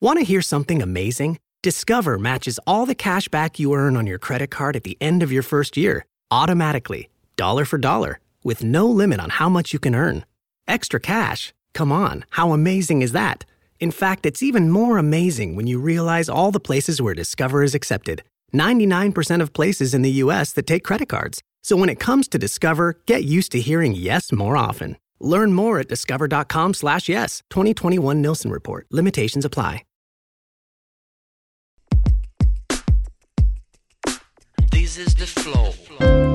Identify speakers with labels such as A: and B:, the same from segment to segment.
A: Want to hear something amazing? Discover matches all the cash back you earn on your credit card at the end of your first year, automatically, dollar for dollar, with no limit on how much you can earn. Extra cash? Come on, how amazing is that? In fact, it's even more amazing when you realize all the places where Discover is accepted 99% of places in the US that take credit cards. So when it comes to Discover, get used to hearing yes more often. Learn more at discover.com slash yes. 2021 Nielsen Report. Limitations apply.
B: eases the flow.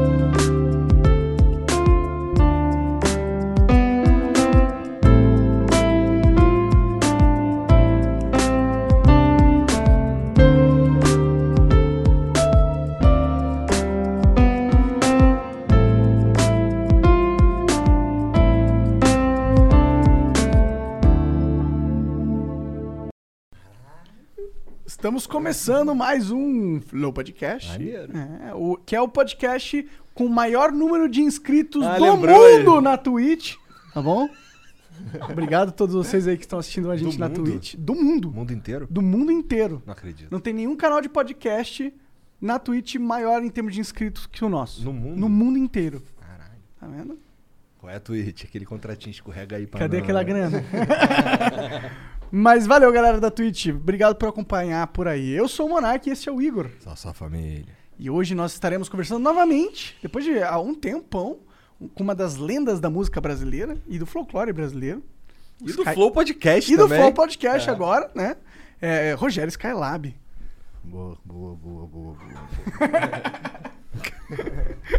C: Estamos começando mais um Flow Podcast. É, o, que é o podcast com o maior número de inscritos
D: Ah,
C: do mundo
D: aí.
C: na Twitch. Tá bom? Obrigado a todos vocês aí que estão assistindo a gente
D: Do
C: na
D: mundo?
C: Twitch. Do mundo.
D: Mundo inteiro?
C: Do mundo inteiro.
D: Não acredito.
C: Não tem nenhum canal de podcast na Twitch maior em termos de inscritos que o nosso.
D: No mundo?
C: No mundo inteiro.
D: Caralho.
C: Tá vendo?
D: Qual é a Twitch? Aquele contratinho escorrega aí pra
C: Cadê
D: não-
C: aquela grana? Mas valeu, galera da Twitch. Obrigado por acompanhar por aí. Eu sou o Monark e esse é o Igor.
D: Só sua família.
C: E hoje nós estaremos conversando novamente, depois de há um tempão, com uma das lendas da música brasileira e do folclore brasileiro.
D: E do
C: Sky-
D: Flow Podcast
C: E do
D: também.
C: Flow Podcast
D: É.
C: agora, né? É, Rogério Skylab.
D: Boa, boa, boa, boa, boa.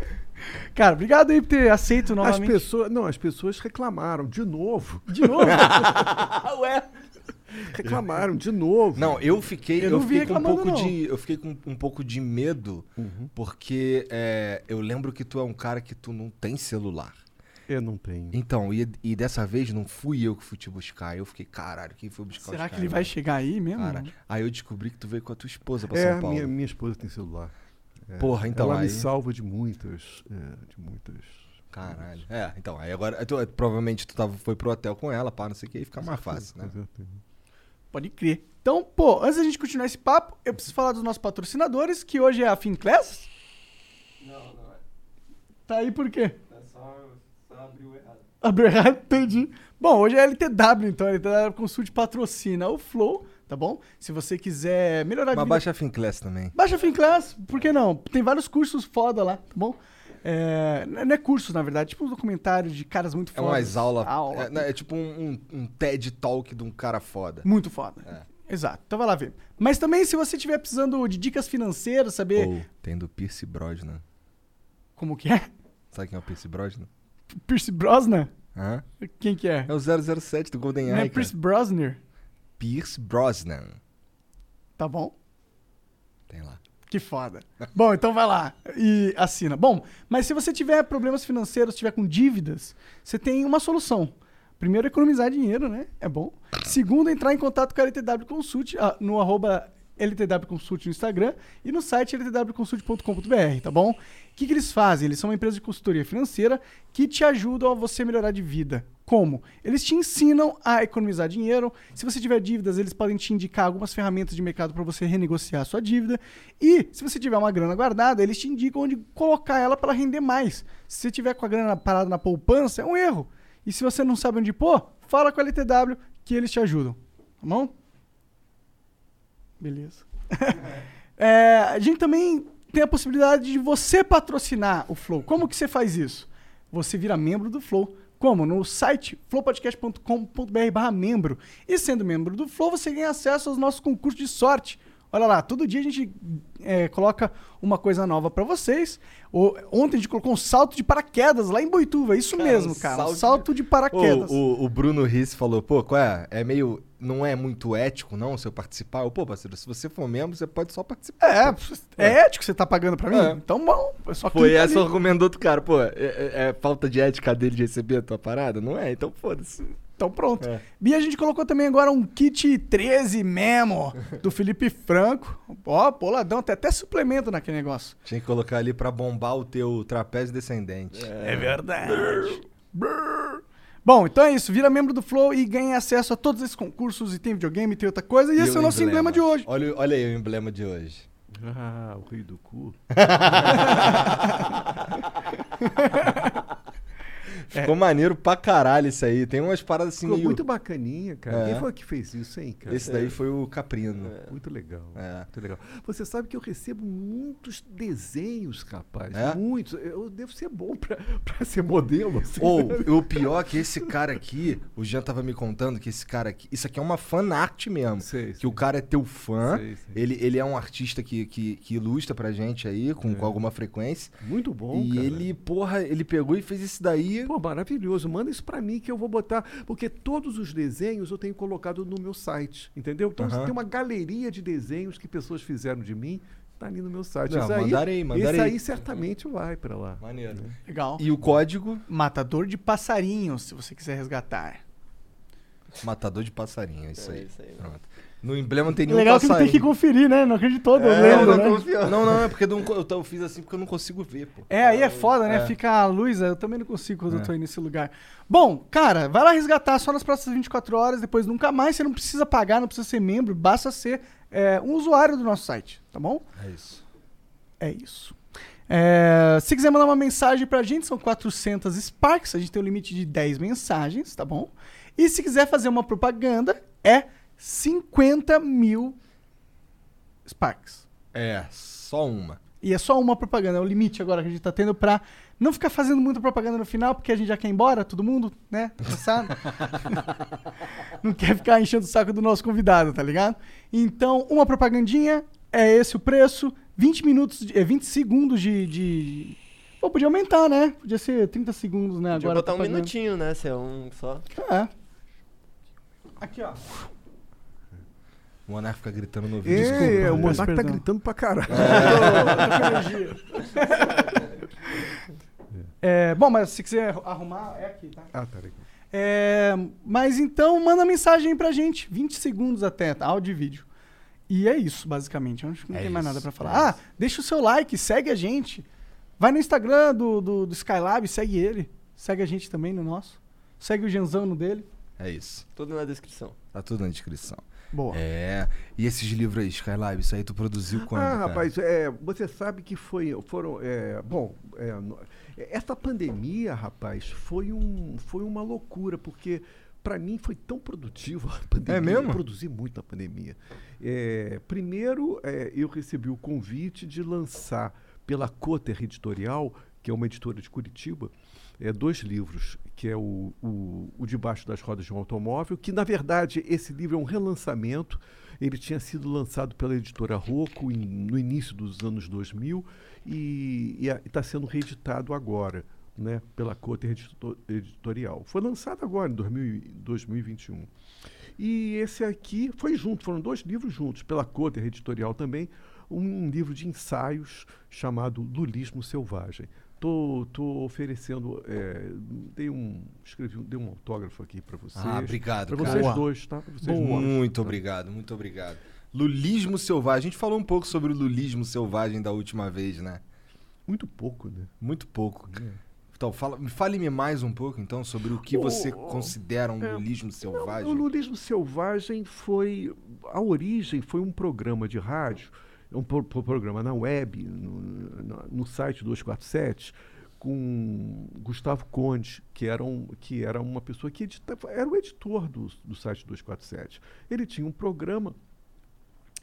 C: Cara, obrigado aí por ter aceito
E: As
C: novamente.
E: pessoas, não, as pessoas reclamaram de novo.
C: De novo. Ué.
E: Reclamaram de novo.
D: Não, eu fiquei,
C: Eu
D: eu fiquei com um pouco
C: não.
D: de, eu fiquei com um pouco de medo, porque é, eu lembro que tu é um cara que tu não tem celular.
E: Eu não tenho.
D: Então, e, e dessa vez não fui eu que fui te buscar. Eu fiquei, caralho, quem foi buscar
C: Será
D: os
C: que ele vai chegar aí mesmo?
D: Cara, aí eu descobri que tu veio com a tua esposa pra
E: É,
D: São Paulo.
E: minha, minha esposa tem celular. É.
D: Porra, então
E: Ela
D: aí...
E: me salva de muitas. é, de muitas.
D: Caralho. É, então, aí agora, tu- provavelmente tu tava, foi pro hotel com ela, pá, não sei o que, aí fica mais fácil, né?
C: Pode crer. Então, pô, antes da gente continuar esse papo, eu preciso falar dos nossos patrocinadores, que hoje é a Finclass. Não, não é. Tá aí por quê? Abriu errado, entendi. Bom, hoje é LTW, então a LTW Consult patrocina o Flow, tá bom? Se você quiser melhorar
D: Mas
C: vida-
D: baixa Finclass também.
C: Baixa Finclass, por que não? Tem vários cursos foda lá, tá bom? É, não é cursos, na verdade, tipo um documentário de caras muito
D: É
C: fodas.
D: umas aulas.
C: Aula.
D: É, é tipo um, um- um TED Talk de um cara foda.
C: Muito foda.
D: É.
C: Exato. Então vai lá ver. Mas também, se você estiver precisando de dicas financeiras, saber
D: Ou tem do Pierce Brosnan.
C: como que é?
D: Sabe quem é o Pierce Brosnan?
C: Pierce Brosnan?
D: Hã?
C: Quem que é?
D: É o 007 do GoldenEye,
C: Não é. Pierce Brosnan?
D: Pierce Brosnan.
C: Tá bom?
D: Tem lá.
C: Que foda. Bom, então vai lá e assina. Bom, mas se você tiver problemas financeiros, tiver com dívidas, você tem uma solução. Primeiro, economizar dinheiro, né? É bom. Segundo, entrar em contato com a LTW Consult ah, no arroba LTW Consult no Instagram e no site ltwconsult.com.br, tá bom? O que, que eles fazem? Eles são uma empresa de consultoria financeira que te ajudam a você melhorar de vida. Como? Eles te ensinam a economizar dinheiro. Se você tiver dívidas, eles podem te indicar algumas ferramentas de mercado para você renegociar a sua dívida. E se você tiver uma grana guardada, eles te indicam onde colocar ela para render mais. Se você tiver com a grana parada na poupança, é um erro. E se você não sabe onde pôr, fala com a LTW que eles te ajudam. Tá bom? Beleza. É, a gente também tem a possibilidade de você patrocinar o Flow. Como que você faz isso? Você vira membro do Flow. Como? No site flowpodcast.com.br barra membro. E sendo membro do Flow, você ganha acesso aos nossos concursos de sorte. Olha lá, todo dia a gente é, coloca uma coisa nova pra vocês. O- ontem a gente colocou um salto de paraquedas lá em Boituva. Isso
D: Cara,
C: mesmo, cara. Um
D: salto de-
C: salto de paraquedas.
D: O, o, o Bruno Risse falou, pô, qual é? É meio. Não é muito ético, não, se eu participar? Eu, pô, parceiro, se você for membro, você pode só participar.
C: É, é ético que você tá pagando pra mim?
D: É.
C: Então, bom, é só
D: Foi essa o argumento do outro cara, pô, é, é- é falta de ética dele de receber a tua parada? Não é? Então foda-se.
C: Então pronto.
D: É.
C: E a gente colocou também agora um kit 13 Memo do Felipe Franco. Ó, boladão, tem até suplemento naquele negócio.
D: Tinha que colocar ali pra bombar o teu trapézio descendente.
C: É verdade. Brrr. Bom, então é isso. Vira membro do Flow e ganha acesso a todos esses concursos e tem videogame, tem outra coisa. E, esse é o nosso emblema de hoje.
D: Olha, olha aí o emblema de hoje.
E: Ah, o rei do cu.
D: Ficou maneiro pra caralho isso aí. Tem umas paradas assim
E: Ficou
D: meio...
E: muito bacaninha, cara.
D: É.
E: Quem foi que fez isso, hein, cara?
D: Esse daí foi o Caprino.
E: Muito legal.
D: É.
E: Muito legal. Você sabe que eu recebo muitos desenhos, rapaz.
D: É?
E: Muitos. Eu devo ser bom pra, pra ser modelo. assim.
D: Ou, o pior é que esse cara aqui, o Jean tava me contando que esse cara aqui, isso aqui é uma fanart mesmo.
E: Sei,
D: que
E: sei.
D: o cara é teu fã,
E: sei.
D: Ele, ele é um artista que, que, que ilustra pra gente aí, com, com alguma frequência.
E: Muito bom,
D: e
E: cara.
D: ele, porra, ele pegou e fez isso daí.
E: Pô, maravilhoso. Manda isso pra mim que eu vou botar. Porque todos os desenhos eu tenho colocado no meu site. Entendeu? Então
D: Aham.
E: tem uma galeria de desenhos que pessoas fizeram de mim. Tá ali no meu site.
D: Não,
E: aí,
D: mandarei, mandarei.
E: Esse aí certamente vai pra lá.
D: Maneiro.
C: Legal.
D: E o código,
C: Matador de passarinhos, se você quiser resgatar.
D: matador de passarinho, isso
F: É
D: aí.
F: isso aí.
D: Pronto. No emblema não tem nenhum
C: Legal que ele tem que
D: passarinho.
C: conferir, né? Não acreditou, eu
D: É,
C: lembro,
D: não,
C: né?
D: confio. não, não, é porque eu, não, eu, eu fiz assim porque eu não consigo ver, pô.
C: É, aí é foda, né?
D: É.
C: Fica a luz, eu também não consigo quando eu
D: É.
C: tô aí nesse lugar. Bom, cara, vai lá resgatar só nas próximas 24 horas, depois nunca mais. Você não precisa pagar, não precisa ser membro, basta ser é, um usuário do nosso site, tá bom?
D: É isso.
C: É isso. É, se quiser mandar uma mensagem pra gente, são 400 Sparks. A gente tem um limite de 10 mensagens, tá bom? E se quiser fazer uma propaganda, é 50 mil Sparks.
D: É, só uma.
C: E é só uma propaganda, é o limite agora que a gente tá tendo pra não ficar fazendo muita propaganda no final, porque a gente já quer ir embora, todo mundo, né? Tá cansado? não quer ficar enchendo o saco do nosso convidado, tá ligado? Então, uma propagandinha, é esse o preço, 20 minutos, de- é 20 segundos de. de... Pô, podia aumentar, né? Podia ser 30 segundos, né?
F: Podia
C: Agora.
F: botar um minutinho, né? Se é um só.
C: É. Aqui, ó.
D: O Monarca fica gritando no ouvido.
E: É, é, o Monark tá
C: perdão.
E: gritando pra caralho.
C: É, bom, mas se quiser arrumar, é aqui, tá?
E: Ah, tá legal.
C: É, mas então manda mensagem aí pra gente, 20 segundos até, tá? áudio e vídeo. E é isso, basicamente. Eu acho que não
D: É
C: tem mais
D: isso,
C: nada pra
D: é
C: falar. ah, deixa o seu like, segue a gente. Vai no Instagram do, do, do Skylab, segue ele. Segue a gente também no nosso. Segue o Genzão no dele.
D: É isso.
F: Tudo na descrição.
D: Tá tudo na descrição.
C: Boa.
D: É. E esses livros aí, Skylab, isso aí tu produziu quando?
E: ah,
D: cara?
E: rapaz, é, você sabe que foi, foram, é, bom, é, essa pandemia, rapaz, foi, um, foi uma loucura, porque para mim foi tão produtivo a pandemia.
D: É mesmo?
E: Eu produzi muito na pandemia. É, primeiro, é, eu recebi o convite de lançar pela Coter Editorial, que é uma editora de Curitiba, é, dois livros, que é o, o, o Debaixo das Rodas de um Automóvel, que na verdade esse livro é um relançamento. Ele tinha sido lançado pela editora Rocco em- no início dos anos 2000 e está sendo reeditado agora né, pela Edito- Editorial. Foi lançado agora, em 2000 e 2021. E esse aqui foi junto, foram dois livros juntos, pela Coter Editorial também, um livro de ensaios chamado Lulismo Selvagem. Tô, tô oferecendo, é, dei um, escrevi, um- dei um autógrafo aqui para vocês.
D: Ah, obrigado,
E: Para vocês
C: Boa.
E: dois, tá? Pra vocês
C: Boa.
E: dois,
D: Muito
E: tá?
D: obrigado, muito obrigado. Lulismo selvagem. A gente falou um pouco sobre o lulismo selvagem da última vez, né?
E: Muito pouco, né?
D: Muito pouco. Então, fala, fale-me mais um pouco, então, sobre o que você
E: o-
D: considera um
E: é,
D: lulismo selvagem.
E: Não, o Lulismo Selvagem foi. A origem foi um programa de rádio, um pro- pro- programa na web, no, no- no site 247, com Gustavo Conde, que era, um, que era uma pessoa que editava, era o editor do, do site 247. Ele tinha um programa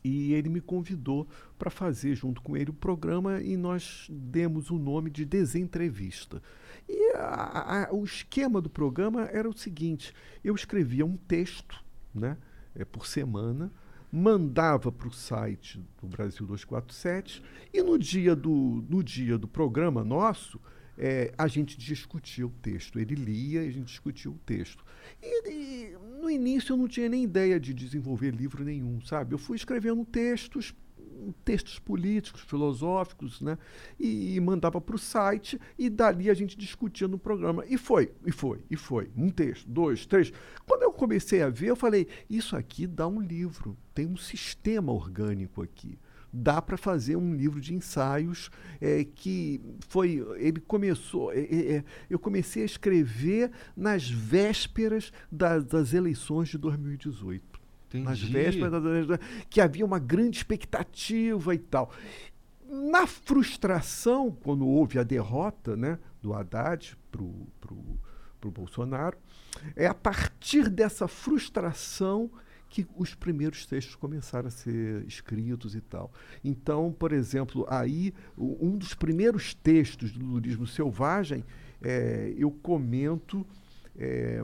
E: e ele me convidou para fazer junto com ele o programa e nós demos o nome de Desentrevista. E a- a- o esquema do programa era o seguinte: eu escrevia um texto né, eh, por semana, mandava para o site do Brasil 247 e no dia do, no dia do programa nosso, eh, a gente discutia o texto. Ele lia e a gente discutia o texto. E, e no início eu não tinha nem ideia de desenvolver livro nenhum, sabe? Eu fui escrevendo textos, textos políticos, filosóficos, né? E, e mandava para o site e dali a gente discutia no programa. E foi, e foi, e foi. Um texto, dois, três. Quando eu comecei a ver, eu falei, isso aqui dá um livro, tem um sistema orgânico aqui. dá para fazer um livro de ensaios é, que foi ele começou é, é, é, eu comecei a escrever nas vésperas da- das eleições de 2018 nas
D: Entendi.
E: vésperas da- da- que havia uma grande expectativa e tal na frustração quando houve a derrota né, do Haddad para o Bolsonaro é a partir dessa frustração que os primeiros textos começaram a ser escritos e tal. Então, por exemplo, aí um dos primeiros textos do Lulismo Selvagem, é, eu comento é,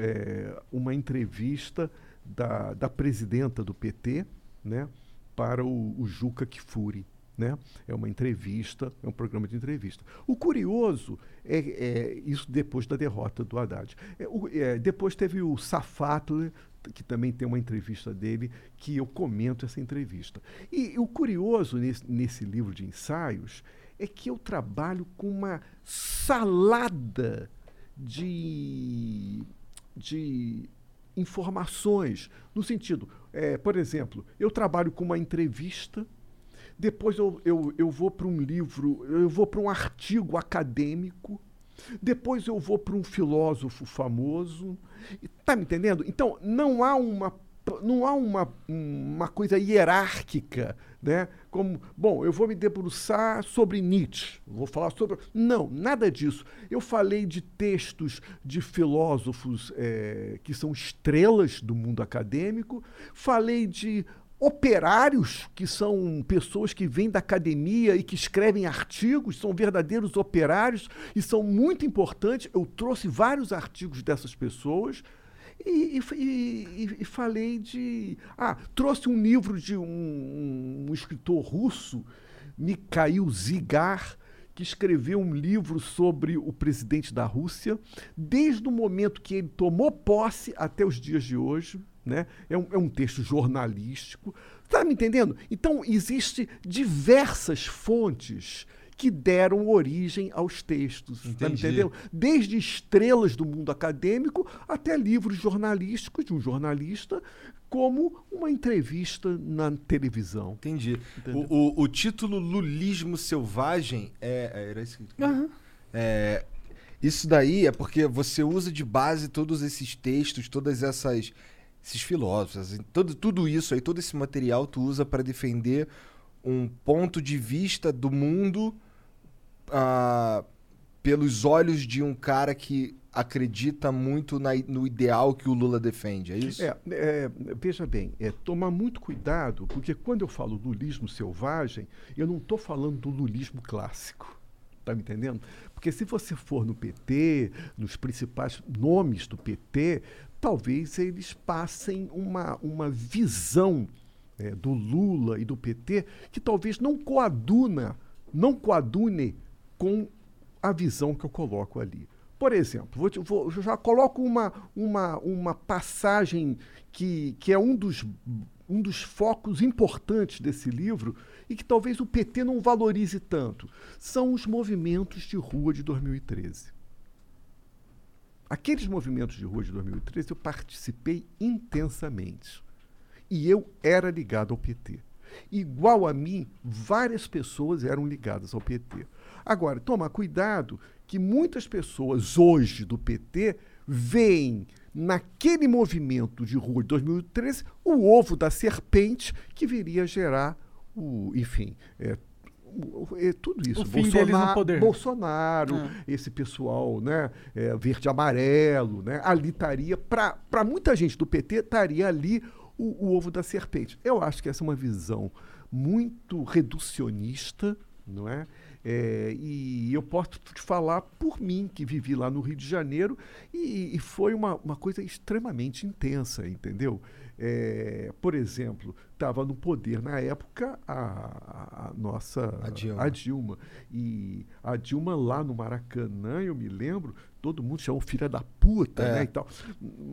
E: é, uma entrevista da, da presidenta do PT né, para o, o Juca Kfouri. Né? É uma entrevista, é um programa de entrevista. O curioso é, é isso depois da derrota do Haddad. É, o- é, depois teve o Safatler, que também tem uma entrevista dele, que eu comento essa entrevista. E, o curioso nesse, nesse livro de ensaios é que eu trabalho com uma salada de, de informações, no sentido, é, por exemplo, eu trabalho com uma entrevista, depois eu, eu, eu vou para um livro, eu vou para um artigo acadêmico, depois eu vou para um filósofo famoso. Está me entendendo? Então, não há uma não há uma, uma coisa hierárquica, né? Como, bom, eu vou me debruçar sobre Nietzsche, vou falar sobre. Não, nada disso. Eu falei de textos de filósofos eh, que são estrelas do mundo acadêmico, falei de operários, que são pessoas que vêm da academia e que escrevem artigos, são verdadeiros operários e são muito importantes. Eu trouxe vários artigos dessas pessoas. E, e- e- falei de. Ah, trouxe um livro de um, um escritor russo, Mikhail Zigar, que escreveu um livro sobre o presidente da Rússia, desde o momento que ele tomou posse até os dias de hoje. Né? É, um, é um texto jornalístico. Está me entendendo? Então, existe diversas fontes que deram origem aos textos. Tá entendendo? Desde estrelas do mundo acadêmico até livros jornalísticos de um jornalista, como uma entrevista na televisão.
D: Entendi.
E: Entendeu?
D: O, o- o título Lulismo Selvagem é. é- Era isso que... É, isso daí é porque você usa de base todos esses textos, todas essas esses filósofos, assim, todo, tudo isso aí, todo esse material tu usa para defender um ponto de vista do mundo pelos olhos de um cara que acredita muito na no ideal que o Lula defende, é isso?
E: É, é, veja bem, é, tomar muito cuidado, porque quando eu falo lulismo selvagem, eu não estou falando do lulismo clássico. Está me entendendo? Porque se você for no PT, nos principais nomes do PT, talvez eles passem uma, uma visão é, do Lula e do PT que talvez não coaduna, não coadune com a visão que eu coloco ali. Por exemplo, vou te- vou- já coloco uma, uma, uma passagem que, que é um dos, um dos focos importantes desse livro e que talvez o PT não valorize tanto. São os movimentos de rua de 2013. Aqueles movimentos de rua de 2013 eu participei intensamente. E eu era ligado ao PT. Igual a mim, várias pessoas eram ligadas ao PT. Agora, tomar cuidado que muitas pessoas hoje do PT veem naquele movimento de rua de 2013 o ovo da serpente que viria a gerar o, enfim, é, é tudo isso.
C: O poder.
E: Bolsonaro,
C: É.
E: esse pessoal, né, é, verde amarelo, né, ali estaria, para muita gente do PT, estaria ali o, o ovo da serpente. Eu acho que essa é uma visão muito reducionista, não é? É, e eu posso te falar por mim, que vivi lá no Rio de Janeiro, e, e foi uma, uma coisa extremamente intensa, entendeu? É, por exemplo, estava no poder na época a, a- nossa
D: A Dilma.
E: a Dilma. E a Dilma lá no Maracanã, eu me lembro, todo mundo chamou filha da puta,
D: É.
E: né, e tal.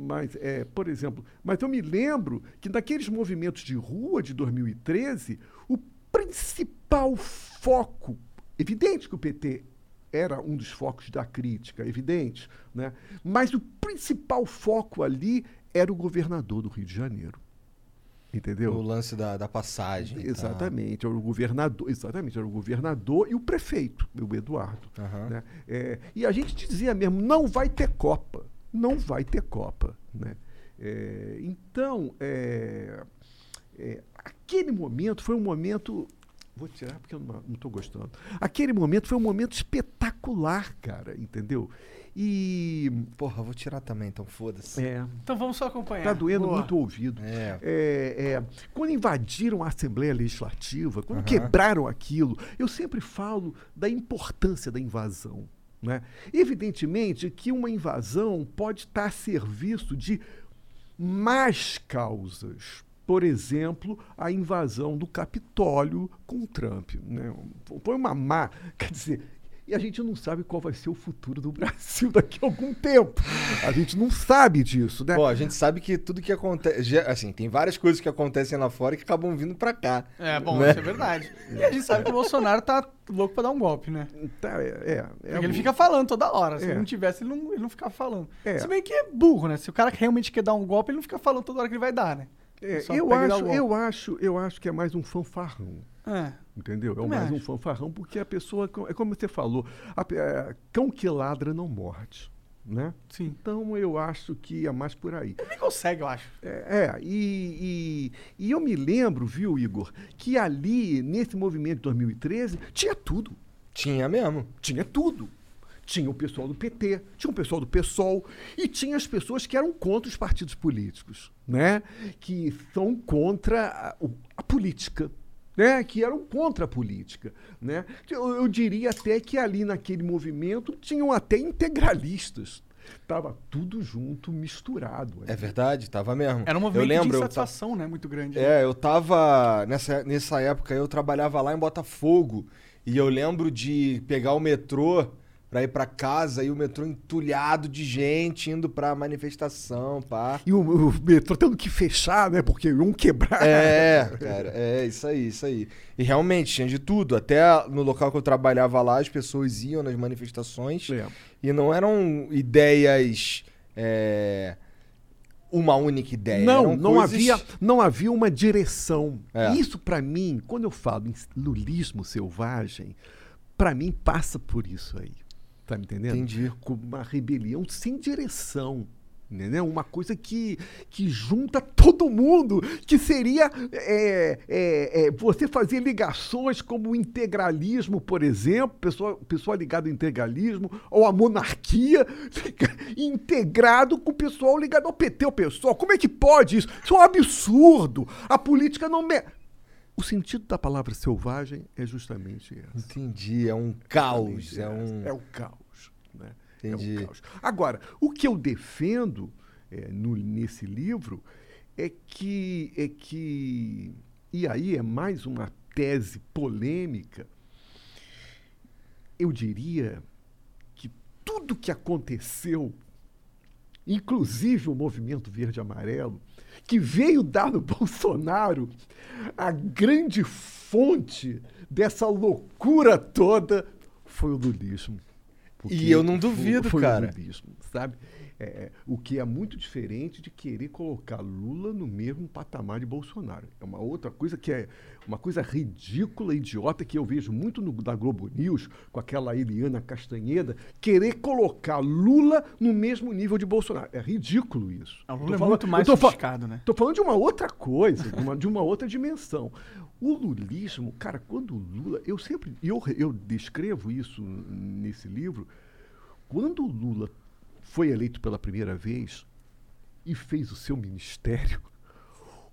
E: Mas, é, por exemplo, mas eu me lembro que naqueles movimentos de rua de 2013, o principal foco, evidente que o PT era um dos focos da crítica, evidente, né? mas o principal foco ali era o governador do Rio de Janeiro. entendeu?
D: O lance da, da passagem. tal.
E: Exatamente, era o governador, exatamente, era o governador e o prefeito, o Eduardo.
D: Aham.
E: né? É, e a gente dizia mesmo, não vai ter Copa, não vai ter Copa. Né? É, então, é, é, aquele momento foi um momento. Vou tirar porque eu não estou gostando. Aquele momento foi um momento espetacular, cara, entendeu? E.
D: Porra, vou tirar também, então foda-se.
E: É,
C: Então vamos só acompanhar.
E: Tá doendo
C: Boa.
E: muito o ouvido.
D: É.
E: É, é, quando invadiram a Assembleia Legislativa, quando
D: Aham.
E: quebraram aquilo, eu sempre falo da importância da invasão. Né? Evidentemente que uma invasão pode estar a serviço de más causas. Por exemplo, a invasão do Capitólio com o Trump. Né? Foi uma má. Quer dizer, e a gente não sabe qual vai ser o futuro do Brasil daqui a algum tempo. A gente não sabe disso, né?
D: Pô, a gente sabe que tudo que acontece. já- Assim, tem várias coisas que acontecem lá fora que acabam vindo pra cá.
C: É, bom,
D: Né?
C: isso é verdade. E a gente sabe que o Bolsonaro tá louco pra dar um golpe, né?
E: Tá, é, é, é
C: Porque ele fica falando toda hora. Se
E: É.
C: ele não tivesse, ele não, ele não ficava falando.
E: É.
C: Se bem que é burro, né? Se o cara realmente quer dar um golpe, ele não fica falando toda hora que ele vai dar, né?
E: É,
C: Só
E: eu, acho, eu, acho, eu acho que é mais um fanfarrão.
C: É.
E: Entendeu? É mais um
C: acho.
E: fanfarrão, porque a pessoa, é como você falou, a pe- é, cão que ladra não morde. Né?
C: Sim.
E: Então eu acho que é mais por aí.
C: Ele nem consegue, eu acho.
E: É, é, e, e, e eu me lembro, viu, Igor, que ali, nesse movimento de 2013, tinha tudo.
D: Tinha mesmo.
E: Tinha tudo. Tinha o pessoal do PT, tinha o pessoal do PSOL e tinha as pessoas que eram contra os partidos políticos, né? Que são contra a, a política, né? Que eram contra a política, né? Eu, eu diria até que ali naquele movimento tinham até integralistas. Tava tudo junto, misturado.
D: É verdade, tava mesmo.
C: Era um movimento
D: eu lembro,
C: de
D: eu ta-
C: insatisfação, né? Muito grande. né?
D: É, eu tava. Nessa, nessa época eu trabalhava lá em Botafogo. E eu lembro de pegar o metrô pra ir pra casa e o metrô entulhado de gente indo pra manifestação, pá.
E: E o, o metrô tendo que fechar, né? Porque iam quebrar.
D: É, cara, é isso aí, isso aí. E realmente tinha de tudo. Até no local que eu trabalhava lá, as pessoas iam nas manifestações
E: É.
D: e não eram ideias. é, uma única ideia.
E: Não, não
D: coisas-
E: havia, não havia uma direção.
D: É.
E: Isso pra mim, quando eu falo em lulismo selvagem, pra mim passa por isso aí. Tá me entendendo?
D: Entendi.
E: Como uma rebelião sem direção. Entendeu? Uma coisa que, que junta todo mundo, que seria é, é, é, você fazer ligações como o integralismo, por exemplo, pessoa, pessoa ligada ao integralismo, ou a monarquia, integrado com o pessoal ligado ao PT, o pessoal. Como é que pode isso? Isso é um absurdo. A política não. Me... O sentido da palavra selvagem é justamente esse.
D: Entendi, é um caos. É um.
E: É o caos. Né?
D: Entendi.
E: É o caos. Agora, o que eu defendo é, no- nesse livro é que, é que. E aí é mais uma tese polêmica. Eu diria que tudo que aconteceu, inclusive o movimento verde e amarelo, que veio dar no Bolsonaro a grande fonte dessa loucura toda foi o lulismo.
D: E eu não
E: foi-
D: duvido,
E: foi
D: cara.
E: O lulismo, sabe? É, o que é muito diferente de querer colocar Lula no mesmo patamar de Bolsonaro. É uma outra coisa que é uma coisa ridícula, idiota, que eu vejo muito no, da Globo News, com aquela Eliana Castanheda, querer colocar Lula no mesmo nível de Bolsonaro. É ridículo isso.
C: O
E: tô
C: Lula é
E: falando-
C: muito mais sofisticado, né?
E: Tô falando de uma outra coisa, de uma, de uma outra dimensão. O lulismo, cara, quando o Lula. Eu sempre. Eu, eu descrevo isso nesse livro. Quando o Lula foi eleito pela primeira vez e fez o seu ministério,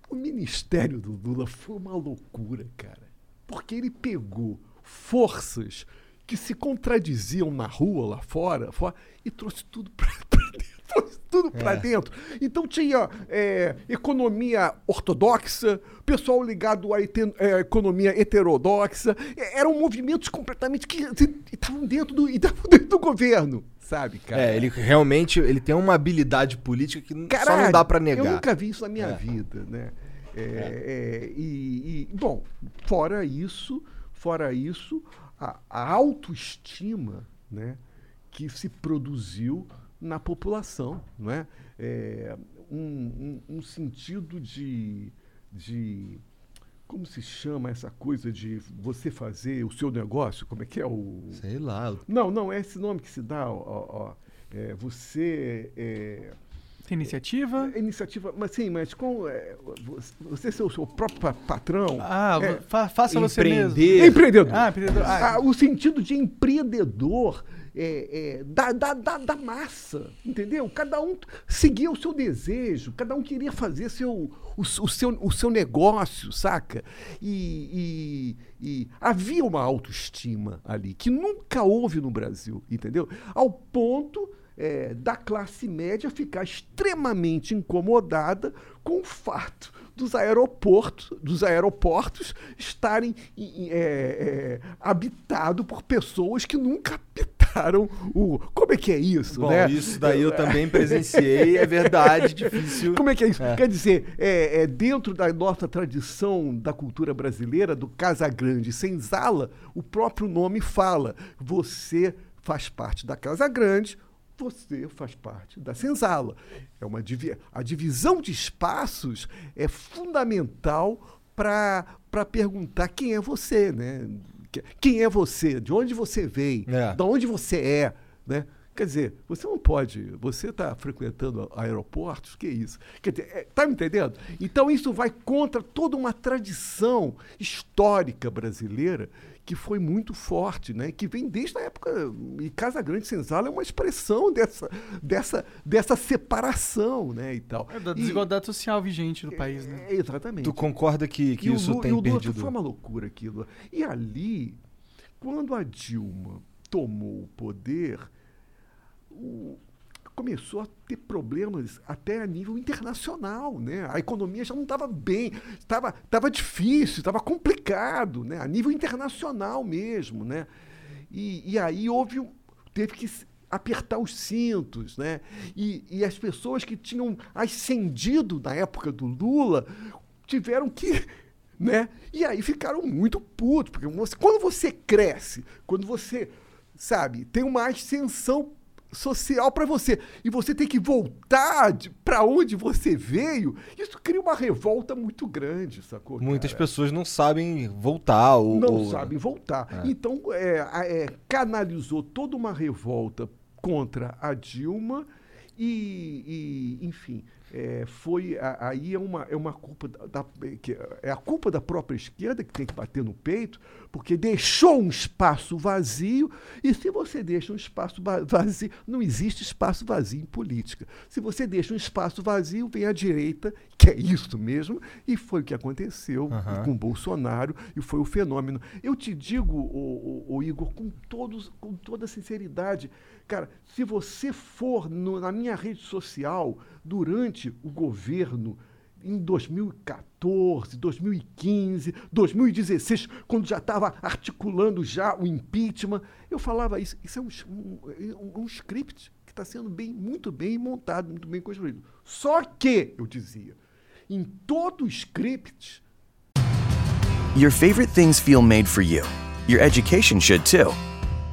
E: o ministério do Lula foi uma loucura, cara. Porque ele pegou forças que se contradiziam na rua, lá fora, fora e trouxe tudo para dentro. Trouxe tudo para dentro. Então tinha é, economia ortodoxa, pessoal ligado à é, economia heterodoxa. É, eram movimentos completamente que assim, estavam dentro do, estavam dentro do governo, sabe, cara?
D: É, ele realmente ele tem uma habilidade política que n- só não
E: Caralho,
D: dá pra negar.
E: Eu nunca vi isso na minha
D: É.
E: vida, né? É, é, e, e, bom, fora isso, fora isso, a, a autoestima, né, que se produziu na população, não é? É, um, um- um sentido de, de como se chama essa coisa de você fazer o seu negócio? Como é que é o.
D: Sei lá.
E: Não, não, é esse nome que se dá, ó, ó, ó. É, você é,
C: Tem iniciativa?
E: é iniciativa, mas sim, mas com é, você, ser o seu próprio pa- patrão.
C: Ah,
E: é,
C: fa- faça você mesmo.
D: Empreender.
E: empreendedor.
C: Ah, empreendedor. Ah,
E: Ah, o sentido de empreendedor é, é, da, da, da, da massa, entendeu? Cada um seguia o seu desejo, cada um queria fazer seu, o, o seu, o seu negócio, saca? E, e- e havia uma autoestima ali que nunca houve no Brasil, entendeu? Ao ponto é, da classe média ficar extremamente incomodada com o fato dos aeroportos, dos aeroportos estarem em- em- é, é, habitados por pessoas que nunca habitaram o. Como é que é isso,
D: Bom,
E: né?
D: isso daí eu também presenciei, é verdade, difícil.
E: Como é que é isso? Quer dizer, é, é dentro da nossa tradição da cultura brasileira, do Casa Grande Senzala, o próprio nome fala. Você faz parte da Casa Grande, você faz parte da senzala. É uma divi a divisão de espaços é fundamental para perguntar quem é você, né? Que- Quem é você? De onde você veio?
D: É.
E: Da onde você é, né? Quer dizer, você não pode, você está frequentando aeroportos, que isso? Quer dizer, é, tá me entendendo? Então isso vai contra toda uma tradição histórica brasileira que foi muito forte, né? Que vem desde a época e Casa Grande Senzala é uma expressão dessa dessa dessa separação, né, e tal.
C: é da
E: E-
C: desigualdade social vigente no país, né?
E: é, exatamente.
D: Tu concorda que, que
E: E o
D: isso
E: Lu-
D: tem
E: e o Lula
D: perdido?
E: Foi uma loucura aquilo. E ali, quando a Dilma tomou o poder, o- começou a ter problemas até a nível internacional, né? A economia já não estava bem, estava tava difícil, estava complicado, né? A nível internacional mesmo, né? E, e aí houve, teve que apertar os cintos, né? E, e as pessoas que tinham ascendido na época do Lula tiveram que né? E aí ficaram muito putos, porque você- quando você cresce, quando você, sabe, tem uma ascensão social para você e você tem que voltar para onde você veio, isso cria uma revolta muito grande, sacou?
D: Muitas
E: cara?
D: pessoas não sabem voltar. Ou,
E: não
D: ou-
E: sabem voltar. Então, é, é, canalizou toda uma revolta contra a Dilma e, e, enfim, é, foi a- aí é uma, é uma culpa da, da- é a culpa da própria esquerda que tem que bater no peito, porque deixou um espaço vazio e se você deixa um espaço va- vazio, não existe espaço vazio em política. Se você deixa um espaço vazio, vem a direita, que é isso mesmo, e foi o que aconteceu
D: Aham.
E: com Bolsonaro e foi o fenômeno. Eu te digo, o, o, Igor, com, todos, com toda sinceridade, cara, se você for no- na minha rede social durante o governo em 2014, 2015, 2016, quando já estava articulando já o impeachment, eu falava isso. Isso é um, um, um- script que está sendo bem, muito bem montado, muito bem construído. Só que, eu dizia, em todo script
G: Your favorite things feel made for you. Your education should too.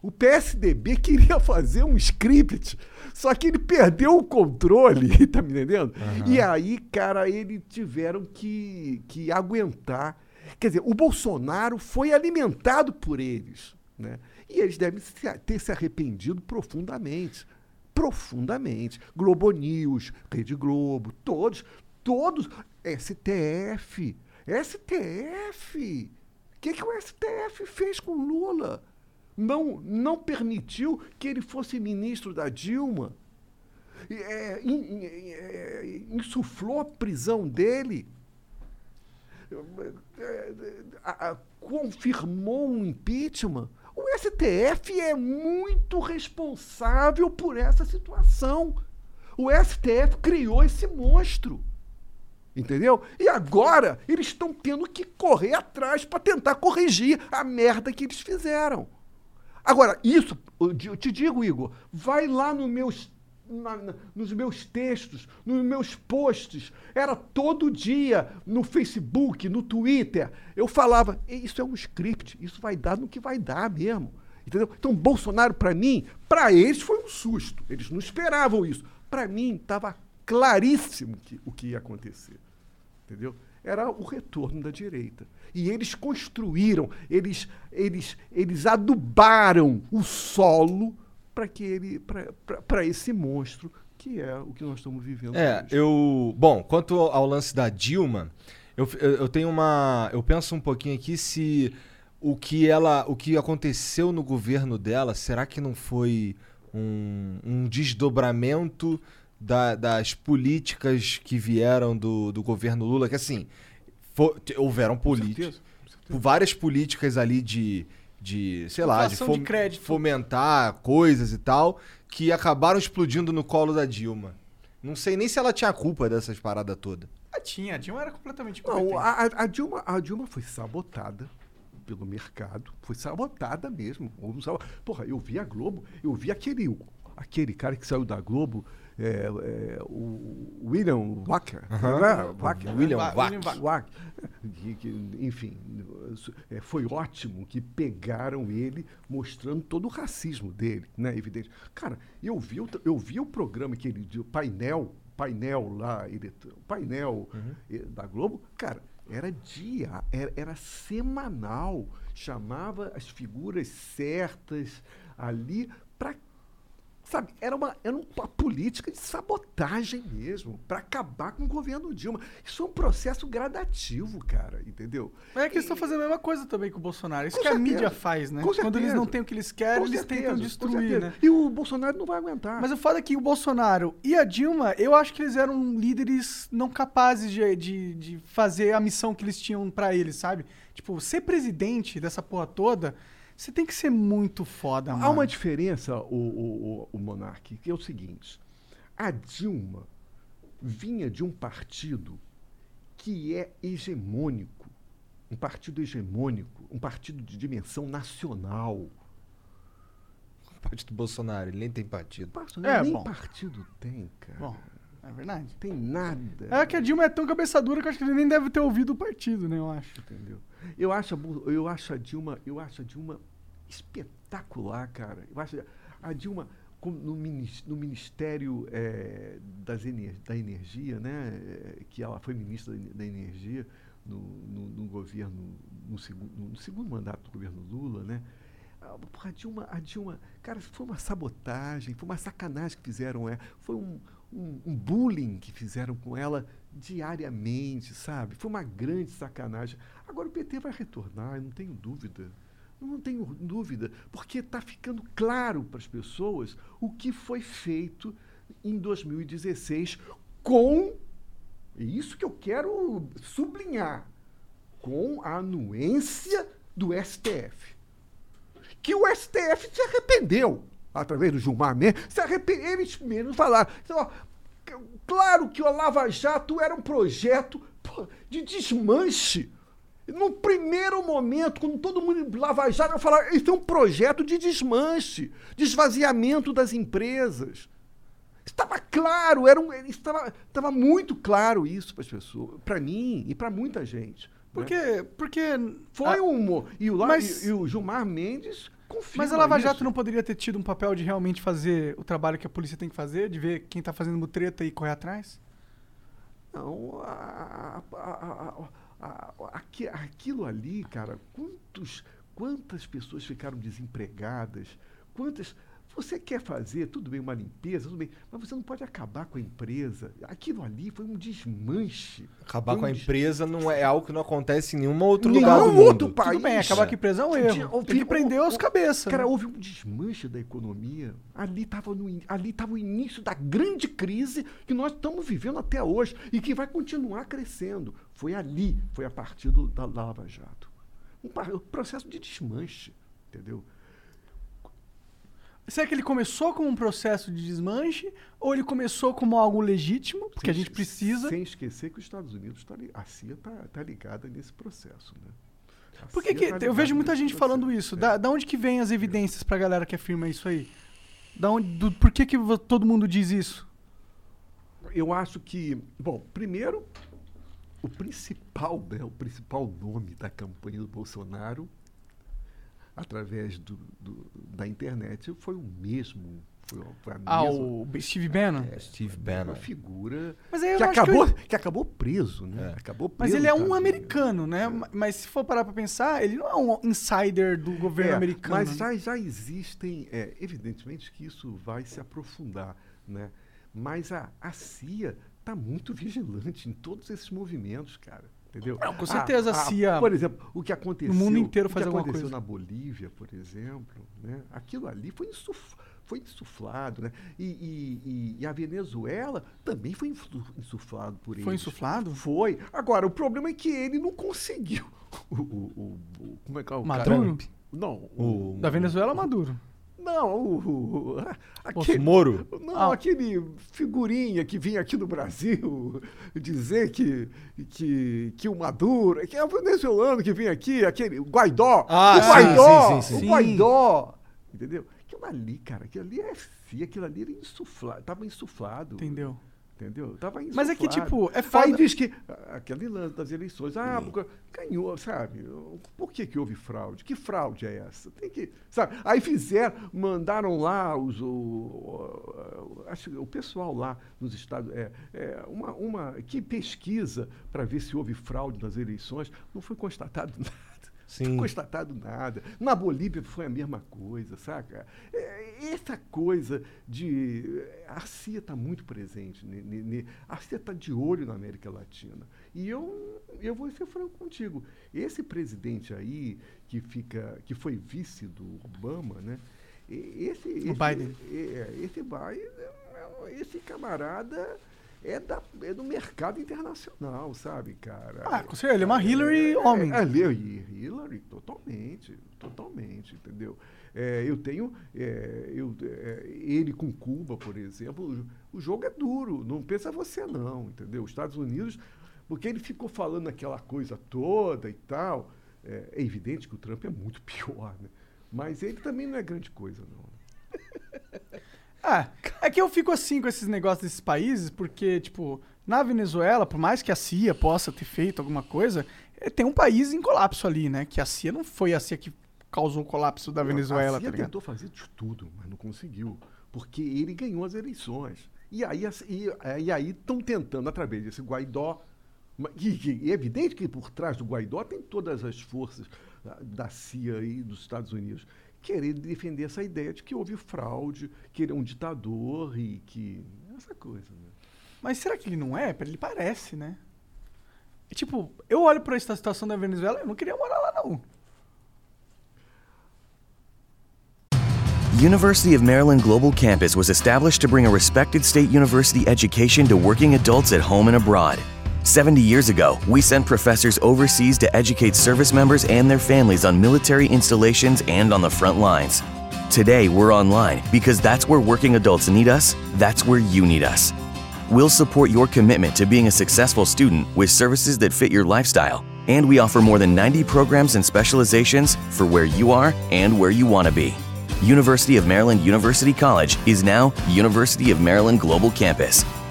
E: O PSDB queria fazer um script, só que ele perdeu o controle, tá me entendendo? E aí, cara, eles tiveram que, que aguentar. Quer dizer, o Bolsonaro foi alimentado por eles, né? E eles devem ter se arrependido profundamente. Profundamente. Globo News, Rede Globo, todos, todos. STF. STF. O que, que o STF fez com Lula? Não, não permitiu que ele fosse ministro da Dilma. É, in- é, insuflou a prisão dele. É, a- a- confirmou um impeachment. O STF é muito responsável por essa situação. O STF criou esse monstro. Entendeu? E agora eles estão tendo que correr atrás para tentar corrigir a merda que eles fizeram. Agora, isso, eu te digo, Igor, vai lá no meus, na- na- nos meus textos, nos meus posts. Era todo dia no Facebook, no Twitter. Eu falava, "E isso é um script, isso vai dar no que vai dar mesmo. Entendeu? Então, Bolsonaro, para mim, para eles foi um susto. Eles não esperavam isso. Para mim, estava claríssimo que, o que ia acontecer entendeu? Era o retorno da direita. E eles construíram, eles, eles, eles adubaram o solo para que ele, para esse monstro que é o que nós estamos vivendo.
D: É,
E: hoje.
D: eu. Bom, quanto ao lance da Dilma, eu, eu, eu tenho uma. Eu penso um pouquinho aqui se o que ela. O que aconteceu no governo dela, será que não foi um, um desdobramento da- das políticas que vieram do, do governo Lula? Que assim, fo- te- houveram políticas. várias políticas ali de, de sei lá, de,
C: de
D: fom-
C: crédito.
D: fomentar coisas e tal, que acabaram explodindo no colo da Dilma. Não sei nem se ela tinha culpa dessas paradas todas.
C: Ah, tinha. A Dilma era completamente
E: Não, a, a- a Dilma, a Dilma foi sabotada pelo mercado, foi sabotada mesmo. Porra, eu vi a Globo, eu vi aquele, aquele cara que saiu da Globo, é, é, o William Wacker. né? Wacker, né?
D: William
C: Wa-
D: Wack.
C: William Wack.
E: Wack, que- que, enfim, é, foi ótimo que pegaram ele mostrando todo o racismo dele, né? Evidente. Cara, eu vi, o, eu vi o programa que ele, o painel, painel lá, ele, painel eh, da Globo, cara, era dia, era, era semanal, chamava as figuras certas ali Sabe, era uma, era uma política de sabotagem mesmo, para acabar com o governo Dilma. Isso é um processo gradativo, cara, entendeu?
C: Mas é que eles estão fazendo a mesma coisa também com o Bolsonaro. Isso
E: Com
C: que a
E: certeza.
C: mídia faz, né?
E: Com
C: Quando eles
E: certeza.
C: não têm o que eles querem,
E: Com
C: eles
E: certeza,
C: tentam destruir, né?
E: E o Bolsonaro não vai aguentar.
C: Mas o foda é que o Bolsonaro e a Dilma, eu acho que eles eram líderes não capazes de, de, de fazer a missão que eles tinham pra eles, sabe? Tipo, ser presidente dessa porra toda, você tem que ser muito foda, mano.
E: Há uma diferença, o, o, o, o Monark, que é o seguinte: a Dilma vinha de um partido que é hegemônico, um partido hegemônico, um partido de dimensão nacional.
D: Partido Bolsonaro, ele nem tem partido.
E: Parça,
C: É,
E: nem
C: bom.
E: partido tem, cara.
C: Bom, é verdade.
E: tem nada.
C: É que a Dilma é tão cabeçadura que eu acho que ele nem deve ter ouvido o partido, né? Eu acho.
E: Entendeu? Eu acho, eu acho a Dilma, eu acho a Dilma espetacular, cara. Eu acho a Dilma no, no Ministério eh, das Ener- da Energia, né, eh, que ela foi ministra da Ener- da Energia no, no- no governo, no segundo, no segundo mandato do governo Lula, né? Ah, porra, A Dilma, a Dilma, cara, foi uma sabotagem, foi uma sacanagem que fizeram, é, foi um, um, um bullying que fizeram com ela diariamente, sabe? Foi uma grande sacanagem. Agora o PT vai retornar, eu não tenho dúvida. Não tenho dúvida, porque está ficando claro para as pessoas o que foi feito em 2016 com, é isso que eu quero sublinhar, com a anuência do STF que o STF se arrependeu, através do Gilmar Mendes, se arrependeu, eles mesmos falaram. Então, claro que o Lava Jato era um projeto de desmanche. No primeiro momento, quando todo mundo Lava Jato ia falar, isso é um projeto de desmanche, de esvaziamento das empresas. Estava claro, era um, estava, estava muito claro isso para as pessoas, para mim e para muita gente. né?
C: Porque. Porque.
E: Foi
C: a-
E: um. E o,
C: Mas-
E: e, e o Gilmar Mendes confirma
C: Mas a Lava Jato
E: isso.
C: não poderia ter tido um papel de realmente fazer o trabalho que a polícia tem que fazer, de ver quem tá fazendo mutreta e correr atrás?
E: Não, a- a- a- a- a- aqui- aquilo ali, cara, quantos, quantas pessoas ficaram desempregadas? Quantas. Você quer fazer, tudo bem, uma limpeza, tudo bem, mas você não pode acabar com a empresa. Aquilo ali foi um desmanche.
D: Acabar
E: Foi
D: com
E: um
D: a
E: des-
D: empresa não é algo que não acontece em nenhum outro
E: Nenhum
D: lugar do mundo.
E: outro país.
C: Tudo bem, acabar com a empresa é um erro. Tem
E: houve-
C: que prender os cabeças.
E: Cara,
C: né?
E: houve um desmanche da economia. Ali estava ali tava o início da grande crise que nós estamos vivendo até hoje e que vai continuar crescendo. Foi ali, foi a partir do, da Lava Jato. Um, um processo de desmanche, entendeu?
C: Será que ele começou como um processo de desmanche ou ele começou como algo legítimo? Porque a
E: Sem
C: gente
E: es-
C: precisa.
E: Sem esquecer que os Estados Unidos, tá, a CIA está ligada nesse processo. Né? A
C: Por que que,
E: tá
C: eu vejo muita gente falando
E: processo.
C: isso.
E: É.
C: Da, da onde que vem as evidências pra galera que afirma isso aí? Da onde, do, por que, que todo mundo diz isso?
E: Eu acho que, bom, primeiro, o principal, né, o principal nome da campanha do Bolsonaro, através do, do- da internet, foi o mesmo. Foi, foi a
C: Ah,
E: mesma
C: o Steve Bannon?
D: É, Steve
E: uma
D: Bannon.
E: figura
C: Mas aí eu
E: que
C: acho que
E: acabou,
C: eu-
E: que, acabou preso, né?
D: É.
E: Acabou
C: Mas
E: preso
C: ele é um
E: Unidos.
C: americano, né? Ma- Mas se for parar pra pensar, ele não é um insider do governo
E: É,
C: americano.
E: Mas
C: né?
E: já, já existem, é, evidentemente que isso vai se aprofundar, né? Mas a, a CIA está muito vigilante em todos esses movimentos, cara. Entendeu?
C: Não, com certeza a CIA,
E: Por exemplo, o que aconteceu.
C: mundo inteiro
E: o
C: faz
E: que
C: alguma
E: aconteceu
C: coisa.
E: na Bolívia, por exemplo, né? Aquilo ali foi insuf, foi insuflado, né? E, e- e- a Venezuela também foi insuflado por eles.
C: Foi insuflado?
E: Foi. Agora, o problema é que ele não conseguiu. O, o- o- o- como é que é o
C: Maduro?
E: Cara? Não,
D: O-
C: Da Venezuela, Maduro.
E: Não, o, o- aquele,
D: Moro?
E: não,
C: Ah.
E: aquele figurinha que vinha aqui no Brasil dizer que, que, que o Maduro, que é o venezuelano que vinha aqui, aquele o Guaidó,
D: Ah,
E: o
D: sim,
E: Guaidó,
D: sim, sim, sim.
E: o Guaidó, entendeu? Aquilo ali, cara, aquilo ali é FI, aquilo ali era insuflado, tava insuflado.
C: Entendeu?
E: Entendeu? Tava
C: Mas é que, tipo, é
E: Aí
C: foda.
E: diz que ah, aquele lance das eleições, ah, porque ganhou, sabe? Por que, que houve fraude? Que fraude é essa? Tem que, sabe? Aí fizeram, mandaram lá os, o, o- acho que o pessoal lá nos Estados, é, é, uma, uma que pesquisa para ver se houve fraude nas eleições, não foi constatado nada. Não
D: Sim.
E: constatado nada. Na Bolívia foi a mesma coisa, saca? É, essa coisa de. A CIA está muito presente. a CIA está de olho na América Latina. E eu, eu vou ser franco contigo. Esse presidente aí, que, fica, que foi vice do Obama, né? Esse, esse,
C: Biden.
E: é, esse Biden, é, esse camarada é, da, é do mercado internacional, sabe, cara?
C: Ah, com certeza, ele é uma Hillary homem.
E: É, Hillary, Hillary, totalmente, totalmente, entendeu? É, eu tenho, é, eu, é, ele com Cuba, por exemplo, o, o jogo é duro, não pensa você não, entendeu? Os Estados Unidos, porque ele ficou falando aquela coisa toda e tal, é, é evidente que o Trump é muito pior, né? Mas ele também não é grande coisa, não.
C: Ah, é que eu fico assim com esses negócios desses países, porque, tipo, na Venezuela, por mais que a CIA possa ter feito alguma coisa, eh, tem um país em colapso ali, né? Que a CIA não foi a CIA que causou o colapso da Venezuela,
E: a CIA
C: tá
E: tentou fazer de tudo, mas não conseguiu, porque ele ganhou as eleições. E aí as- e, aí estão tentando através desse Guaidó, e, e é evidente que por trás do Guaidó tem todas as forças ah, da CIA e dos Estados Unidos querer defender essa ideia de que houve fraude, que ele é um ditador e que essa coisa. Né?
C: Mas será que ele não é? Ele parece, né? E, tipo, eu olho pra essa situação da Venezuela, eu não queria morar lá, não.
G: University of Maryland Global Campus was established to bring a respected state university education to working adults at home and abroad. 70 years ago, we sent professors overseas to educate service members and their families on military installations and on the front lines. Today, we're online because that's where working adults need us, that's where you need us. We'll support your commitment to being a successful student with services that fit your lifestyle, and we offer more than 90 programs and specializations for where you are and where you want to be. University of Maryland University College is now University of Maryland Global Campus.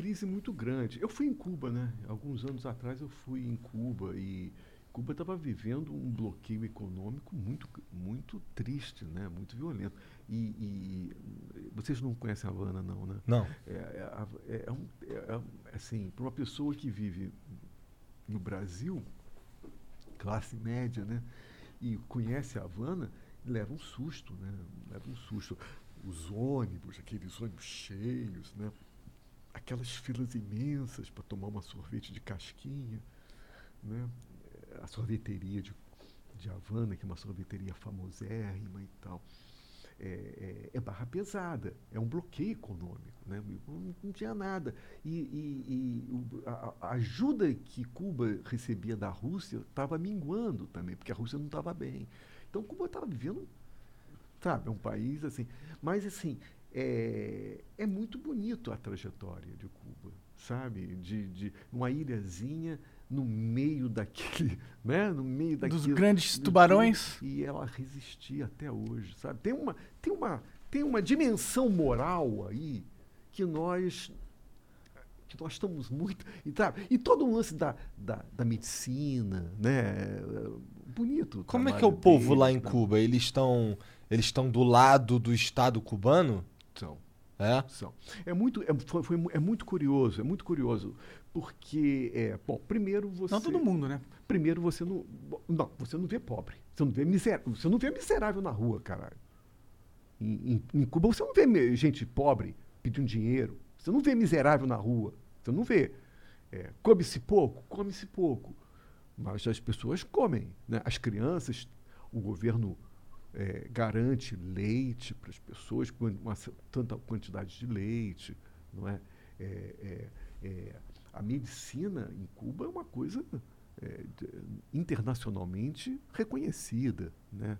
E: Crise muito grande. Eu fui em Cuba, né? Alguns anos atrás eu fui em Cuba e Cuba estava vivendo um bloqueio econômico muito, muito triste, né? Muito violento. E, e vocês não conhecem a Havana, não, né?
D: Não.
E: É, é, é- é um- é- é- assim, para uma pessoa que vive no Brasil, classe média, né? E conhece a Havana, leva um susto, né? Leva um susto. Os ônibus, aqueles ônibus cheios, né? Aquelas filas imensas para tomar uma sorvete de casquinha, né? A sorveteria de, de Havana, que é uma sorveteria famosérrima e tal é, é- é barra pesada, é um bloqueio econômico, né? não, não tinha nada. E, e- e a, a ajuda que Cuba recebia da Rússia estava minguando também, porque a Rússia não estava bem. Então Cuba estava vivendo, sabe, um país assim. Mas assim, é, é muito bonito a trajetória de Cuba, sabe? De, de uma ilhazinha no meio daquele, né? No meio
C: Dos
E: daquilo,
C: grandes
E: do-
C: tubarões.
E: e ela resistia até hoje, sabe? Tem uma, tem uma, tem uma dimensão moral aí que nós que nós estamos muito e, sabe? e todo o lance da, da, da medicina, né? Bonito.
D: Como é que é o povo
E: deles,
D: lá em
E: né?
D: Cuba? Eles estão eles estão do lado do Estado cubano? É?
E: São. É muito, é, foi, foi é muito curioso, é muito curioso, porque, é, bom, primeiro você...
C: Não todo mundo, né?
E: Primeiro você não, não, você não vê pobre, você não vê miserável, você não vê miserável na rua, caralho. Em, em- em Cuba você não vê gente pobre pedindo dinheiro, você não vê miserável na rua, você não vê. É, come-se pouco, come-se pouco, mas as pessoas comem, né? As crianças, o governo é, garante leite para as pessoas, uma tanta quantidade de leite, não é? É, é, é, a medicina em Cuba é uma coisa é, internacionalmente reconhecida, né?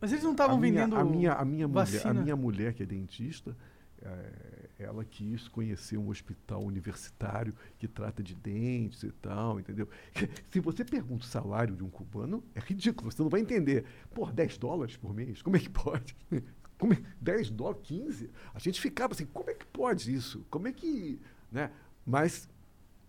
C: Mas eles não estavam vendendo
E: a minha a minha mulher, a
C: vacina.
E: minha mulher que é dentista é, ela quis conhecer um hospital universitário que trata de dentes e tal, entendeu? Se você pergunta o salário de um cubano, é ridículo, você não vai entender. Pô, 10 dólares por mês? Como é que pode? Como é, 10 dólares, 15? A gente ficava assim, como é que pode isso? Como é que. Né? Mas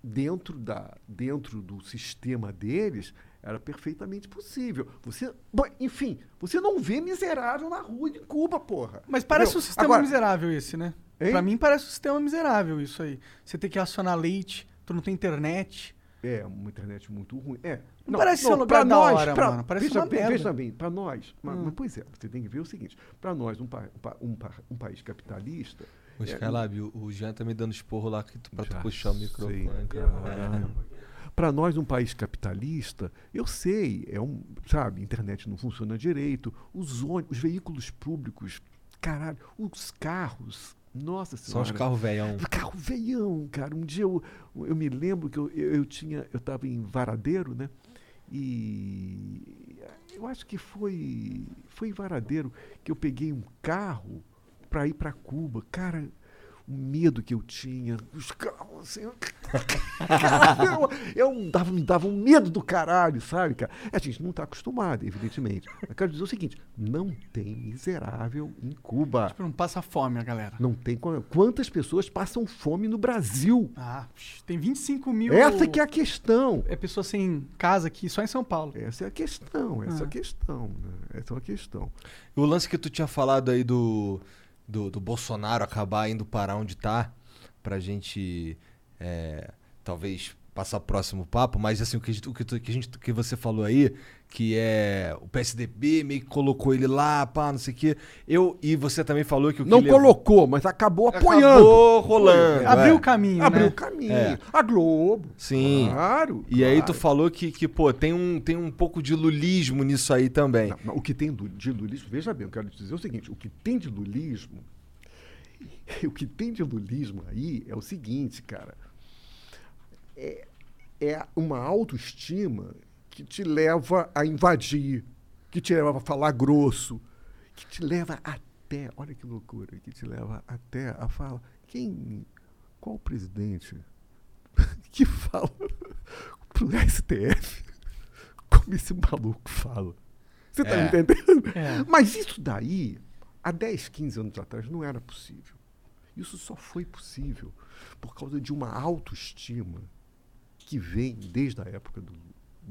E: dentro, da, dentro do sistema deles era perfeitamente possível. Você, enfim, você não vê miserável na rua de Cuba, porra.
C: Mas parece um sistema
E: Agora,
C: miserável esse, né?
E: Hein?
C: Pra mim parece um sistema miserável isso aí. Você tem que acionar leite, tu não tem internet.
E: É, uma internet muito ruim. É.
C: Não parece ser um lugar
E: pra
C: da hora,
E: pra-
C: mano. Parece
E: veja,
C: uma
E: bem,
C: merda.
E: veja bem, para nós. Mas,
C: Hum.
E: mas, pois é, você tem que ver o seguinte: para nós, um, pa- um pa- um pa- um país capitalista.
D: Ô,
E: é,
D: Skylab, o, o Jean tá me dando esporro lá que tu, pra tu puxar o microfone.
E: Para nós, um país capitalista, eu sei, é um, sabe, a internet não funciona direito, os ônibus, os veículos públicos, caralho, os carros, nossa
D: Só
E: senhora.
D: os carros velhão.
E: Carro veião, cara. Um dia eu, eu me lembro que eu, eu, eu tinha, eu estava em Varadeiro, né? E eu acho que foi, foi em Varadeiro que eu peguei um carro para ir para Cuba. Cara, o medo que eu tinha, os carros assim. eu, eu dava, me dava um medo do caralho, sabe, cara? A gente não está acostumado, evidentemente. Mas quero dizer o seguinte: não tem miserável em Cuba.
C: Tipo, não passa fome a galera.
E: Não tem como. Quantas pessoas passam fome no Brasil?
C: Ah, tem 25 mil.
E: Essa que é a questão.
C: É pessoa sem casa aqui, só em São Paulo.
E: Essa é a questão, essa é
C: Ah.
E: a questão. Né? Essa é a questão.
D: O lance que tu tinha falado aí do, do, do Bolsonaro acabar indo parar onde tá, pra gente é, talvez passar próximo papo, mas assim, o que, a o que, que a gente, que você falou aí, que é o PSDB meio que colocou ele lá, pá, não sei o quê. Eu, e você também falou que o que
E: Não
D: levou-
E: colocou, mas acabou apoiando.
D: Acabou rolando.
C: Abriu
D: é.
C: o caminho,
E: Abriu
C: né?
E: o caminho.
D: É.
E: A Globo.
D: Sim.
E: Claro.
D: E aí tu
E: claro.
D: falou que, que pô, tem um, tem um pouco de lulismo nisso aí também.
E: Não, o que tem de lulismo, veja bem, eu quero te dizer o seguinte: o que tem de lulismo, o que tem de lulismo aí é o seguinte, cara. É, é uma autoestima que te leva a invadir, que te leva a falar grosso, que te leva até, olha que loucura, que te leva até a falar. Quem. Qual presidente que fala pro STF como esse maluco fala? Você tá
D: É.
E: me entendendo?
C: É.
E: Mas isso daí, há 10, 15 anos atrás, não era possível. Isso só foi possível por causa de uma autoestima que vem desde a época do,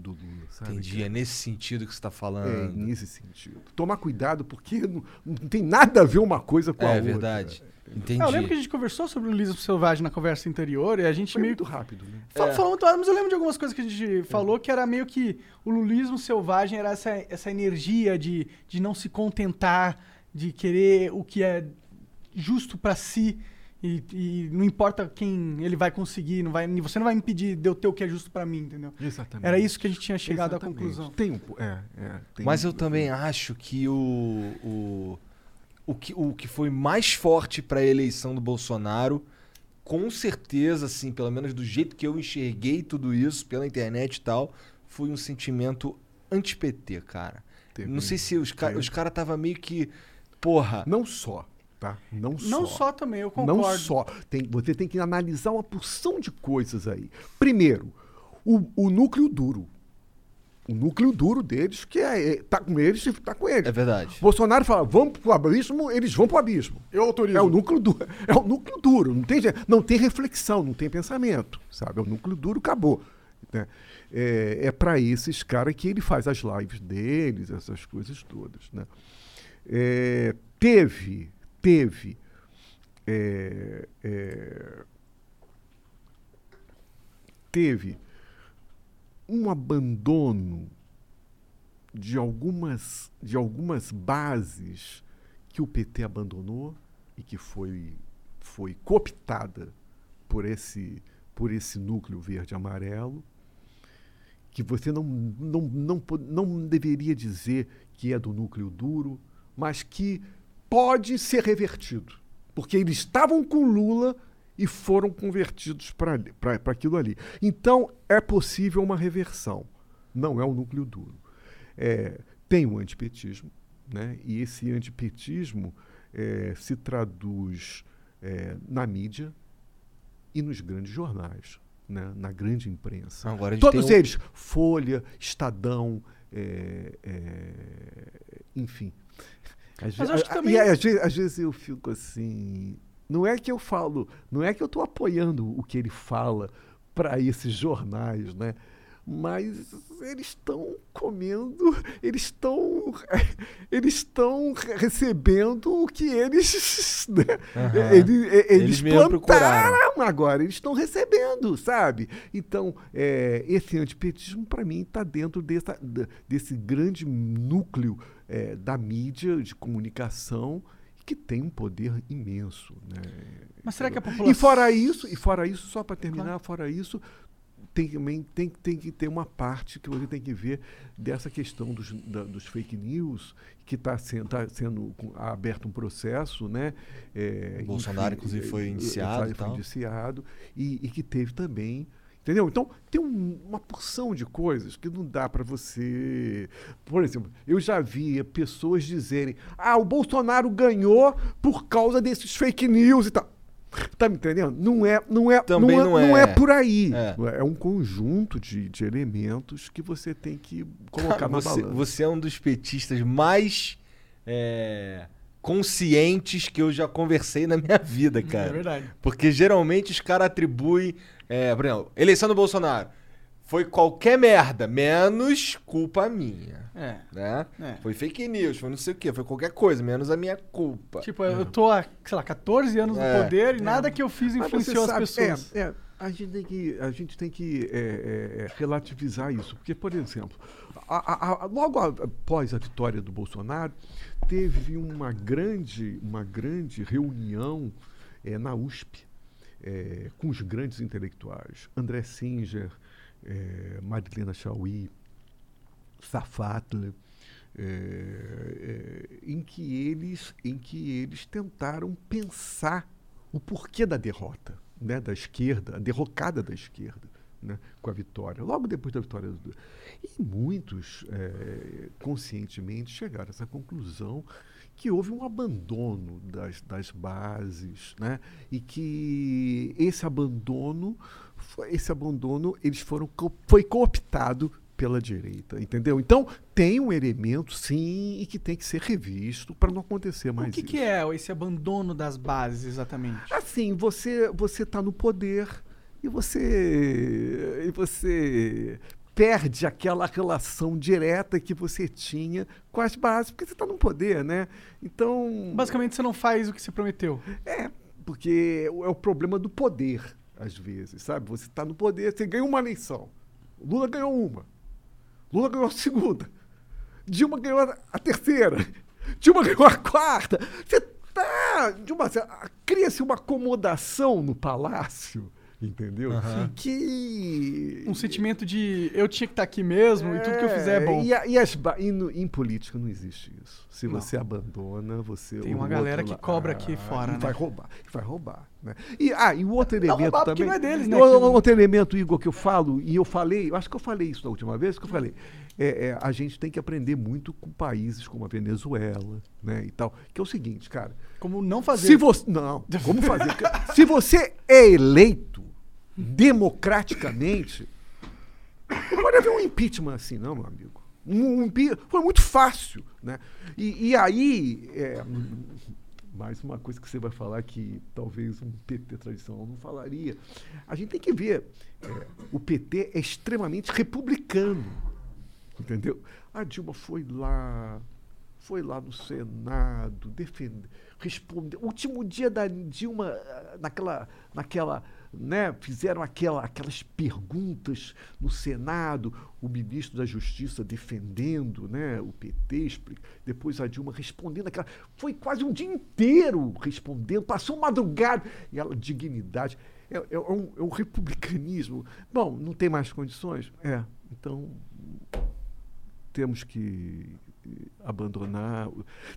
E: do Lula, sabe?
D: Entendi. É nesse sentido que você tá
E: É,
D: falando.
E: nesse sentido. Tomar cuidado, porque não, não tem nada a ver uma coisa com a
D: É,
E: outra.
D: verdade. Entendi.
C: É, eu lembro que a gente conversou sobre o Lulismo Selvagem na conversa anterior e a gente
E: Foi
C: meio
E: muito rápido, né?
C: Fa-
D: É.
C: Falou muito rápido, mas eu lembro de algumas coisas que a gente falou que era meio que o lulismo selvagem era essa, essa energia de, de não se contentar, de querer o que é justo pra si e, e não importa quem ele vai conseguir, não vai, você não vai impedir de eu ter o que é justo pra mim, entendeu?
E: Exatamente.
C: Era isso que a gente tinha chegado à
E: Exatamente.
C: conclusão.
E: Tem um, é, é, tem
D: Mas
E: um-
D: eu também acho que o, o, o, que, o que foi mais forte para a eleição do Bolsonaro, com certeza, assim, pelo menos do jeito que eu enxerguei tudo isso pela internet e tal, foi um sentimento anti-PT, cara.
E: Teve-
D: Não sei se os, caras tava meio que. Porra.
E: Não só, tá? Não,
C: Não
E: só.
C: só também, eu concordo.
E: Não só. Tem, você tem que analisar uma porção de coisas aí. Primeiro, o, o núcleo duro. O núcleo duro deles, que é, é- tá com eles e tá com eles.
D: É verdade.
E: Bolsonaro fala, vamos pro abismo, eles vão pro abismo.
C: Eu autorizo.
E: É o núcleo duro. É o núcleo duro. Não tem, não tem reflexão, não tem pensamento. Sabe? É o núcleo duro, acabou. né? É, é para esses caras que ele faz as lives deles, essas coisas todas. Né? É, teve, teve. é, é, teve um abandono de algumas, de algumas bases que o PT abandonou e que foi, foi cooptada por esse, por esse núcleo verde-amarelo, que você não, não, não, não deveria dizer que é do núcleo duro, mas que pode ser revertido. Porque eles estavam com Lula e foram convertidos para aquilo ali. Então, é possível uma reversão. Não é o núcleo duro. É, tem o antipetismo, né? e esse antipetismo é, se traduz é, na mídia e nos grandes jornais, né? na grande imprensa.
D: Agora
E: Todos
D: tem um-
E: eles, Folha, Estadão, é, é, enfim. Às
C: Mas acho que também-
E: E às vezes, às vezes eu fico assim. Não é que eu falo, não é que eu estou apoiando o que ele fala para esses jornais, né? Mas eles estão comendo, eles estão eles estão recebendo o que eles né? E- eles,
D: Eles procuraram.
E: plantaram agora, eles estão recebendo, sabe? Então, é, esse antipetismo, para mim, está dentro dessa, desse grande núcleo é, da mídia de comunicação que tem um poder imenso. Né?
C: Mas será que a população...
E: E fora isso, e fora isso, só para terminar, fora isso, tem, também tem, tem que ter uma parte que você tem que ver dessa questão dos, da- dos fake news, que está sendo, tá sendo aberto um processo, né? É,
D: O Bolsonaro, inclusive, foi
E: eh,
D: indiciado
E: Foi, foi
D: tal.
E: indiciado e, e que teve também. Entendeu? Então, tem um- uma porção de coisas que não dá para você. Por exemplo, eu já vi pessoas dizerem: ah, o Bolsonaro ganhou por causa desses fake news e tal. Tá me entendendo? Não é, não é,
D: Também
E: não é,
D: não
E: não
D: é.
E: é por aí.
D: É.
E: É, um conjunto de, de elementos que você tem que colocar
D: Cara,
E: na
D: você,
E: balança.
D: você é um dos petistas mais é, conscientes que eu já conversei na minha vida, cara.
C: É verdade.
D: Porque geralmente os caras atribuem. É, por exemplo, eleição do Bolsonaro. Foi qualquer merda, menos culpa minha.
C: É.
D: Né?
C: É.
D: Foi fake news, foi não sei o quê, foi qualquer coisa, menos a minha culpa.
C: Tipo, eu tô há, sei lá, 14 anos no
D: É.
C: poder e nada que eu fiz influenciou
E: você
C: as
E: sabe,
C: pessoas.
E: É, é, a gente tem que, a gente tem que é, é, é, relativizar isso. Porque, por exemplo, a- a- a- logo após a vitória do Bolsonaro, teve uma grande, uma grande reunião é, na USP é, com os grandes intelectuais. André Singer, é, Marilena Chauí, Safatler, é, é, em que eles em que eles tentaram pensar o porquê da derrota né, da esquerda, a derrocada da esquerda né, com a vitória, logo depois da vitória do e muitos é, conscientemente chegaram a essa conclusão que houve um abandono das, das bases, né? E que esse abandono, esse abandono, eles foram foi cooptado pela direita, entendeu? Então tem um elemento, sim, e que tem que ser revisto para não acontecer mais
C: O que,
E: isso.
C: que é esse abandono das bases, exatamente?
E: Assim, você você está no poder e você e você perde aquela relação direta que você tinha com as bases, porque você está no poder, né? Então,
C: Basicamente, você não faz o que você prometeu.
E: é, porque é o problema do poder, às vezes, sabe? Você está no poder, você ganha uma eleição. Lula ganhou uma. Lula ganhou a segunda. Dilma ganhou a- terceira. Dilma ganhou a quarta. Você tá. Certa- cria-se uma acomodação no palácio, entendeu? Que.
C: Um sentimento de eu tinha que estar aqui mesmo e tudo que eu fizer é bom.
E: E, a- e as e no- em política não existe isso. Se você abandona, você.
C: Tem uma galera que
E: lá-
C: cobra aqui
E: Ah,
C: fora,
E: e
C: né?
E: Vai roubar. Vai roubar. Né? E, ah, e o outro elemento
C: porque
E: também.
C: não é deles, né?
E: O- Outro elemento, Igor, que eu falo, e eu falei, eu acho que eu falei isso da última vez que eu falei. É, é, a gente tem que aprender muito com países como a Venezuela, né? E tal. Que é o seguinte, cara.
C: Como não fazer.
E: Se você. Não, como fazer? Se você é eleito democraticamente, não pode haver um impeachment assim, não, meu amigo. Um, impe- foi muito fácil. Né? E, e aí, é, mais uma coisa que você vai falar que talvez um PT tradicional não falaria. A gente tem que ver. é, o PT é extremamente republicano. Entendeu? A Dilma foi lá, foi lá no Senado, defender, respondeu. Último dia da Dilma, ah, naquela, naquela, né, fizeram aquela, aquelas perguntas no Senado, o ministro da Justiça defendendo, né, o PT, depois a Dilma respondendo aquela, foi quase um dia inteiro respondendo, passou madrugada, e ela, dignidade, é, é um, é um republicanismo. Bom, não tem mais condições? É, então temos que eh, abandonar.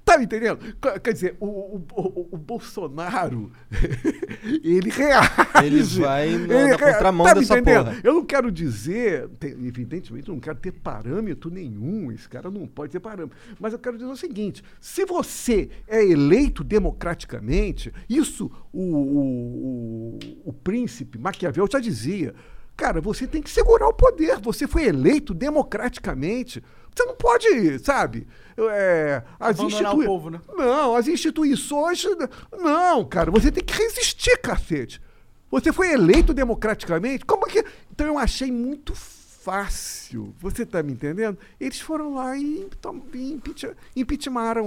E: Tá me entendendo? Qu- Quer dizer, o, o, o- o Bolsonaro, ele reage.
F: Ele vai na-
E: Ele
F: na contramão
E: tá
F: dessa
E: entendendo?
F: porra.
E: Eu não quero dizer, tem- evidentemente, eu não quero ter parâmetro nenhum. Esse cara não pode ter parâmetro. Mas eu quero dizer o seguinte: se você é eleito democraticamente, isso o, o, o príncipe Maquiavel já dizia. Cara, você tem que segurar o poder. Você foi eleito democraticamente. Você não pode, sabe? É, as
C: Abandonar
E: institui-
C: o povo, né?
E: Não, as instituições. Não, cara, você tem que resistir, cacete. Você foi eleito democraticamente? Como que. Então eu achei muito fácil. Você tá me entendendo? Eles foram lá e, e impeach-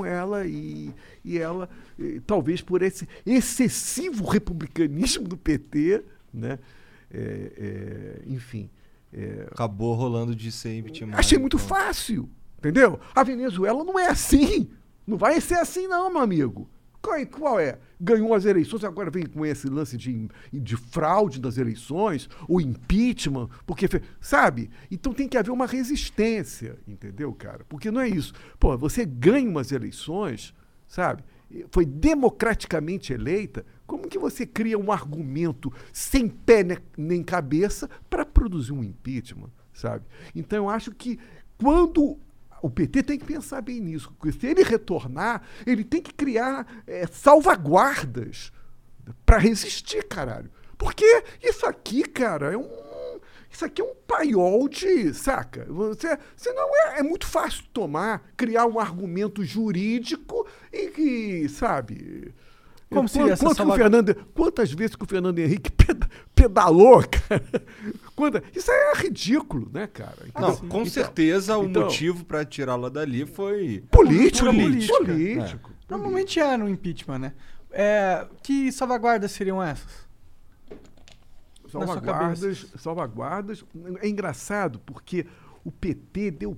E: ela e, e ela, eh, talvez por esse excessivo republicanismo do PT, né? É, é, enfim.
D: Acabou rolando de ser impeachment.
E: Achei muito
D: então.
E: fácil, entendeu? A Venezuela não é assim. Não vai ser assim, não, meu amigo. Qual é? Qual é? Ganhou as eleições, agora vem com esse lance de, de fraude das eleições, o impeachment, porque. Sabe? Então tem que haver uma resistência, entendeu, cara? Porque não é isso. Pô, você ganha umas eleições, sabe? Foi democraticamente eleita. Como que você cria um argumento sem pé ne- nem cabeça para produzir um impeachment, sabe? Então eu acho que quando o PT tem que pensar bem nisso. Se ele retornar, ele tem que criar eh, salvaguardas para resistir, caralho. Porque isso aqui, cara, é um. Isso aqui é um paiol de. Saca? Você, você não é, é muito fácil tomar, criar um argumento jurídico e que, sabe.
C: Como seria essa
E: quanto que o Fernando, Quantas vezes que o Fernando Henrique peda- pedalou, cara? Quanta- isso aí é ridículo, né, cara?
D: Não,
E: Então-
D: com
E: então-
D: certeza o
E: então-
D: motivo pra tirá-la dali foi.
E: Político,
C: Política.
E: político.
C: Normalmente é no impeachment, né? É, que salvaguardas seriam essas?
E: Salvaguardas, salvaguardas. É engraçado porque o PT deu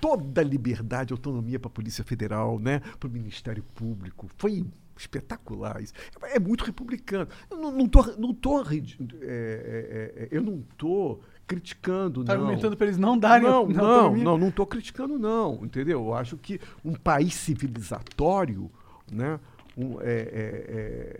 E: toda a liberdade e autonomia para a Polícia Federal, né? para o Ministério Público. Foi espetacular isso. É muito republicano. Eu não, não tô, não tô ridi- é, é, é, eu não tô criticando,
C: Tá
E: não.
C: argumentando pra eles não darem
E: não, não, não, não estou criticando, não, entendeu? Eu acho que um país civilizatório, né, um- é- é-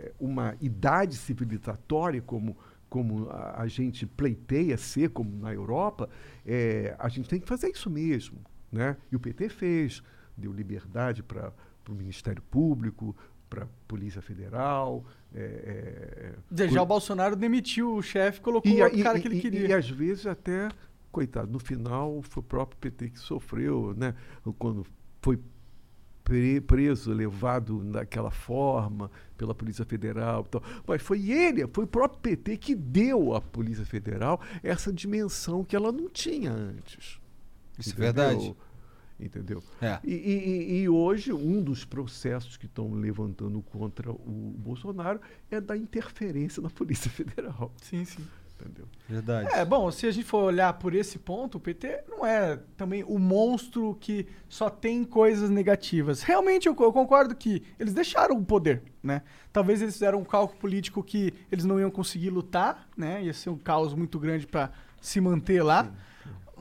E: é uma idade civilizatória como, como a, a gente pleiteia ser, como na Europa, é, a gente tem que fazer isso mesmo. Né? E o PT fez, deu liberdade para o Ministério Público, para a Polícia Federal. é, é,
C: Já
E: por-
C: o Bolsonaro demitiu o chefe e colocou
E: e,
C: o
E: e-
C: cara que ele
E: e-
C: queria.
E: e às vezes até coitado, no final foi o próprio PT que sofreu, né? Quando foi pre- preso, levado daquela forma pela Polícia Federal. e tal. Mas foi ele, foi o próprio PT que deu à Polícia Federal essa dimensão que ela não tinha antes.
D: Isso é
E: Entendeu?
D: verdade.
E: Entendeu?
D: É.
E: E, e- e- hoje, um dos processos que estão levantando contra o Bolsonaro é da interferência na Polícia Federal.
C: Sim, sim.
E: Entendeu?
D: Verdade.
C: É, bom, se a gente for olhar por esse ponto, o PT não é também o monstro que só tem coisas negativas. Realmente eu, eu concordo que eles deixaram o poder, né? Talvez eles fizeram um cálculo político que eles não iam conseguir lutar, né? Ia ser um caos muito grande pra se manter lá.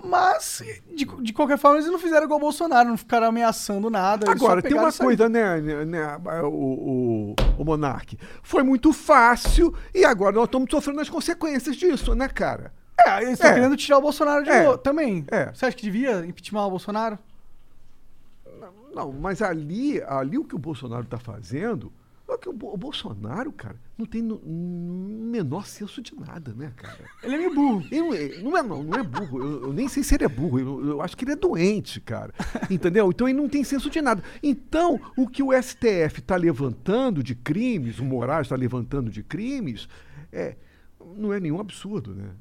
C: Mas, de, de qualquer forma, eles não fizeram igual o Bolsonaro, não ficaram ameaçando nada.
E: Agora, tem uma coisa, né, né, né, o, o, o Monark? Foi muito fácil e agora nós estamos sofrendo as consequências disso, né, cara?
C: É, eles estão
E: É.
C: querendo tirar o Bolsonaro de
E: É.
C: novo também.
E: É.
C: Você acha que devia impeachment o Bolsonaro?
E: Não, mas ali, ali o que o Bolsonaro está fazendo, é que o, o Bolsonaro, cara, não tem no menor senso de nada, né, cara?
C: Ele é meio burro.
E: Ele não, é, não é, não, é burro. Eu, eu nem sei se ele é burro. Eu, eu acho que ele é doente, cara. Entendeu? Então ele não tem senso de nada. Então, o que o STF está levantando de crimes, o Moraes está levantando de crimes, é, não é nenhum absurdo, né?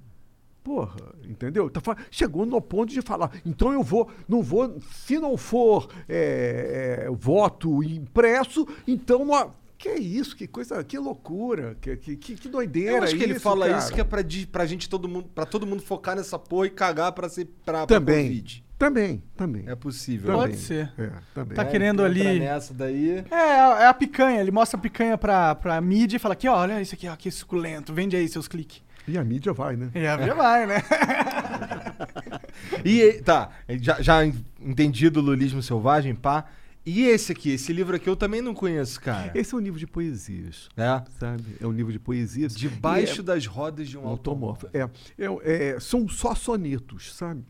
E: Porra, entendeu? Tá chegou no ponto de falar, então eu vou, não vou, se não for é, é, voto impresso, então não que é isso, que coisa, que loucura, que, que, que, que doideira
D: Eu acho que ele
E: isso,
D: fala
E: cara.
D: isso que é pra, pra gente todo mundo, pra todo mundo focar nessa porra e cagar pra ser pra, pra
E: Também,
D: Covid.
E: também, também.
D: É possível.
C: Pode
E: Também.
C: ser.
E: É, também.
C: Tá
D: É,
C: querendo ali-
D: nessa daí.
C: É, é a picanha. Ele mostra a picanha pra, pra mídia e fala aqui, ó, olha isso aqui, ó, que suculento. Vende aí seus cliques.
E: E a mídia vai, né?
C: E a já vai, né?
D: E tá, já, já entendido o lulismo selvagem, pá. E esse aqui, esse livro aqui eu também não conheço, cara.
E: Esse é um livro de poesias,
D: É.
E: sabe? É um livro de poesias.
D: Debaixo
E: E
D: das rodas de um
E: é, um
D: automóvel.
E: automóvel. É, é, é, são só sonetos, sabe?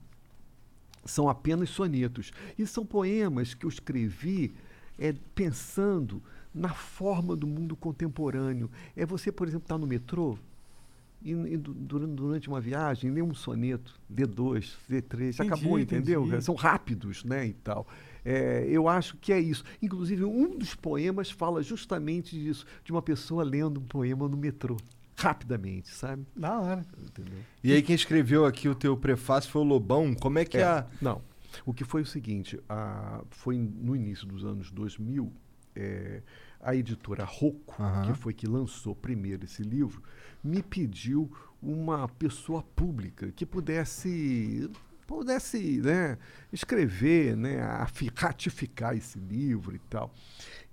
E: São apenas sonetos. E são poemas que eu escrevi é, pensando na forma do mundo contemporâneo. É você, por exemplo, estar no metrô e, e du- durante, durante uma viagem, lê um soneto, D2, D3,
C: Entendi,
E: acabou, entendeu?
C: entendi.
E: São rápidos, né, e tal. É, eu acho que é isso. Inclusive, um dos poemas fala justamente disso, de uma pessoa lendo um poema no metrô, rapidamente, sabe?
C: da hora.
E: Entendeu?
D: E aí quem escreveu aqui o teu prefácio foi o Lobão. Como é que é, a...
E: Não. O que foi o seguinte, a- foi no início dos anos 2000, é, a editora Rocco,
D: Aham.
E: que foi que lançou primeiro esse livro, me pediu uma pessoa pública que pudesse pudesse né, escrever, né, ratificar esse livro e tal.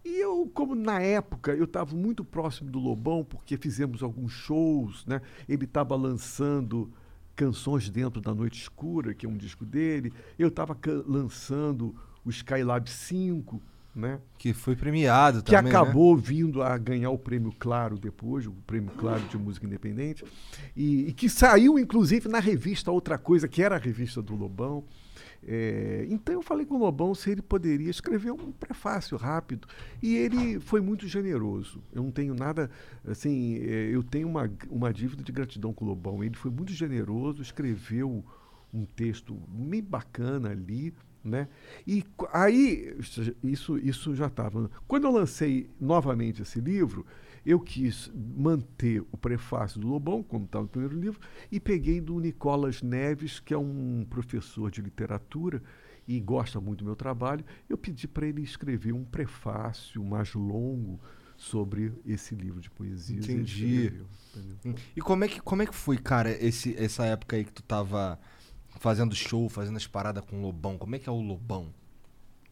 E: E eu, como na época eu estava muito próximo do Lobão, porque fizemos alguns shows, né? Ele estava lançando Canções Dentro da Noite Escura, que é um disco dele. Eu estava lançando o Skylab 5, né?
D: que foi premiado
E: que
D: também, né?
E: acabou vindo a ganhar o prêmio Claro depois, o prêmio Claro de Música Independente, e, e que saiu inclusive na revista Outra Coisa, que era a revista do Lobão. É, então eu falei com o Lobão se ele poderia escrever um prefácio rápido. E ele foi muito generoso. Eu não tenho nada, assim, é, eu tenho uma, uma dívida de gratidão com o Lobão. Ele foi muito generoso, escreveu um texto bem bacana ali, né? E aí, isso, isso já estava. Quando eu lancei novamente esse livro, eu quis manter o prefácio do Lobão, como estava no primeiro livro, e peguei do Nicolas Neves, que é um professor de literatura e gosta muito do meu trabalho. Eu pedi para ele escrever um prefácio mais longo sobre esse livro de poesias. Ele
D: Entendi.
E: escreveu, entendeu?
D: E como é que, como é que foi, cara, esse, essa época aí que tu tava fazendo show, fazendo as paradas com o Lobão? Como é que é o Lobão?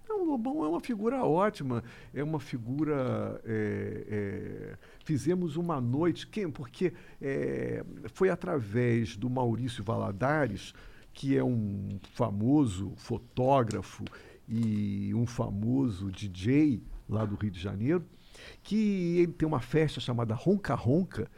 E: Não, o Lobão é uma figura ótima, é uma figura. é, é, fizemos uma noite, quem, porque é, foi através do Maurício Valadares, que é um famoso fotógrafo e um famoso DJ lá do Rio de Janeiro, que ele tem uma festa chamada Ronca Ronca,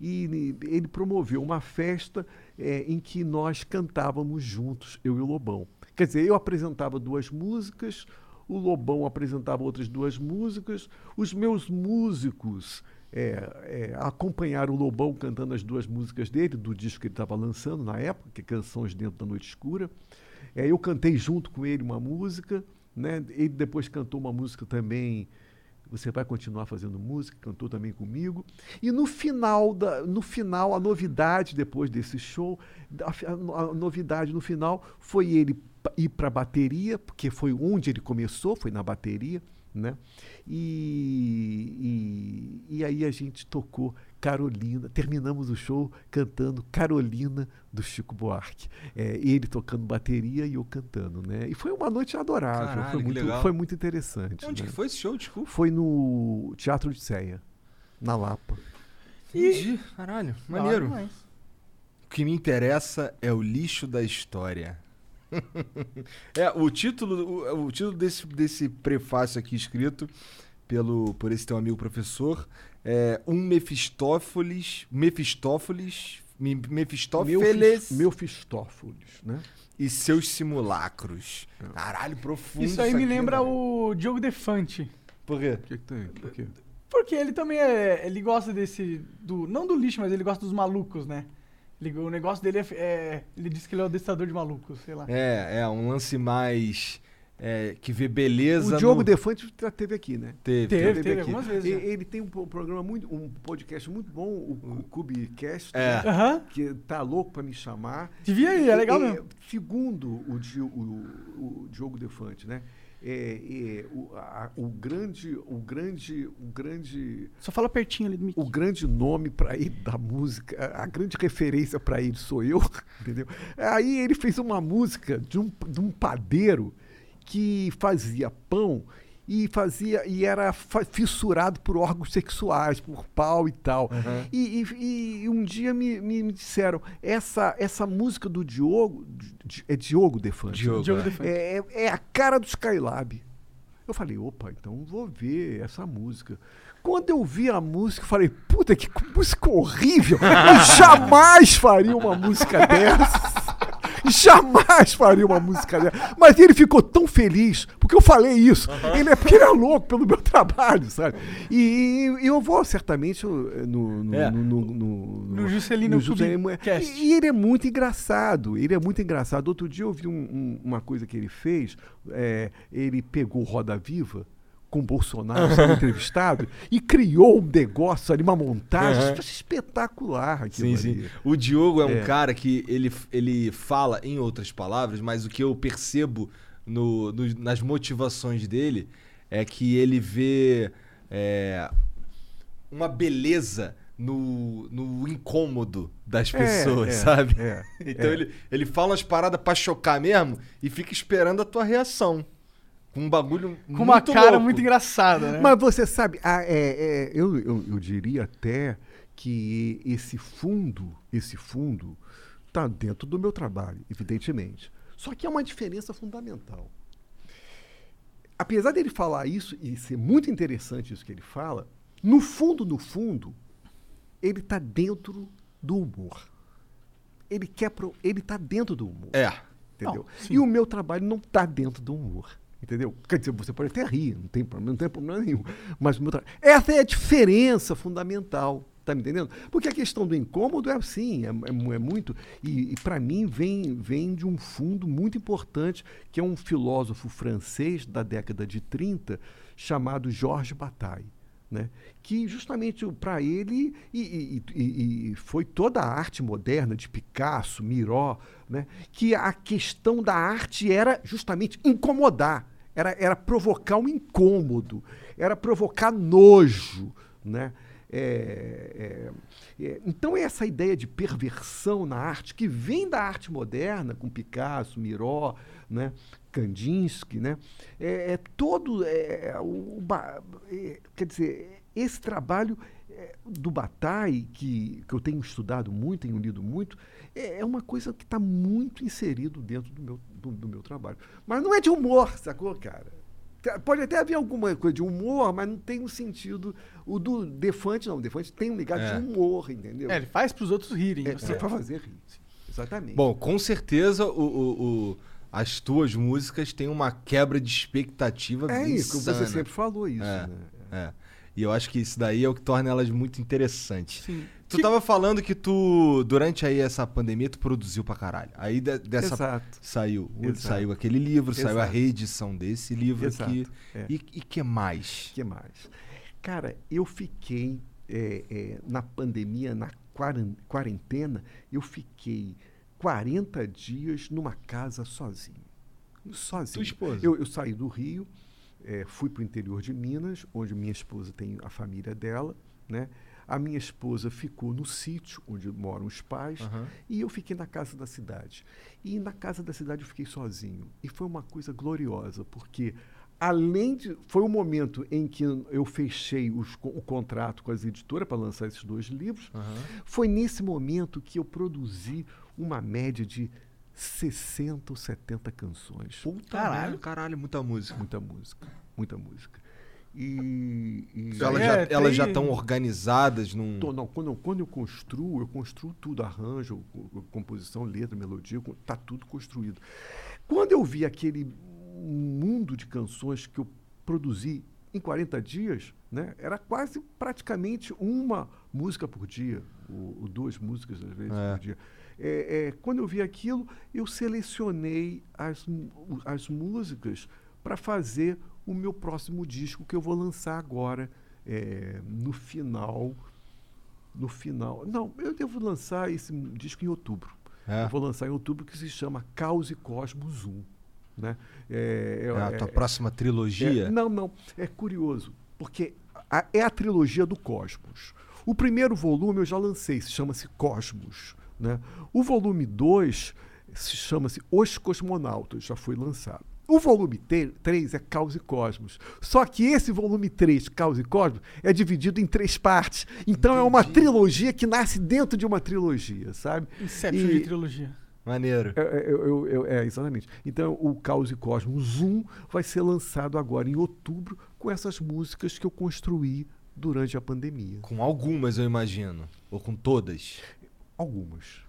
E: e ele promoveu uma festa é, em que nós cantávamos juntos, eu e o Lobão. Quer dizer, eu apresentava duas músicas, o Lobão apresentava outras duas músicas, os meus músicos é, é, acompanhar o Lobão cantando as duas músicas dele, do disco que ele estava lançando na época, que é Canções Dentro da Noite Escura. É, eu cantei junto com ele uma música, né? ele depois cantou uma música também. Você vai continuar fazendo música, cantou também comigo. E no final, da, no final a novidade depois desse show, a, a- novidade no final foi ele ir para a bateria, porque foi onde ele começou, foi na bateria, né? E, e, e aí a gente tocou Carolina, terminamos o show cantando Carolina do Chico Buarque. É, ele tocando bateria e eu cantando, né? E foi uma noite adorável,
D: Caralho,
E: foi,
D: que
E: muito,
D: legal.
E: foi muito interessante.
D: Onde
E: né?
D: que foi esse show? Desculpa.
E: Foi no Teatro de Ceia, na Lapa.
D: Entendi. Caralho,
C: Da hora
D: maneiro.
C: demais.
D: O que me interessa é o lixo da história. é, o título, o, o título desse, desse prefácio aqui escrito pelo, por esse teu amigo professor é Um Mefistófeles. Mefistófeles. Me- Mefistófeles
E: Meu Fistófolis, né?
D: e seus simulacros. Caralho, profundo.
C: Isso aí me
D: aqui,
C: lembra
D: mano.
C: o Diogo Defante.
D: Por quê?
E: O que, que tem? Por quê?
C: Porque ele também é. Ele gosta desse. Do, não do lixo, mas ele gosta dos malucos, né? Ele- o negócio dele é, é- Ele diz que ele é o adestrador de malucos, sei lá.
D: É, é um lance mais. É, que vê beleza.
E: O Diogo
D: no...
E: Defante já teve aqui, né?
D: Teve,
C: Teve,
D: teve.
C: teve
E: aqui.
C: algumas vezes.
E: E-. Ele, tem um programa muito, um podcast muito bom, o, o Cubicast,
D: É.
E: né? Que tá louco para me chamar.
C: Devia ir, é legal
E: E,
C: mesmo.
E: Segundo o, o- o Diogo Defante, né? É, é, o, a- o grande, o grande, o grande,
C: Só fala pertinho ali do Mickey.
E: o grande nome para ele da música, a, a grande referência para ele sou eu, entendeu? Aí ele fez uma música de um, de um padeiro que fazia pão e fazia e era fissurado por órgãos sexuais, por pau e tal. E, e- e um dia me, me- me disseram essa essa música do Diogo Di- é Diogo Defante.
D: Diogo,
C: Diogo
D: é.
C: Defante.
E: É, é a cara do Skylab. Eu falei, opa, então vou ver essa música. Quando eu vi a música, eu falei, puta, que música horrível! Eu jamais faria uma música dessa! Jamais faria uma música dessa. Mas ele ficou tão feliz, porque eu falei isso. Ele é porque ele é louco pelo meu trabalho, sabe? E, e eu vou certamente uh, no, no,
D: É.
E: no, no, no,
C: No Juscelino
E: Juscelino-
C: Kubicast.
E: E ele é muito engraçado. Ele é muito engraçado. Outro dia eu vi um- um- uma coisa que ele fez. é, ele pegou Roda Viva com o Bolsonaro sendo entrevistado e criou um negócio ali, uma montagem
D: Aham.
E: espetacular.
D: Sim, sim. O Diogo é um
E: É.
D: cara que ele, ele fala em outras palavras, mas o que eu percebo no, no- nas motivações dele é que ele vê é, uma beleza no, no incômodo das
E: É,
D: pessoas,
E: é,
D: sabe?
E: é,
D: então
E: é.
D: Ele, ele fala umas paradas pra chocar mesmo e fica esperando a tua reação. Com um bagulho
C: Com uma cara
D: louco.
C: muito engraçada, né?
E: Mas você sabe, ah, é, é, eu, eu, eu diria até que esse fundo, esse fundo, está dentro do meu trabalho, evidentemente. Só que há uma diferença fundamental. Apesar dele falar isso e ser muito interessante isso que ele fala, no fundo, no fundo, ele está dentro do humor. Ele quer, pro- ele está dentro do humor
D: É.
E: entendeu?
C: Não,
E: e o meu trabalho não está dentro do humor, entendeu? Quer dizer, você pode até rir, não tem problema, não tem problema nenhum. Mas essa é a diferença fundamental, tá me entendendo? Porque a questão do incômodo é assim, é, é é muito e, para mim vem vem de um fundo muito importante que é um filósofo francês da década de 30 chamado Georges Bataille. Né? que justamente para ele e, e- e- e foi toda a arte moderna de Picasso, Miró, né? que a questão da arte era justamente incomodar, era, era provocar um incômodo, era provocar nojo. Né? É, é, é, então essa ideia de perversão na arte que vem da arte moderna com Picasso, Miró, né? Kandinsky, né? É, é todo é, o, ba- é, quer dizer esse trabalho é, do Bataille que, que eu tenho estudado muito, tenho lido muito, é, é uma coisa que está muito inserido dentro do meu, do, do meu trabalho. Mas não é de humor, sacou, cara? Pode até haver alguma coisa de humor, mas não tem um sentido. O do Defante, não. O Defante tem um ligado
D: É.
E: de humor, entendeu?
C: É, ele faz pros outros rirem.
E: É,
C: você-
E: para fazer rir. Exatamente.
D: Bom, com certeza o, o- o- as tuas músicas têm uma quebra de expectativa
E: é isso,
D: insana.
E: você sempre falou isso.
D: É,
E: Né?
D: é. E eu acho que isso daí é o que torna elas muito interessantes.
C: Sim.
D: Tu tava falando que tu, durante aí essa pandemia, tu produziu pra caralho. Aí de- dessa
E: Exato.
D: saiu,
E: Exato.
D: saiu aquele livro, saiu a
E: Exato.
D: reedição desse livro
E: Exato,
D: aqui.
E: é.
D: E, e que mais?
E: que mais? Cara, eu fiquei é, é, na pandemia, na quarentena, eu fiquei 40 dias numa casa sozinho. Sozinho.
D: Tua esposa?
E: Eu, eu saí do Rio, é, fui para o interior de Minas, onde minha esposa tem a família dela, né? A minha esposa ficou no sítio onde moram os pais
D: Aham.
E: e eu fiquei na casa da cidade. E na casa da cidade eu fiquei sozinho. E foi uma coisa gloriosa, porque além de. Foi o momento em que eu fechei os o contrato com as editoras para lançar esses dois livros. Foi nesse momento que eu produzi uma média de 60 ou 70 canções.
D: Puta
C: Caralho.
D: merda, caralho, muita música.
E: Muita música. Muita música. E. e
D: Elas
C: É,
D: já
C: tem-
D: elas já estão organizadas num.
E: Tô- não, quando, eu- quando eu construo, eu construo tudo, arranjo, co- co- composição, letra, melodia, tá tudo construído. Quando eu vi aquele mundo de canções que eu produzi em 40 dias, né, era quase praticamente uma música por dia, ou, ou duas músicas às vezes
D: É.
E: por dia. É, é, quando eu vi aquilo, eu selecionei as, as músicas para fazer o meu próximo disco que eu vou lançar agora é, no final no final. Não, eu devo lançar esse disco em outubro.
D: É.
E: Eu vou lançar em outubro que se chama Caos e Cosmos 1. Né? É,
D: É a
E: é-
D: tua próxima trilogia?
E: é, não, não. É curioso, porque a- é a trilogia do Cosmos. O primeiro volume eu já lancei, se chama-se Cosmos. Né? O volume 2 se chama-se Os Cosmonautas, já foi lançado. O volume 3 é Caos e Cosmos. Só que esse volume 3, Caos e Cosmos, é dividido em três partes. Então é uma trilogia que nasce dentro de uma trilogia, sabe?
C: Inception
E: E-
C: de trilogia.
D: Maneiro.
E: é, é, eu- eu- eu- é, exatamente. Então, o Caos e Cosmos 1 vai ser lançado agora em outubro com essas músicas que eu construí durante a pandemia.
D: Com algumas, eu imagino. Ou com todas.
E: Algumas.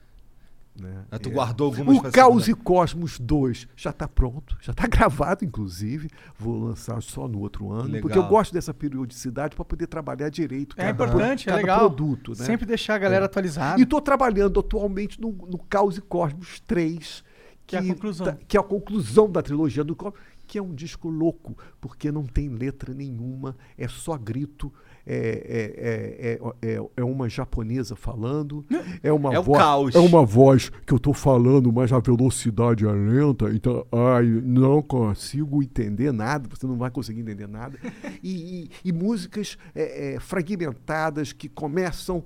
E: Né?
D: Ah, tu
E: É.
D: guardou algumas
E: O Caos e Cosmos 2 já está pronto, já está gravado, inclusive. Vou lançar só no outro ano,
D: Legal.
E: porque eu gosto dessa periodicidade para poder trabalhar direito.
C: É
E: cada-
C: importante, é
E: cada
C: legal.
E: produto. Né?
C: Sempre deixar a galera atualizada.
E: E estou trabalhando atualmente no, no Caos e Cosmos 3.
C: Que é a conclusão.
E: tá- que é a conclusão da trilogia do Cosmos, que é um disco louco, porque não tem letra nenhuma, é só grito, é, é, é, é, é uma japonesa falando, é uma
D: É o
E: voz.
D: caos.
E: É uma voz que eu estou falando, mas a velocidade é lenta, então ai, não consigo entender nada, você não vai conseguir entender nada. E, e- e músicas é, é, fragmentadas que começam,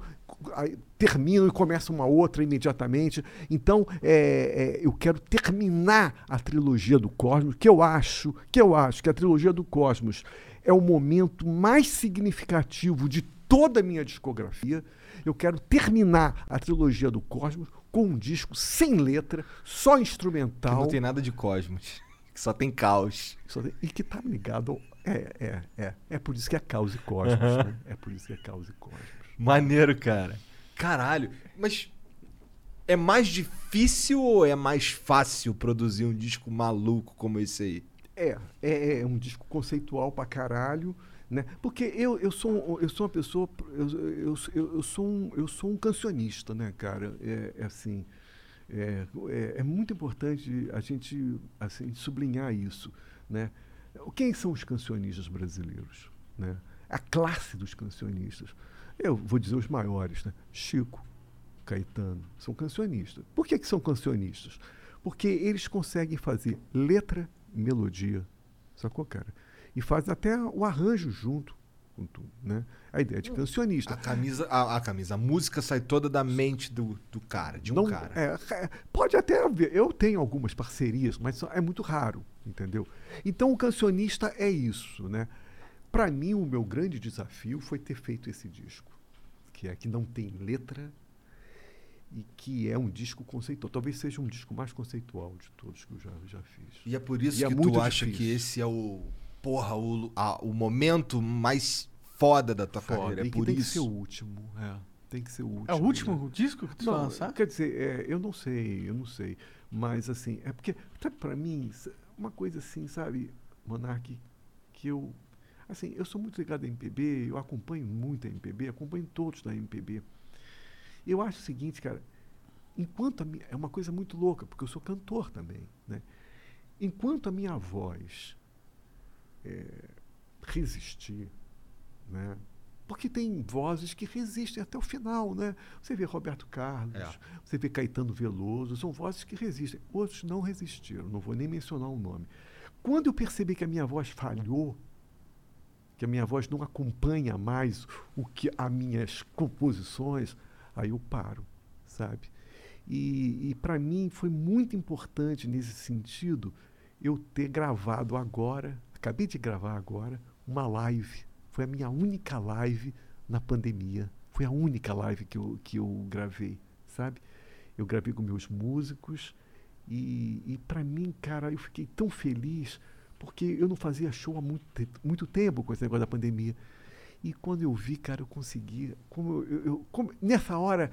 E: terminam e começa uma outra imediatamente. Então, é, é, eu quero terminar a trilogia do Cosmos, que eu acho, que eu acho que a trilogia do Cosmos é o momento mais significativo de toda a minha discografia. Eu quero terminar a trilogia do Cosmos com um disco sem letra, só
D: Que
E: instrumental.
D: não tem nada de cosmos. Que só tem caos.
E: E que tá ligado. ao- É, é, é. É por isso que é Caos e Cosmos, né? É por isso que é Caos e Cosmos.
D: Maneiro, cara. Caralho. Mas é mais difícil ou é mais fácil produzir um disco maluco como esse aí?
E: É, é, é um disco conceitual pra caralho, né? Porque eu, eu, sou, eu sou uma pessoa, eu, eu, eu, eu sou um, eu sou um cancionista, né, cara? É, é assim, é, é, é muito importante a gente assim, sublinhar isso, né? Quem são os cancionistas brasileiros, né? A classe dos cancionistas. Eu vou dizer os maiores, né? Chico, Caetano, são cancionistas. Por que, que são cancionistas? Porque eles conseguem fazer letra, melodia, sacou, cara? E fazem até o arranjo junto com tudo, né? A ideia de cancionista.
D: A camisa, a, a camisa, a música sai toda da mente do, do cara, de um
E: Não-
D: cara.
E: é, é, pode até haver. Eu tenho algumas parcerias, mas é muito raro, entendeu? Então o cancionista é isso, né? Para mim, o meu grande desafio foi ter feito esse disco, que é que não tem letra e que é um disco conceitual. Talvez seja um disco mais conceitual de todos que eu já, já fiz.
D: E é por isso
E: E é
D: que tu
E: muito
D: acha
E: difícil.
D: que esse é o. Porra, o, a- o momento mais foda da tua
E: Foda,
D: carreira. É
E: e que
D: por
E: tem que ser o
D: isso.
E: último. É, tem que ser o último.
C: É o
E: né?
C: último disco que tu vai lançar?
E: quer dizer, é, eu não sei, eu não sei. Mas assim, é porque, sabe, pra mim, uma coisa assim, sabe, Monark, que eu. Assim, eu sou muito ligado à MPB, eu acompanho muito a MPB, acompanho todos da MPB. Eu acho o seguinte, cara, enquanto a minha, é uma coisa muito louca, porque eu sou cantor também, né? Enquanto a minha voz é, resistir, né? Porque tem vozes que resistem até o final, né? Você vê Roberto Carlos,
D: É.
E: você vê Caetano Veloso, são vozes que resistem. Outros não resistiram, não vou nem mencionar o nome. Quando eu percebi que a minha voz falhou, que a minha voz não acompanha mais o que as minhas composições, aí eu paro, sabe? E, e para mim foi muito importante nesse sentido eu ter gravado agora, acabei de gravar agora, uma live. Foi a minha única live na pandemia. Foi a única live que eu, que eu gravei, sabe? Eu gravei com meus músicos e, e para mim, cara, eu fiquei tão feliz porque eu não fazia show há muito, muito tempo com esse negócio da pandemia. E quando eu vi, cara, eu consegui. Como eu, eu- como- nessa hora,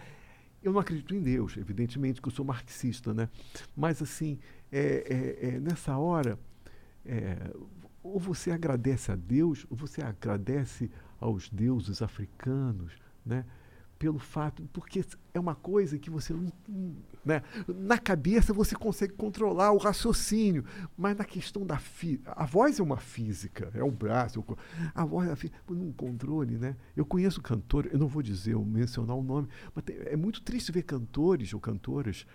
E: eu não acredito em Deus, evidentemente, que eu sou marxista, né? Mas, assim, é, é- é, nessa hora, é, ou você agradece a Deus, ou você agradece aos deuses africanos, né? Pelo fato, porque é uma coisa que você não. Né? Na cabeça você consegue controlar o raciocínio, mas na questão da. Fi a voz é uma física, é um braço. é A voz é a fí- num controle, né? Eu conheço cantores, eu não vou dizer, ou mencionar o nome, mas tem- é muito triste ver cantores ou cantoras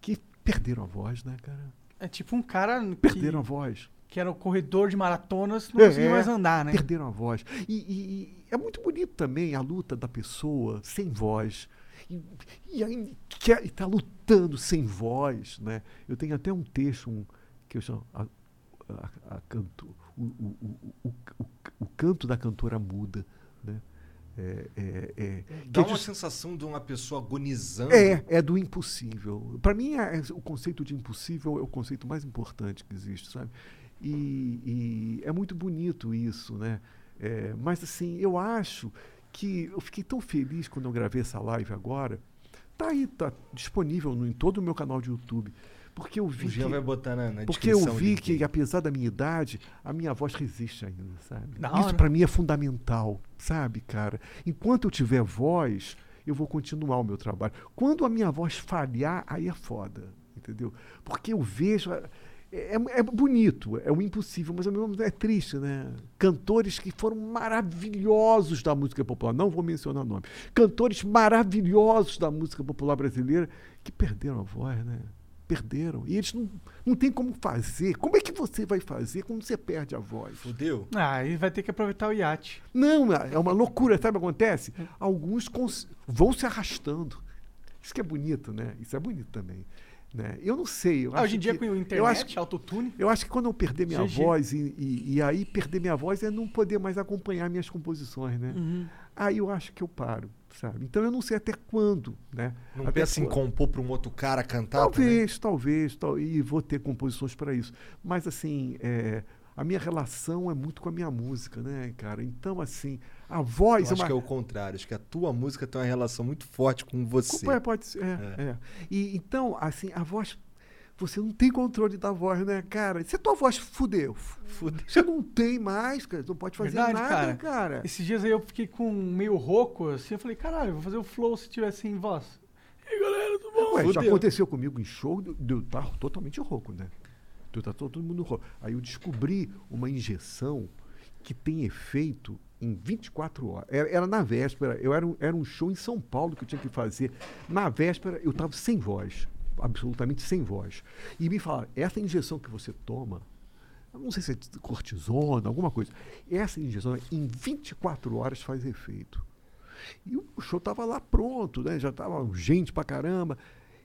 E: que perderam a voz, né, cara?
C: É tipo um cara que,
E: Perderam a voz.
C: Que era o corredor de maratonas, não
E: É,
C: conseguia mais andar, né?
E: Perderam a voz. E, e- e é muito bonito também a luta da pessoa sem voz. E, e aí quer está lutando sem voz. Né? Eu tenho até um texto um, que eu chamo a, a- a canto, o, o, o, o, o- o canto da cantora muda. Né? É, é, é,
D: Dá
E: que
D: uma sensação de uma pessoa agonizando.
E: é, é do impossível. Para mim, é- é- o conceito de impossível é o conceito mais importante que existe, sabe? E, e é muito bonito isso, né? É, mas assim, eu acho que eu fiquei tão feliz quando eu gravei essa live agora. Tá aí, tá disponível no, em todo o meu canal de YouTube. Porque eu vi
D: O Jean
E: que,
D: vai botar na, na
E: porque eu vi que,
D: aí.
E: apesar da minha idade, a minha voz resiste ainda, sabe? Isso para mim é fundamental, sabe, cara? Enquanto eu tiver voz, eu vou continuar o meu trabalho. Quando a minha voz falhar, aí é foda, entendeu? Porque eu vejo. a- É, é- é bonito, é o impossível, mas ao mesmo tempo é triste, né? Cantores que foram maravilhosos da música popular, não vou mencionar nome. Cantores maravilhosos da música popular brasileira que perderam a voz, né? Perderam. E eles não, não tem como fazer. Como é que você vai fazer quando você perde a voz?
D: Fudeu?
C: Ah, aí vai ter que aproveitar o iate.
E: Não, é uma loucura, sabe o que acontece? Alguns cons- vão se arrastando. Isso que é bonito, né? Isso é bonito também. Né? Eu não sei. Eu
C: Ah,
E: acho
C: hoje em dia
E: que-
C: com o
E: eu acho,
C: internet, autotune.
E: eu acho que quando eu perder minha
C: GG.
E: voz, e, e- e aí perder minha voz é não poder mais acompanhar minhas composições, né?
C: Uhum.
E: Aí eu acho que eu paro, sabe? Então eu não sei até quando, né?
D: Não
E: Até
D: pensa em
E: quando.
D: compor pra um outro cara cantar?
E: Talvez, talvez, tal, e vou ter composições para isso. Mas assim, é, a minha relação é muito com a minha música, né, cara? Então, assim, a voz
D: Eu
E: é
D: acho
E: uma.
D: que é o contrário. Acho que a tua música tem uma relação muito forte com você.
E: Pode, pode ser, é, é. E então, assim, a voz. Você não tem controle da voz, né, cara? Se a tua voz fudeu,
D: Fudeu.
E: você não tem mais, cara. Não pode fazer
C: Verdade,
E: nada,
C: cara.
E: cara.
C: Esses dias aí eu fiquei com meio rouco, assim, eu falei, caralho, eu vou fazer o flow se tiver sem voz. E aí, galera, tudo bom?
E: Ué, já aconteceu comigo em show, eu estar totalmente rouco, né? De eu estar todo mundo rouco. Aí eu descobri uma injeção que tem efeito em 24 horas. Era, era na véspera, eu era, um- era um show em São Paulo que eu tinha que fazer. Na véspera, eu estava sem voz, absolutamente sem voz. E me falaram, essa injeção que você toma, não sei se é cortisona, alguma coisa, essa injeção em 24 horas faz efeito. E o show tava lá pronto, né? Já tava gente pra caramba.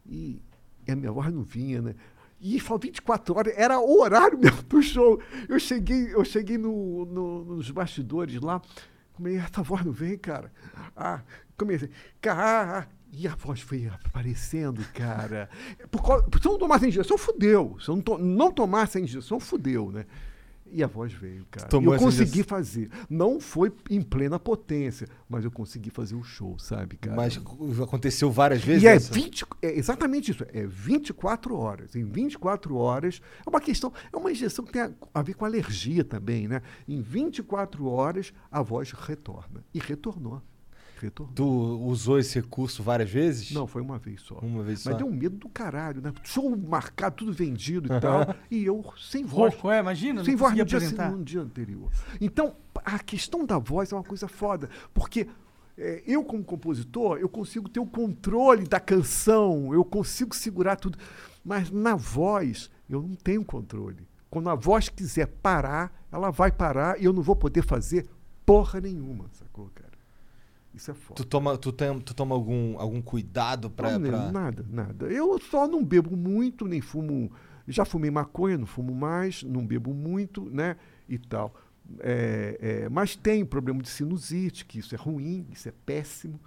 E: E, e a minha voz não vinha, né? E falou 24 horas, era o horário mesmo do show. Eu cheguei, eu cheguei no, no- nos bastidores lá, comecei, essa voz não vem, cara. Ah, comecei, cara, e a voz foi aparecendo, cara. Por causa, se eu não tomasse a injeção, fudeu. Se eu não, to, não tomasse a injeção, fudeu, né? E a voz veio, cara.
D: tomou
E: eu consegui
D: injeção?
E: fazer. Não foi em plena potência, mas eu consegui fazer o show, sabe, cara?
D: Mas aconteceu várias vezes?
E: E é,
D: essa?
E: 20, é exatamente isso, é 24 horas. Em 24 horas, é uma questão, é uma injeção que tem a, a ver com alergia também, né? Em 24 horas, a voz retorna. E retornou. Retornou.
D: Tu usou esse recurso várias vezes?
E: Não, foi uma vez só.
D: Uma vez
E: Mas
D: só.
E: deu um medo do caralho, né? Show marcado, tudo vendido e tal. e eu sem voz.
C: Rouco, é, imagina,
E: Sem
C: não
E: voz no dia,
C: apresentar.
E: no dia anterior. Então, a questão da voz é uma coisa foda, porque é, eu, como compositor, eu consigo ter o controle da canção, eu consigo segurar tudo. Mas na voz, eu não tenho controle. Quando a voz quiser parar, ela vai parar e eu não vou poder fazer porra nenhuma, sacou, cara? Isso é foda.
D: Tu toma, tu tem, tu toma algum, algum cuidado pra.
E: Não,
D: pra-
E: Nada, nada. Eu só não bebo muito, nem fumo. Já fumei maconha, não fumo mais, não bebo muito, né? E tal. É, é, mas tenho problema de sinusite, que isso é ruim, isso é péssimo,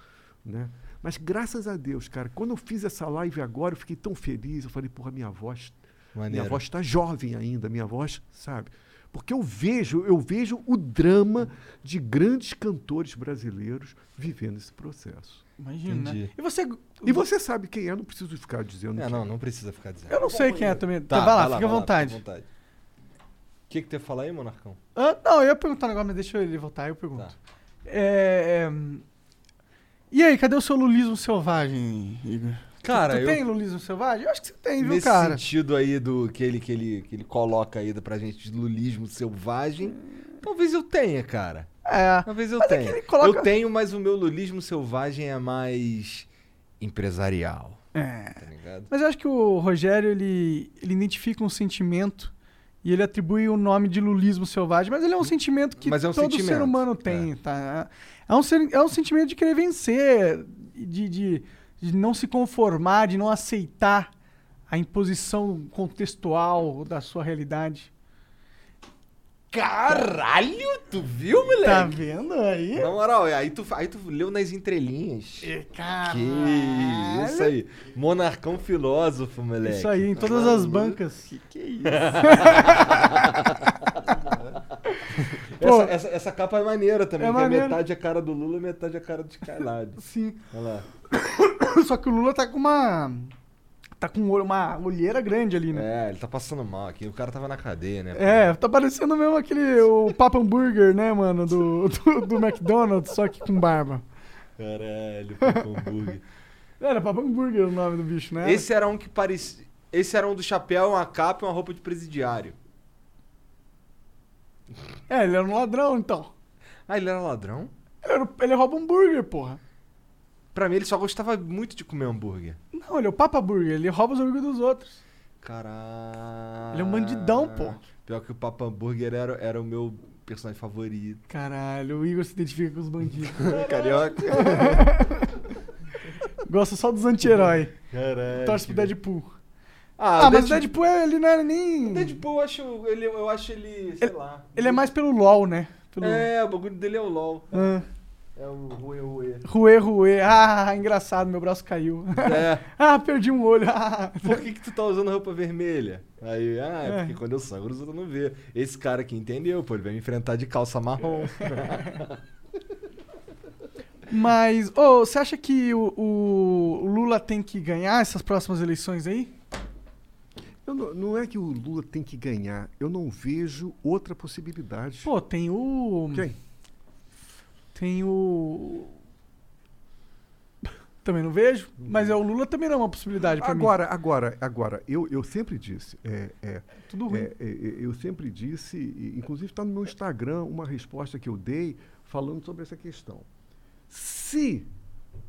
E: né? Mas graças a Deus, cara, quando eu fiz essa live agora, eu fiquei tão feliz. Eu falei, porra, minha voz,
D: Maneiro.
E: minha voz está jovem ainda, minha voz, sabe? Porque eu vejo, eu vejo o drama de grandes cantores brasileiros vivendo esse processo.
C: Imagina, né? E você...
E: E você sabe quem é, não preciso ficar dizendo
D: É, não, não precisa ficar dizendo.
C: Eu não sei quem é também.
D: Tá,
C: vai lá,
D: vai
C: fica à vontade.
D: fica à vontade. O que, que tu ia falar aí, Monarcão?
C: Ah, não, eu ia perguntar um negócio, mas deixa ele voltar, eu pergunto.
D: Tá.
C: É, é, E aí, cadê o seu lulismo selvagem, Igor?
D: Cara,
C: tu
D: eu-
C: tem lulismo selvagem? Eu acho que você tem, viu,
D: Nesse
C: cara?
D: sentido aí do que ele, que, ele, que ele coloca aí pra gente de lulismo selvagem, talvez eu tenha, cara.
C: É.
D: Talvez eu
C: Mas é
D: tenha.
C: ele coloca-
D: Eu tenho, mas o meu lulismo selvagem é mais empresarial,
C: É.
D: tá?
C: Mas eu acho que o Rogério, ele, ele identifica um sentimento e ele atribui o nome de lulismo selvagem, mas ele é um sentimento que
D: é um
C: todo ser
D: sentimento,
C: humano tem, tá? É um, ser- é um sentimento de querer vencer, de, de, de não se conformar, de não aceitar a imposição contextual da sua realidade.
D: Caralho, tu viu, moleque?
C: Tá vendo aí?
D: Na moral, aí tu, aí tu leu nas entrelinhas.
C: Caralho.
D: Que isso aí. Monarcão filósofo, moleque.
C: Isso aí, em todas as bancas. Que que é isso? Pô,
D: Essa, essa, essa capa é maneira também,
C: É
D: é
C: maneiro.
D: metade a cara do Lula e metade a cara do Skylab.
C: Sim.
D: Olha lá.
C: Só que o Lula tá com uma. Tá com um uma olheira grande ali, né?
D: É, ele tá passando mal aqui. O cara tava na cadeia, né?
C: É, tá parecendo mesmo aquele. O Papa Hambúrguer, né, mano? Do, do, do McDonald's, só que com barba.
D: Caralho, Papo hambúrguer.
C: Era Papa Hambúrguer o nome do bicho, né?
D: Esse era um que parecia. Esse era um do chapéu, uma capa e uma roupa de presidiário.
C: É, ele era um ladrão, então.
D: Ah, ele era ladrão?
C: Ele, era, ele rouba hambúrguer, porra.
D: Pra mim, ele só gostava muito de comer hambúrguer.
C: Não, ele é o Papa Burger, ele rouba os hambúrguer dos outros.
D: Caralho.
C: Ele é um bandidão, pô.
D: Pior que o Papa Hambúrguer era, era o meu personagem favorito.
C: Caralho, o Igor se identifica com os bandidos.
D: Carioca.
C: Gosta só dos anti-herói.
D: Caralho.
C: Torce pro Deadpool.
D: Ah,
C: Ah, mas o Deadpool, ele não era nem.
D: O Deadpool, eu acho ele, eu acho ele, sei lá.
C: Ele é mais pelo LOL, né? Pelo...
D: É, o bagulho dele é o LOL.
C: Ah.
D: É o Rue Rue.
C: Ruê, ruê. Ah, engraçado, meu braço caiu.
D: É.
C: ah, perdi um olho. Ah.
D: Por que, que tu tá usando roupa vermelha? Aí, ah, é,
C: É.
D: porque quando eu sangro os outros não vê. Esse cara aqui entendeu, pô, ele vai me enfrentar de calça marrom.
C: Mas, ô, você acha que o, o Lula tem que ganhar essas próximas eleições aí?
E: Eu não, não é que o Lula tem que ganhar, eu não vejo outra possibilidade.
C: Pô, tem o.
E: Quem?
C: Tem o. Também não vejo, mas é, o Lula também não é uma possibilidade pra mim.
E: Agora, agora, agora, eu, eu sempre disse, é, é,
C: Tudo ruim.
E: é, é, é, eu sempre disse, inclusive está no meu Instagram uma resposta que eu dei falando sobre essa questão. Se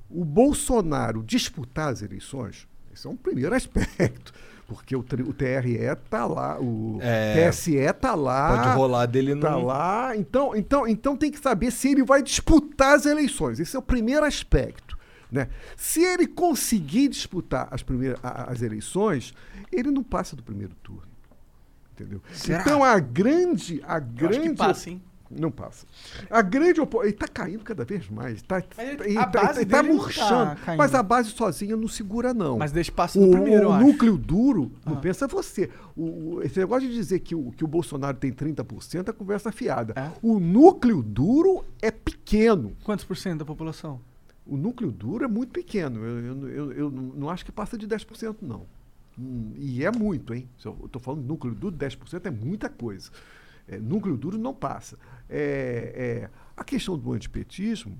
E: o Bolsonaro disputar as eleições, esse é um primeiro aspecto, porque o, o TRE está lá, o
D: É.
E: TSE está lá.
D: Pode rolar dele no.
E: Tá lá. Então, então, então tem que saber se ele vai disputar as eleições. Esse é o primeiro aspecto. Né? Se ele conseguir disputar as, primeiras, as eleições, ele não passa do primeiro turno. Entendeu?
D: Será?
E: Então a grande. A
C: Eu acho
E: grande
C: que passa, hein?
E: Não passa. A grande opo- Ele está caindo cada vez mais. Tá,
C: ele-
E: tá- tá- tá
C: não tá
E: murchando.
C: caindo.
E: mas a base sozinha não segura, não.
C: Mas deixa passa
E: o,
C: no primeiro,
E: o
C: acho.
E: núcleo duro, não
C: Ah.
E: pensa você. O, esse negócio de dizer que o, que o Bolsonaro tem 30% é conversa fiada.
C: É?
E: O núcleo duro é pequeno.
C: Quantos por cento da população?
E: O núcleo duro é muito pequeno. Eu, eu, eu, eu não não acho que passa de 10%, não. Hum, E é muito, hein? Se Eu estou falando núcleo duro, 10% é muita coisa. É, núcleo duro não passa. É, é, a questão do antipetismo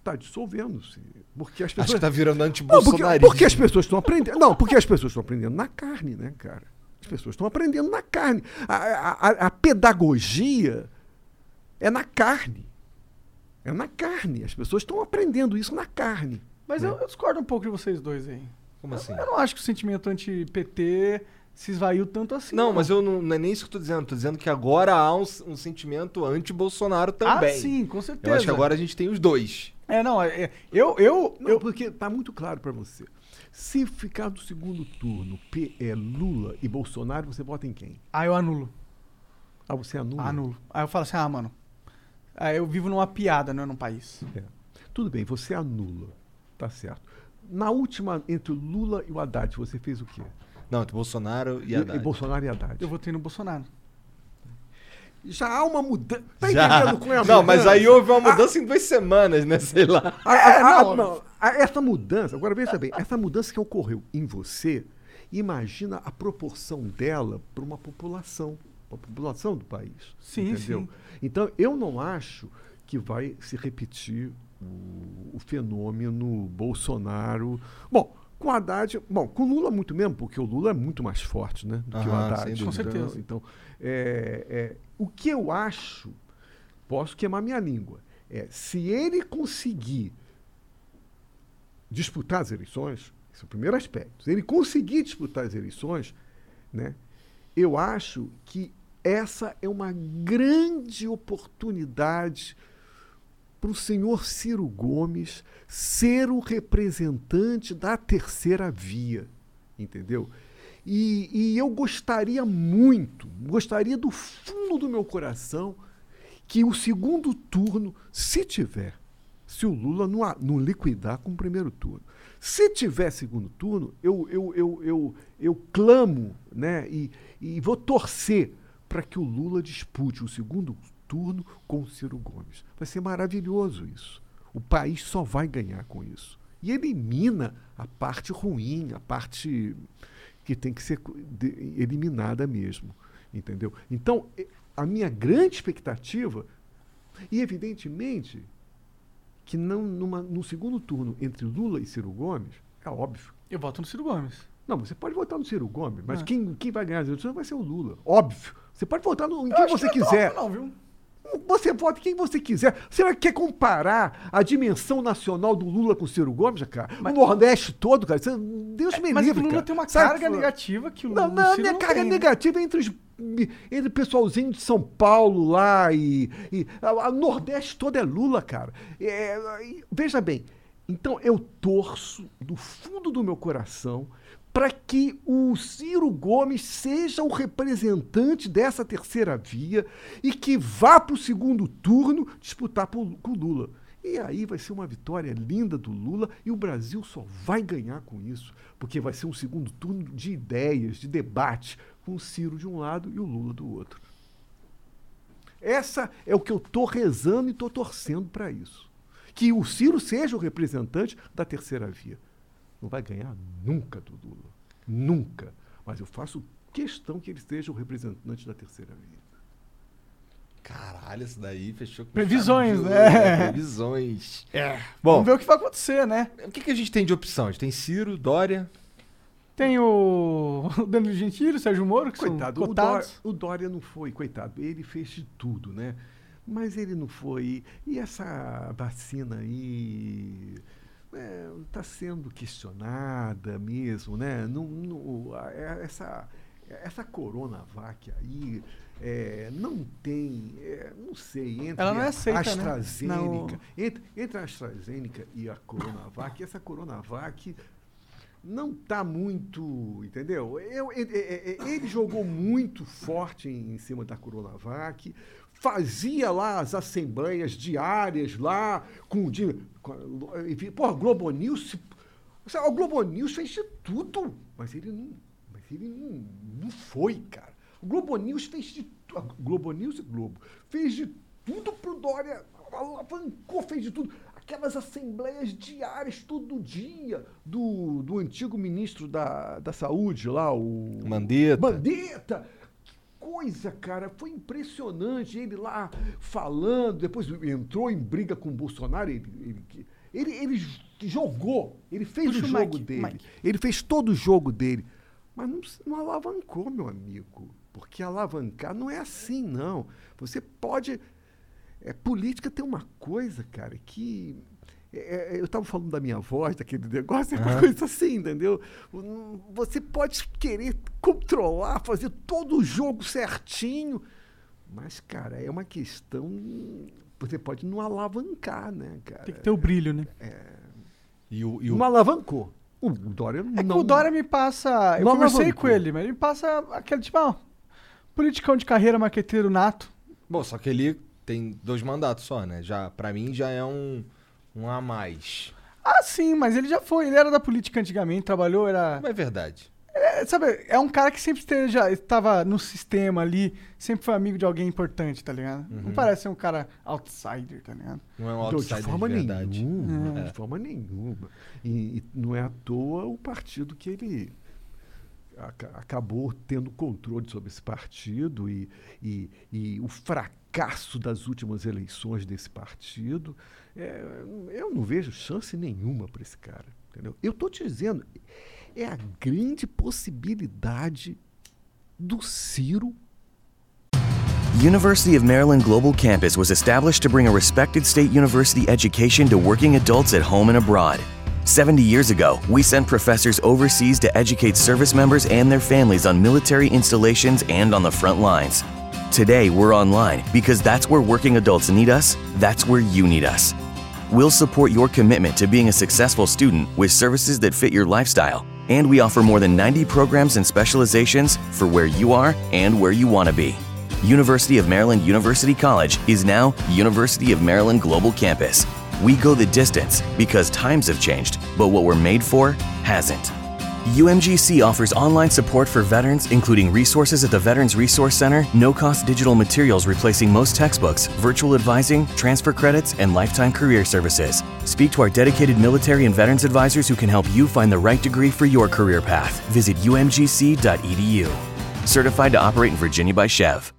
E: está dissolvendo-se. Porque as
D: Acho
E: pessoas.
D: que tá virando
E: Não, porque,
D: anti-bolsonarismo.
E: porque as pessoas estão aprendendo. Não, porque as pessoas estão aprendendo na carne, né, cara? As pessoas estão aprendendo na carne. A, a- a- pedagogia é na carne. É na carne. As pessoas estão aprendendo isso na carne.
C: Mas eu, eu discordo um pouco de vocês dois aí.
D: Como assim?
C: Eu não acho que o sentimento anti-PT se esvaiu tanto assim.
D: Não, mas eu não, não é nem isso que eu tô dizendo. Tô dizendo que agora há um, um sentimento anti-Bolsonaro também.
C: Ah, sim, com certeza.
D: Eu acho que agora a gente tem os dois.
C: É, não, é, é, eu, eu,
E: Não,
C: eu,
E: porque está muito claro para você. Se ficar do segundo turno P é Lula e Bolsonaro, você vota em quem?
C: Ah, eu anulo.
E: Ah, você anula?
C: Anulo. Aí eu falo assim, ah, mano. eu vivo numa piada, não é num país.
E: É. Tudo bem, você anula. Tá certo. Na última, entre o Lula e o Haddad, você fez o quê?
D: Não, entre Bolsonaro e
E: E,
D: Haddad.
E: Bolsonaro e Haddad.
C: Eu votei no Bolsonaro.
E: Já há uma mudança. Tá entendendo qual é a
D: Não, mas aí houve uma mudança em duas semanas, né? Sei lá.
E: A- a- a-
C: não.
E: não, a- essa mudança, agora veja bem, essa mudança que ocorreu em você, imagina a proporção dela para uma população, para a população do país.
C: Sim,
E: entendeu?
C: sim.
E: Então, eu não acho que vai se repetir o, o fenômeno Bolsonaro. Bom, com Haddad, bom, com Lula muito mesmo, porque o Lula é muito mais forte, né, do que o
D: Aham,
E: Haddad.
C: Com certeza.
E: Então, é, é, o que eu acho, posso queimar minha língua, é se ele conseguir disputar as eleições, esse é o primeiro aspecto. Se ele conseguir disputar as eleições, né, eu acho que essa é uma grande oportunidade para o senhor Ciro Gomes ser o representante da terceira via, entendeu? E, e eu gostaria muito, gostaria do fundo do meu coração que o segundo turno, se tiver, se o Lula não, não liquidar com o primeiro turno, se tiver segundo turno, eu, eu, eu, eu, eu clamo né, e, e vou torcer para que o Lula dispute o segundo turno com o Ciro Gomes. Vai ser maravilhoso isso. O país só vai ganhar com isso. E elimina a parte ruim, a parte que tem que ser eliminada mesmo. Entendeu? Então, a minha grande expectativa, e evidentemente que não numa, no segundo turno entre Lula e Ciro Gomes, é óbvio.
C: Eu voto no Ciro Gomes.
E: Não, você pode votar no Ciro Gomes, mas
C: Ah.
E: quem, quem vai ganhar as eleições vai ser o Lula. Óbvio. Você pode votar no, em
C: Eu
E: quem você
C: que não
E: quiser.
C: Não, viu?
E: Você vota quem você quiser. Você quer comparar a dimensão nacional do Lula com o Ciro Gomes, cara? o Nordeste todo, cara. Você- Deus me
C: Mas
E: livre,
C: o Lula
E: cara.
C: tem uma
E: Sabe
C: carga negativa que o
E: Não,
C: Lula
E: não,
C: Ciro
E: minha
C: não
E: carga
C: tem, né?
E: negativa é entre, os, entre o pessoalzinho de São Paulo lá e. e a, a Nordeste todo é Lula, cara. É, veja bem, então eu torço do fundo do meu coração para que o Ciro Gomes seja o representante dessa terceira via e que vá para o segundo turno disputar com o Lula. E aí vai ser uma vitória linda do Lula e o Brasil só vai ganhar com isso, porque vai ser um segundo turno de ideias, de debate, com o Ciro de um lado e o Lula do outro. Essa é o que eu estou rezando e estou torcendo para isso. Que o Ciro seja o representante da terceira via. Não vai ganhar nunca do Lula. Nunca. Mas eu faço questão que ele seja o representante da terceira via.
D: Caralho, isso daí fechou com
C: Previsões, né?
D: ouro, Previsões.
C: É.
D: Bom,
C: Vamos ver o que vai acontecer, né?
D: o que, que a gente tem de opção? A gente tem Ciro, Dória.
C: Tem o o Danilo Gentili, o Sérgio Moro, que
E: Coitado,
C: são
E: o Dória,
C: cotados.
E: o Dória não foi, coitado. Ele fez de tudo, né? Mas ele não foi. E essa vacina aí está sendo questionada mesmo, né? Não, não- a- é- essa, essa Coronavac aí é, não tem, é, não sei, entre
C: Ela não é
E: a
C: aceita, né?
E: AstraZeneca,
C: Não.
E: entre, entre a AstraZeneca e a Coronavac, essa Coronavac não está muito, entendeu? Eu- ele, ele- jogou muito forte em, em cima da Coronavac, fazia lá as assembleias diárias lá com o dia. Enfim, Porra, Globo News. O Globo News fez de tudo, mas ele não, mas ele não, não foi, cara. O Globo News fez de tu- a Globo News e Globo fez de tudo pro Dória, alavancou, fez de tudo. Aquelas assembleias diárias todo dia do, do antigo ministro da, da Saúde lá, o.
D: Mandetta.
E: Mandetta! Coisa, cara, foi impressionante. Ele lá falando, depois entrou em briga com o Bolsonaro. Ele, ele, ele, ele jogou, ele fez
C: Puxa
E: o jogo
C: mic,
E: dele.
C: mic.
E: Ele fez todo o jogo dele. Mas não, não alavancou, meu amigo. Porque alavancar não é assim, não. Você pode. É, política tem uma coisa, cara, que. É, é, eu estava falando da minha voz, daquele negócio, é uma coisa assim, entendeu? Você pode querer controlar, fazer todo o jogo certinho, mas, cara, é uma questão. Você pode não alavancar, né, cara?
C: Tem que ter o brilho, né?
D: E o, e o-
E: Não alavancou. O Dória
C: É
E: não.
C: que o Dória me passa. Eu
E: não
C: conversei
E: alavancou.
C: com ele, mas ele me passa aquele tipo, ah, politicão de carreira, maqueteiro nato.
D: Bom, só que ele tem dois mandatos só, né? Já, pra mim já é um, um a mais.
C: Ah, sim, mas ele já foi. Ele era da política antigamente, trabalhou, era.
D: Não é verdade.
C: É, sabe, é um cara que sempre esteja, estava no sistema ali, sempre foi amigo de alguém importante, tá ligado? Não parece ser um cara outsider, tá ligado?
D: Não é um
E: Não, de
D: outsider
E: forma
D: de verdade.
E: nenhuma.
D: É.
E: De forma nenhuma. E, e não é à toa o partido que ele aca- acabou tendo controle sobre esse partido e, e, e o fracasso das últimas eleições desse partido. É, eu não vejo chance nenhuma para esse cara. Entendeu? Eu estou te dizendo, é a grande possibilidade do Ciro
G: University of Maryland Global Campus was established to bring a respected state university education to working adults at home and abroad. 70 years ago, we sent professors overseas to educate service members and their families on military installations and on the front lines. Today, we're online because that's where working adults need us, that's where you need us. We'll support your commitment to being a successful student with services that fit your lifestyle, and we offer more than 90 programs and specializations for where you are and where you want to be. University of Maryland University College is now University of Maryland Global Campus. We go the distance because times have changed, but what we're made for hasn't. UMGC offers online support for veterans, including resources at the Veterans Resource Center, no cost digital materials replacing most textbooks, virtual advising, transfer credits, and lifetime career services. Speak to our dedicated military and veterans advisors who can help you find the right degree for your career path. Visit umgc.edu. Certified to operate in Virginia by Chev.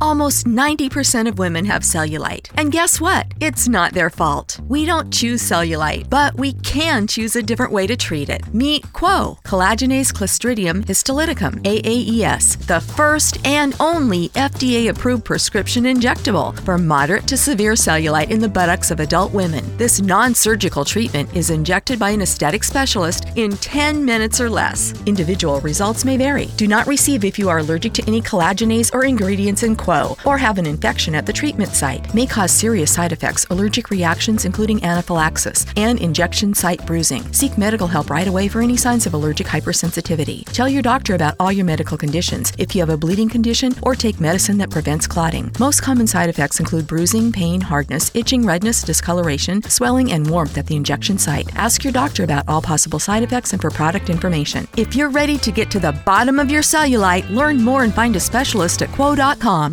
H: Almost 90% of women have cellulite. And guess what? It's not their fault. We don't choose cellulite, but we can choose a different way to treat it. Meet Quo, collagenase clostridium histolyticum, AAES, the first and only FDA approved prescription injectable for moderate to severe cellulite in the buttocks of adult women. This non surgical treatment is injected by an aesthetic specialist in 10 minutes or less. Individual results may vary. Do not receive if you are allergic to any collagenase or ingredients in Quo or have an infection at the treatment site. May cause serious side effects, allergic reactions, including anaphylaxis, and injection site bruising. Seek medical help right away for any signs of allergic hypersensitivity. Tell your doctor about all your medical conditions if you have a bleeding condition or take medicine that prevents clotting. Most common side effects include bruising, pain, hardness, itching, redness, discoloration, swelling, and warmth at the injection site. Ask your doctor about all possible side effects and for product information. If you're ready to get to the bottom of your cellulite, learn more and find a specialist at quo.com.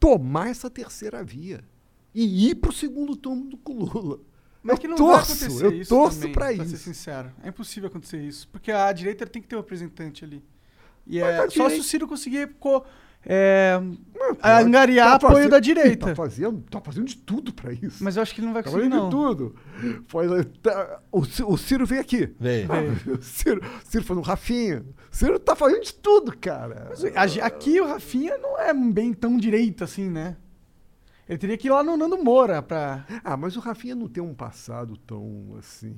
E: tomar essa terceira via e ir para o segundo turno do Lula.
C: Mas
E: eu
C: que não
E: torço,
C: vai acontecer
E: eu
C: isso
E: torço
C: também,
E: para
C: pra ser
E: isso.
C: sincero. É impossível acontecer isso. Porque a direita tem que ter um representante ali. E
E: Mas
C: é, só se
E: direita-
C: o Ciro conseguir co- é,
E: Tá
C: angariar apoio
E: fazendo-
C: da direita.
E: Tá fazendo, tá fazendo de tudo para isso.
C: Mas eu acho que ele não vai
E: tá
C: conseguir,
E: fazendo
C: não.
E: de tudo. Faz, tá, o, o Ciro veio aqui.
D: Vem.
E: O Ciro, o Ciro fazendo Rafinha. O Ciro tá fazendo de tudo, cara.
C: A ge- Aqui o Rafinha não é bem tão direita assim, né? Ele teria que ir lá no Nando Moura pra.
E: Ah, mas o Rafinha não tem um passado tão assim.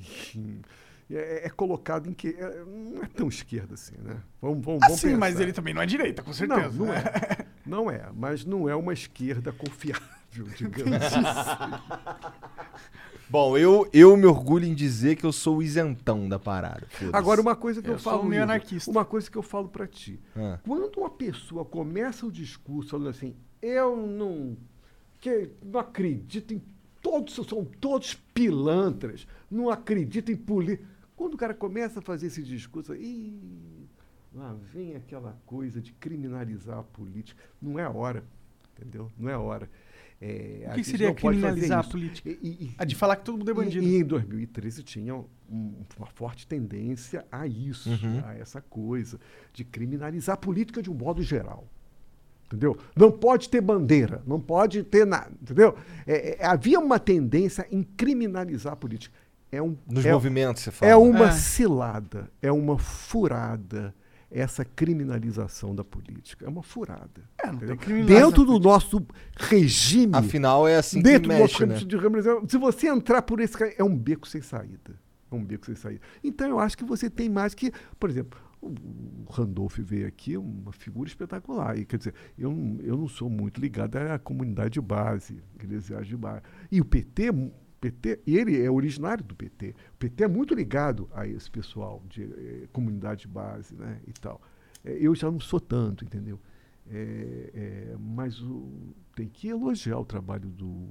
E: É, é colocado em que. é- não é tão esquerda assim, né? Vamos, vamos, vamos
C: Assim, mas ele também não é direita, com certeza.
E: Não, não é. Não é, mas não é uma esquerda confiável, digamos assim.
D: Bom, eu, eu me orgulho em dizer que eu sou o isentão da parada.
E: Agora, uma coisa que eu,
C: Eu sou
E: falo.
C: meio anarquista.
E: Uma coisa que eu falo pra ti.
D: Ah.
E: Quando uma pessoa começa o discurso falando assim, eu não, que, não acredito em todos, são todos pilantras, não acredito em política. Quando o cara começa a fazer esse discurso, ih, lá vem aquela coisa de criminalizar a política. Não é a hora, entendeu? Não é a hora. É,
C: O que seria criminalizar a política?
E: E- e-
C: A de falar que todo mundo é bandido.
E: e, e em 2013 tinha um- uma forte tendência a isso, a essa coisa de criminalizar a política de um modo geral. Entendeu? Não pode ter bandeira, não pode ter nada, entendeu? É, é, havia uma tendência em criminalizar a política. É um,
D: Nos
E: é,
D: movimentos, você fala.
E: é uma
C: É.
E: cilada, é uma furada essa criminalização da política. É uma furada.
C: É,
E: Dentro do nosso regime
D: Afinal, é assim
E: dentro
D: que
E: do
D: mexe,
E: nosso
D: né?
E: de representação, se você entrar por esse é um beco sem saída. É um beco sem saída. Então eu acho que você tem mais que, por exemplo, o Randolph veio aqui, uma figura espetacular. E, quer dizer, eu, não- eu não sou muito ligado à comunidade de base, eclesiástica de base. E o PT, PT, e ele é originário do PT. O PT é muito ligado a esse pessoal de eh, comunidade de base, né, e tal. Eh, eu já não sou tanto, entendeu? É, é, mas o- tem que elogiar o trabalho do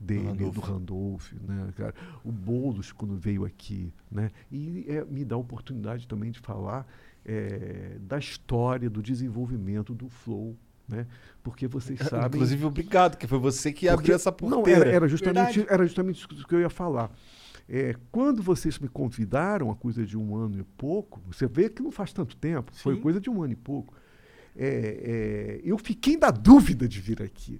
E: dele,
D: Randolph.
E: do Randolph, né, cara? O Boulos, quando veio aqui, né? E é, me dá a oportunidade também de falar da história, do desenvolvimento do Flow, né? Porque vocês sabem...
D: Inclusive, obrigado, que foi você que
E: Porque-
D: abriu essa
E: Não,
D: porteira.
E: era, era justamente,
C: Verdade.
E: era justamente isso que eu ia falar. É, quando vocês me convidaram, a coisa de um ano e pouco, você vê que não faz tanto tempo, foi
C: Sim.
E: coisa de um ano e pouco. é, é, eu fiquei na dúvida de vir aqui.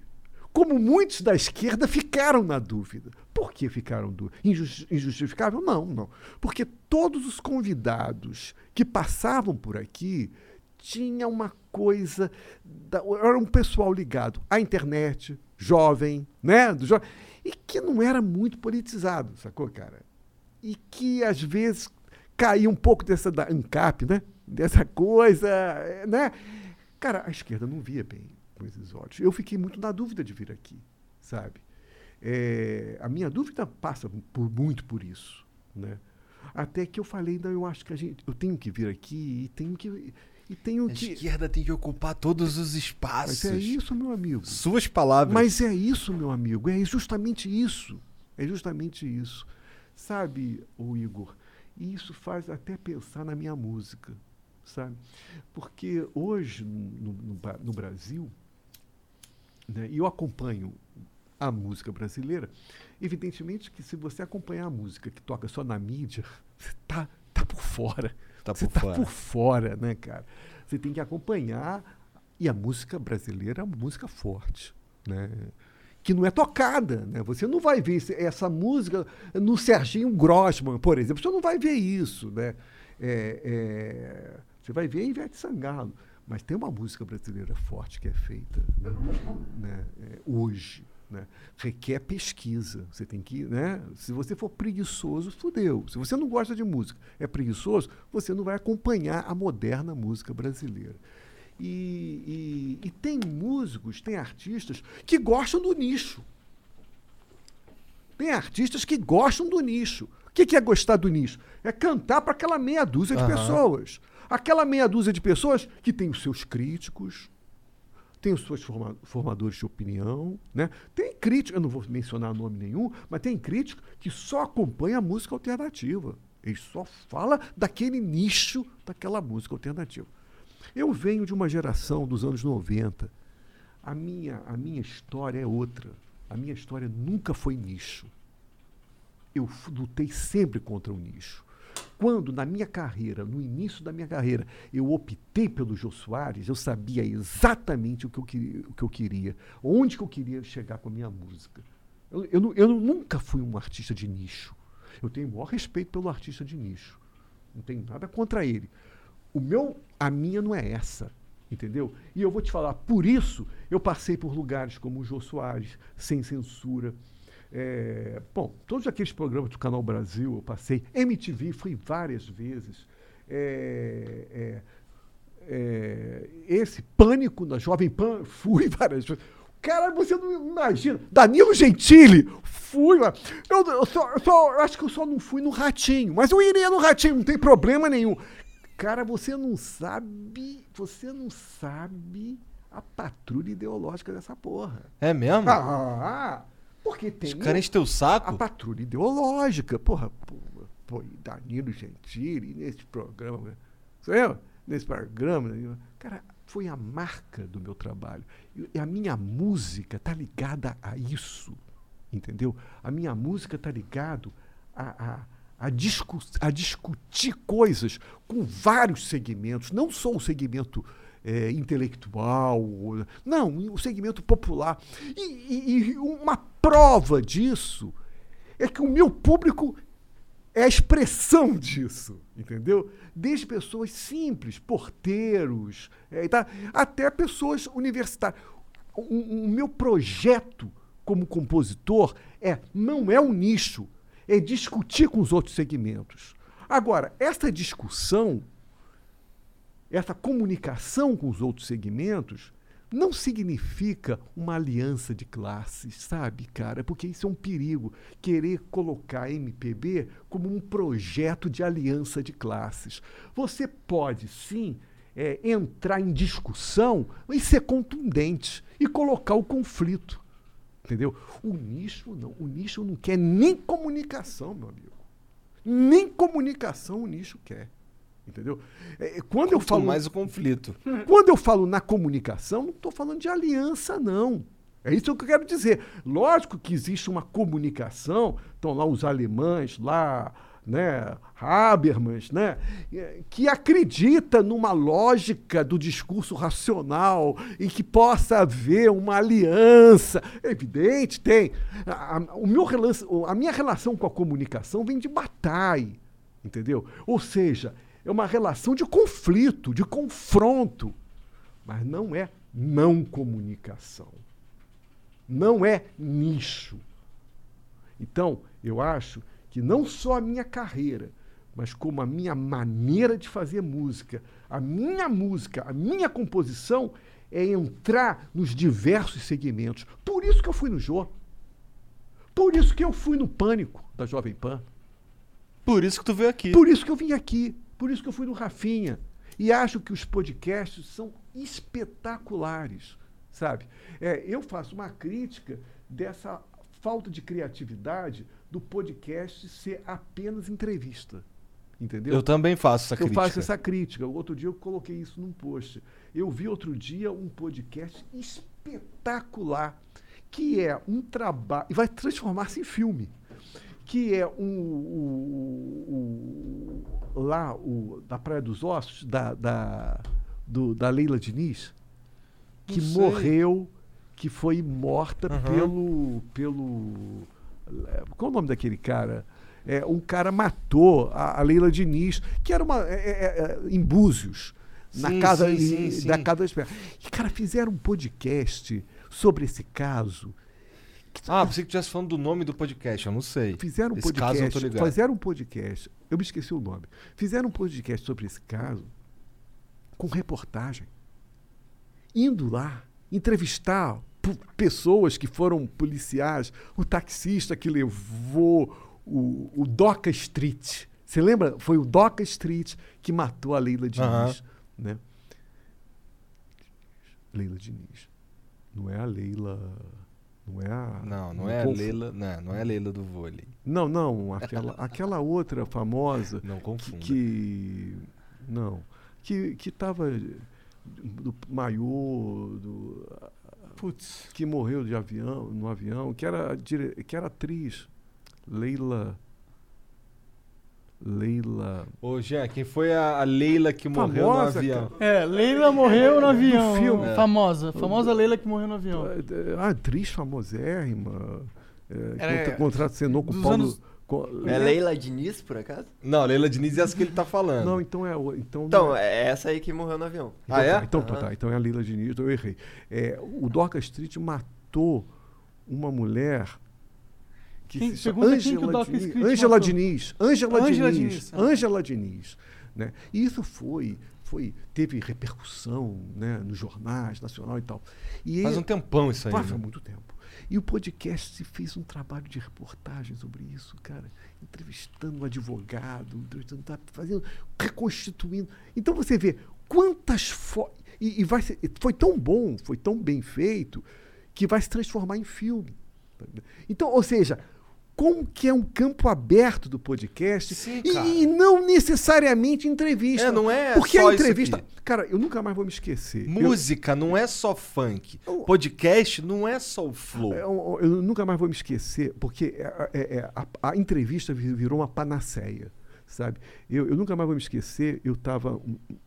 E: Como muitos da esquerda ficaram na dúvida. Por que ficaram na dúvida? Injus- Injustificável? Não, não. Porque todos os convidados que passavam por aqui tinha uma coisa. da- era um pessoal ligado à internet, jovem, né? Do jo- e que não era muito politizado, sacou, cara? E que às vezes caía um pouco dessa da ANCAP, né? Dessa coisa, né? Cara, a esquerda não via bem com esses olhos. Eu fiquei muito na dúvida de vir aqui, sabe? Eh, a minha dúvida passa por, muito por isso, né? Até que eu falei, não, eu acho que a gente, eu tenho que vir aqui e tenho que e tenho
D: A
E: que
D: esquerda tem que ocupar todos os espaços.
E: Mas é isso, meu amigo.
D: Suas palavras.
E: Mas é isso, meu amigo. É justamente isso. É justamente isso. Sabe, o Igor, e isso faz até pensar na minha música, sabe? Porque hoje, no, no no Brasil, né, e eu acompanho a música brasileira, evidentemente que se você acompanhar a música que toca só na mídia, você tá, tá por fora.
D: Tá
E: você
D: por
E: tá
D: fora.
E: por fora, né, cara? Você tem que acompanhar. E a música brasileira é uma música forte, né? Que não é tocada, né? Você não vai ver essa música no Serginho Grossman, por exemplo. Você não vai ver isso, né? É, é, você vai ver a Ivete Sangalo. Mas tem uma música brasileira forte que é feita né? É, hoje. Né? Requer pesquisa. Você tem que. Né? Se você for preguiçoso, fudeu. Se você não gosta de música, é preguiçoso, você não vai acompanhar a moderna música brasileira. E, e- e tem músicos, tem artistas que gostam do nicho. Tem artistas que gostam do nicho. O que que é gostar do nicho? É cantar para aquela meia dúzia de
D: Aham.
E: pessoas. Aquela meia dúzia de pessoas que tem os seus críticos, tem os seus forma- formadores de opinião, né? Tem crítico, eu não vou mencionar nome nenhum, mas tem crítico que só acompanha a música alternativa. Ele só fala daquele nicho daquela música alternativa. Eu venho de uma geração dos anos 90. A minha, a minha história é outra. A minha história nunca foi nicho. Eu lutei sempre contra o nicho. Quando, na minha carreira, no início da minha carreira, eu optei pelo Jô Soares, eu sabia exatamente o que eu queria, o que eu queria onde que eu queria chegar com a minha música. Eu, eu, eu nu- nunca fui um artista de nicho. Eu tenho o maior respeito pelo artista de nicho. Não tenho nada contra ele. O meu, a minha não é essa, entendeu? E eu vou te falar, por isso eu passei por lugares como o Jô Soares, sem censura. É, bom, todos aqueles programas do Canal Brasil eu passei. MTV fui várias vezes. É, é, é, esse pânico na Jovem Pan, fui várias vezes. Cara, você não imagina. Danilo Gentili, fui. Eu, eu só, eu só- eu acho que eu só não fui no Ratinho, mas eu iria no Ratinho, não tem problema nenhum. Cara, você não sabe, você não sabe a patrulha ideológica dessa porra.
D: É mesmo?
E: Ah, porque tem
D: Os caras enchem teu saco?
E: a patrulha ideológica. Porra, pô, e Danilo Gentili nesse programa. Eu? Nesse programa. né? Cara, foi a marca do meu trabalho. E a minha música tá ligada a isso. Entendeu? A minha música tá ligado a, a, a, discu a discutir coisas com vários segmentos, não só o segmento eh, intelectual, não, o segmento popular. E, e- e uma prova disso é que o meu público é a expressão disso, entendeu? Desde pessoas simples, porteiros, eh, tá? até pessoas universitárias. O, o- o meu projeto como compositor é não é um nicho, é discutir com os outros segmentos. Agora, essa discussão, essa comunicação com os outros segmentos, não significa uma aliança de classes, sabe, cara? Porque isso é um perigo. Querer colocar a MPB como um projeto de aliança de classes. Você pode, sim, é, entrar em discussão e ser contundente e colocar o conflito. Entendeu? O nicho não. O nicho não quer nem comunicação, meu amigo. Nem comunicação o nicho quer. Entendeu? É, quando eu
D: Quanto
E: falo
D: mais o conflito.
E: quando eu falo na comunicação, não estou falando de aliança, não. É isso que eu quero dizer. Lógico que existe uma comunicação, estão lá os alemães, lá, né, Habermas, né, eh, que acredita numa lógica do discurso racional e que possa haver uma aliança. É evidente, tem. A, a- o meu relação, a minha relação com a comunicação vem de Bataille, entendeu? Ou seja, é uma relação de conflito, de confronto, mas não é não comunicação. Não é nicho. Então, eu acho que não só a minha carreira, mas como a minha maneira de fazer música, a minha música, a minha composição é entrar nos diversos segmentos. Por isso que eu fui no Jô. Por isso que eu fui no Pânico da Jovem Pan.
D: Por isso que tu veio aqui.
E: Por isso que eu vim aqui. Por isso que eu fui no Rafinha. E acho que os podcasts são espetaculares, sabe? É, eu faço uma crítica dessa falta de criatividade do podcast ser apenas entrevista. Entendeu?
D: Eu também faço essa
E: eu
D: crítica.
E: faço essa crítica. Outro dia eu coloquei isso num post. Eu vi outro dia um podcast espetacular, que é um trabalho. e vai transformar-se em filme. Que é um. lá, o, da Praia dos Ossos, da, da, do- da Leila Diniz, que morreu, que foi morta
D: Aham.
E: pelo. pelo. eh, Qual o nome daquele cara? É, um cara matou a, a Leila Diniz, que era uma. é, é, é, em Búzios, na
D: Sim,
E: casa
D: sim,
E: e-
D: sim, sim.
E: da casa da espera. E, cara, fizeram um podcast sobre esse caso.
D: Ah, pensei que estivesse falando do nome do podcast, eu não sei.
E: Fizeram um
D: Esse caso eu tô
E: podcast.
D: ligado.
E: Fizeram um podcast. Eu me esqueci o nome. Fizeram um podcast sobre esse caso com reportagem. Indo lá, entrevistar pessoas que foram policiais, o taxista que levou o, o Doca Street. Você lembra? Foi o Doca Street que matou a Leila Diniz. Né? Leila Diniz. Não é a Leila. Não é a.
D: Não, não é a Leila. Não, não é a Leila do vôlei.
E: Não, não, aquela, aquela outra famosa
D: Não
E: que,
D: confunda.
E: que- não, que que tava do maiô, do
C: Putz.
E: que morreu de avião, no avião, que era dire- que era atriz, Leila Leila
D: Ô, Jean, quem foi a, a Leila que morreu no
E: Famosa,
D: avião?
C: É, Leila morreu no avião.
E: filme.
D: É.
C: Famosa. Famosa Leila que morreu no avião.
E: a atriz famosérrima, é,
C: Era-
E: contra, contracenou com
C: dos
E: Paulo
C: anos-
F: É Leila Diniz, por acaso?
D: Não, Leila Diniz é essa que ele tá falando.
E: Não, então é o- então
F: Então,
E: não é-
F: é essa aí que morreu no avião.
E: Então,
D: Ah, é?
E: tá, então, tá,
F: Aham.
E: tá, então é a Lila Diniz, então eu errei. É, o Dorca Street matou uma mulher que
C: Quem-
E: se
C: pergunta quem que o Dorca
E: Diniz. Ângela
C: matou.
E: Diniz. Diniz.
C: Ah.
E: Ângela Diniz. Né? E isso foi, foi, teve repercussão né, nos jornais, nacional e tal. E
D: Faz um tempão isso aí.
E: Faz
D: né?
E: muito tempo. E o podcast fez um trabalho de reportagem sobre isso, cara. Entrevistando um advogado, entrevistando, tá fazendo, reconstituindo. Então você vê quantas fotos. E, e vai ser- foi tão bom, foi tão bem feito, que vai se transformar em filme. Então, ou seja, como que é um campo aberto do podcast
D: Sim,
E: e, e não necessariamente entrevista.
D: É, não é
E: Porque a entrevista. Cara, eu nunca mais vou me esquecer. Eu-
D: Música não é só funk.
E: Eu-
D: Podcast não é só o flow.
E: Eu, eu nunca mais vou me esquecer, porque é- é- é- a, a entrevista vi- virou uma panaceia, sabe? Eu, eu nunca mais vou me esquecer, eu estava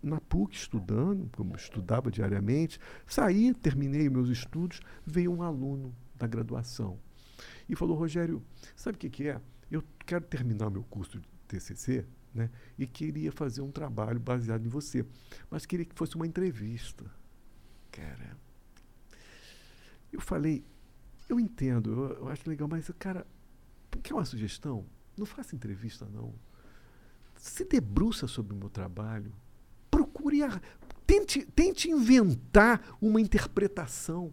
E: na PUC estudando, como eu estudava diariamente, saí, terminei meus estudos, veio um aluno da graduação e falou, Rogério, sabe o que, que é? Eu quero terminar meu curso de TCC, né? E queria fazer um trabalho baseado em você, mas queria que fosse uma entrevista. Cara, eu falei, eu entendo, eu, eu acho legal, mas, cara, quer uma sugestão? Não faça entrevista, não. Se debruça sobre o meu trabalho. Procure. A, tente, tente inventar uma interpretação.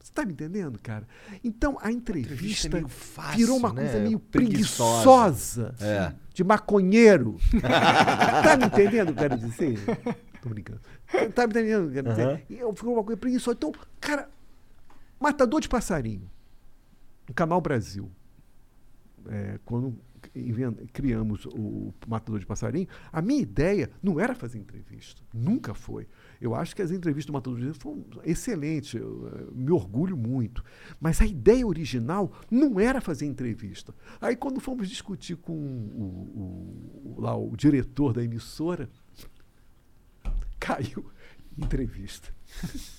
E: Você está me entendendo, cara? Então, a entrevista,
D: é meio fácil,
E: virou uma
D: né?
E: coisa meio
D: Preguiçosa.
E: preguiçosa,
D: É.
E: de maconheiro. tá me entendendo o que eu quero dizer? Tô brincando. Tá me entendendo o que eu quero dizer? Eu- Ficou uma coisa preguiçosa. Então, cara, Matador de Passarinho, no Canal Brasil, é, quando criamos o Matador de Passarinho, a minha ideia não era fazer entrevista. Nunca foi. Eu acho que as entrevistas do Passarinho foram excelentes, eu, eh, me orgulho muito. Mas a ideia original não era fazer entrevista. Aí quando fomos discutir com o, o- o- lá, o diretor da emissora, caiu entrevista.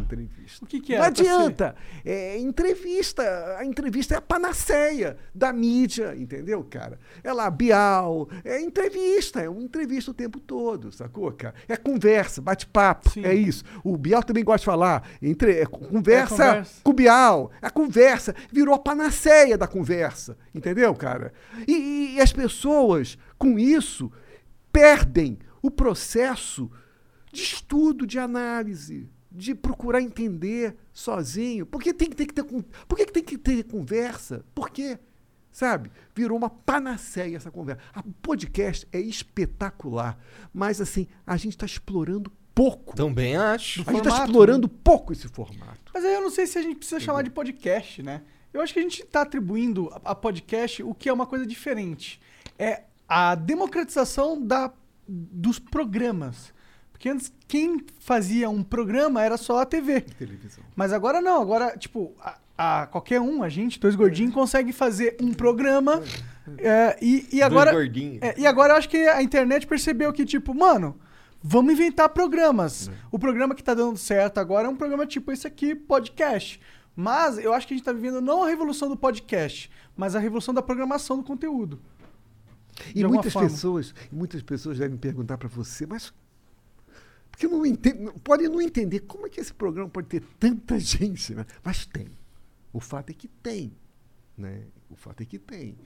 E: entrevista.
C: O que que
E: Não
C: pra ser?
E: adianta. É entrevista. A entrevista é a panaceia da mídia, entendeu, cara? É lá, Bial. É entrevista. É uma entrevista o tempo todo, sacou, cara? É conversa, bate-papo. É isso. O Bial também gosta de falar. Entre, é conversa,
C: É conversa.
E: com o Bial. A conversa virou a panaceia da conversa, entendeu, cara? E, e as pessoas, com isso, perdem o processo de estudo, de análise, de procurar entender sozinho. Por que tem que ter, que ter por que tem que ter conversa? Por quê? Sabe? Virou uma panaceia essa conversa. A podcast é espetacular, mas assim, a gente está explorando pouco.
D: Também acho.
E: a gente está
C: formato,
E: explorando pouco esse formato.
C: Mas aí eu não sei se a gente precisa chamar de podcast, né? Eu acho que a gente está atribuindo a, a podcast o que é uma coisa diferente. É a democratização da, dos programas. Porque antes, quem fazia um programa era só a TV.
E: Televisão.
C: Mas agora não, agora, tipo, a, a- qualquer um, a gente, dois gordinhos, consegue fazer um programa. é, e, e agora.
D: gordinhos.
C: é, e agora eu acho que a internet percebeu que, tipo, mano, vamos inventar programas. O programa que tá dando certo agora é um programa tipo esse aqui, podcast. Mas eu acho que a gente tá vivendo não a revolução do podcast, mas a revolução da programação do conteúdo.
E: E muitas
C: forma.
E: pessoas, muitas pessoas devem perguntar para você, mas porque não entende, podem não entender como é que esse programa pode ter tanta gente, né? Mas tem. O fato é que tem, né? O fato é que tem.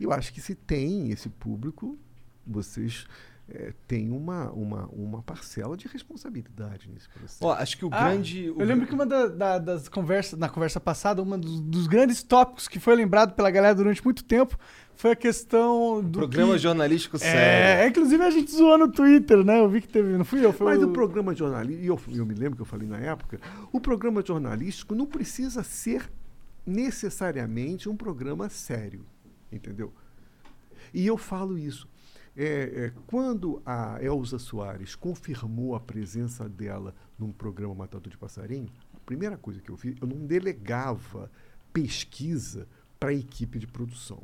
E: Eu acho que se tem esse público, vocês eh, têm uma, uma, uma parcela de responsabilidade nesse processo.
D: Ó, acho que o
C: Ah,
D: grande. o
C: Eu lembro que uma da- da- das conversas, na conversa passada, um dos, dos grandes tópicos que foi lembrado pela galera durante muito tempo foi a questão do.
D: programa
C: que-
D: jornalístico
C: É,
D: sério.
C: inclusive a gente zoou no Twitter, né? Eu vi que teve. Não fui eu, foi
E: Mas
C: o.
E: o programa jornalístico, e eu, eu me lembro que eu falei na época, o programa jornalístico não precisa ser necessariamente um programa sério, entendeu? E eu falo isso. É, é, quando a Elza Soares confirmou a presença dela num programa Matador de Passarinho, a primeira coisa que eu fiz, eu não delegava pesquisa para a equipe de produção.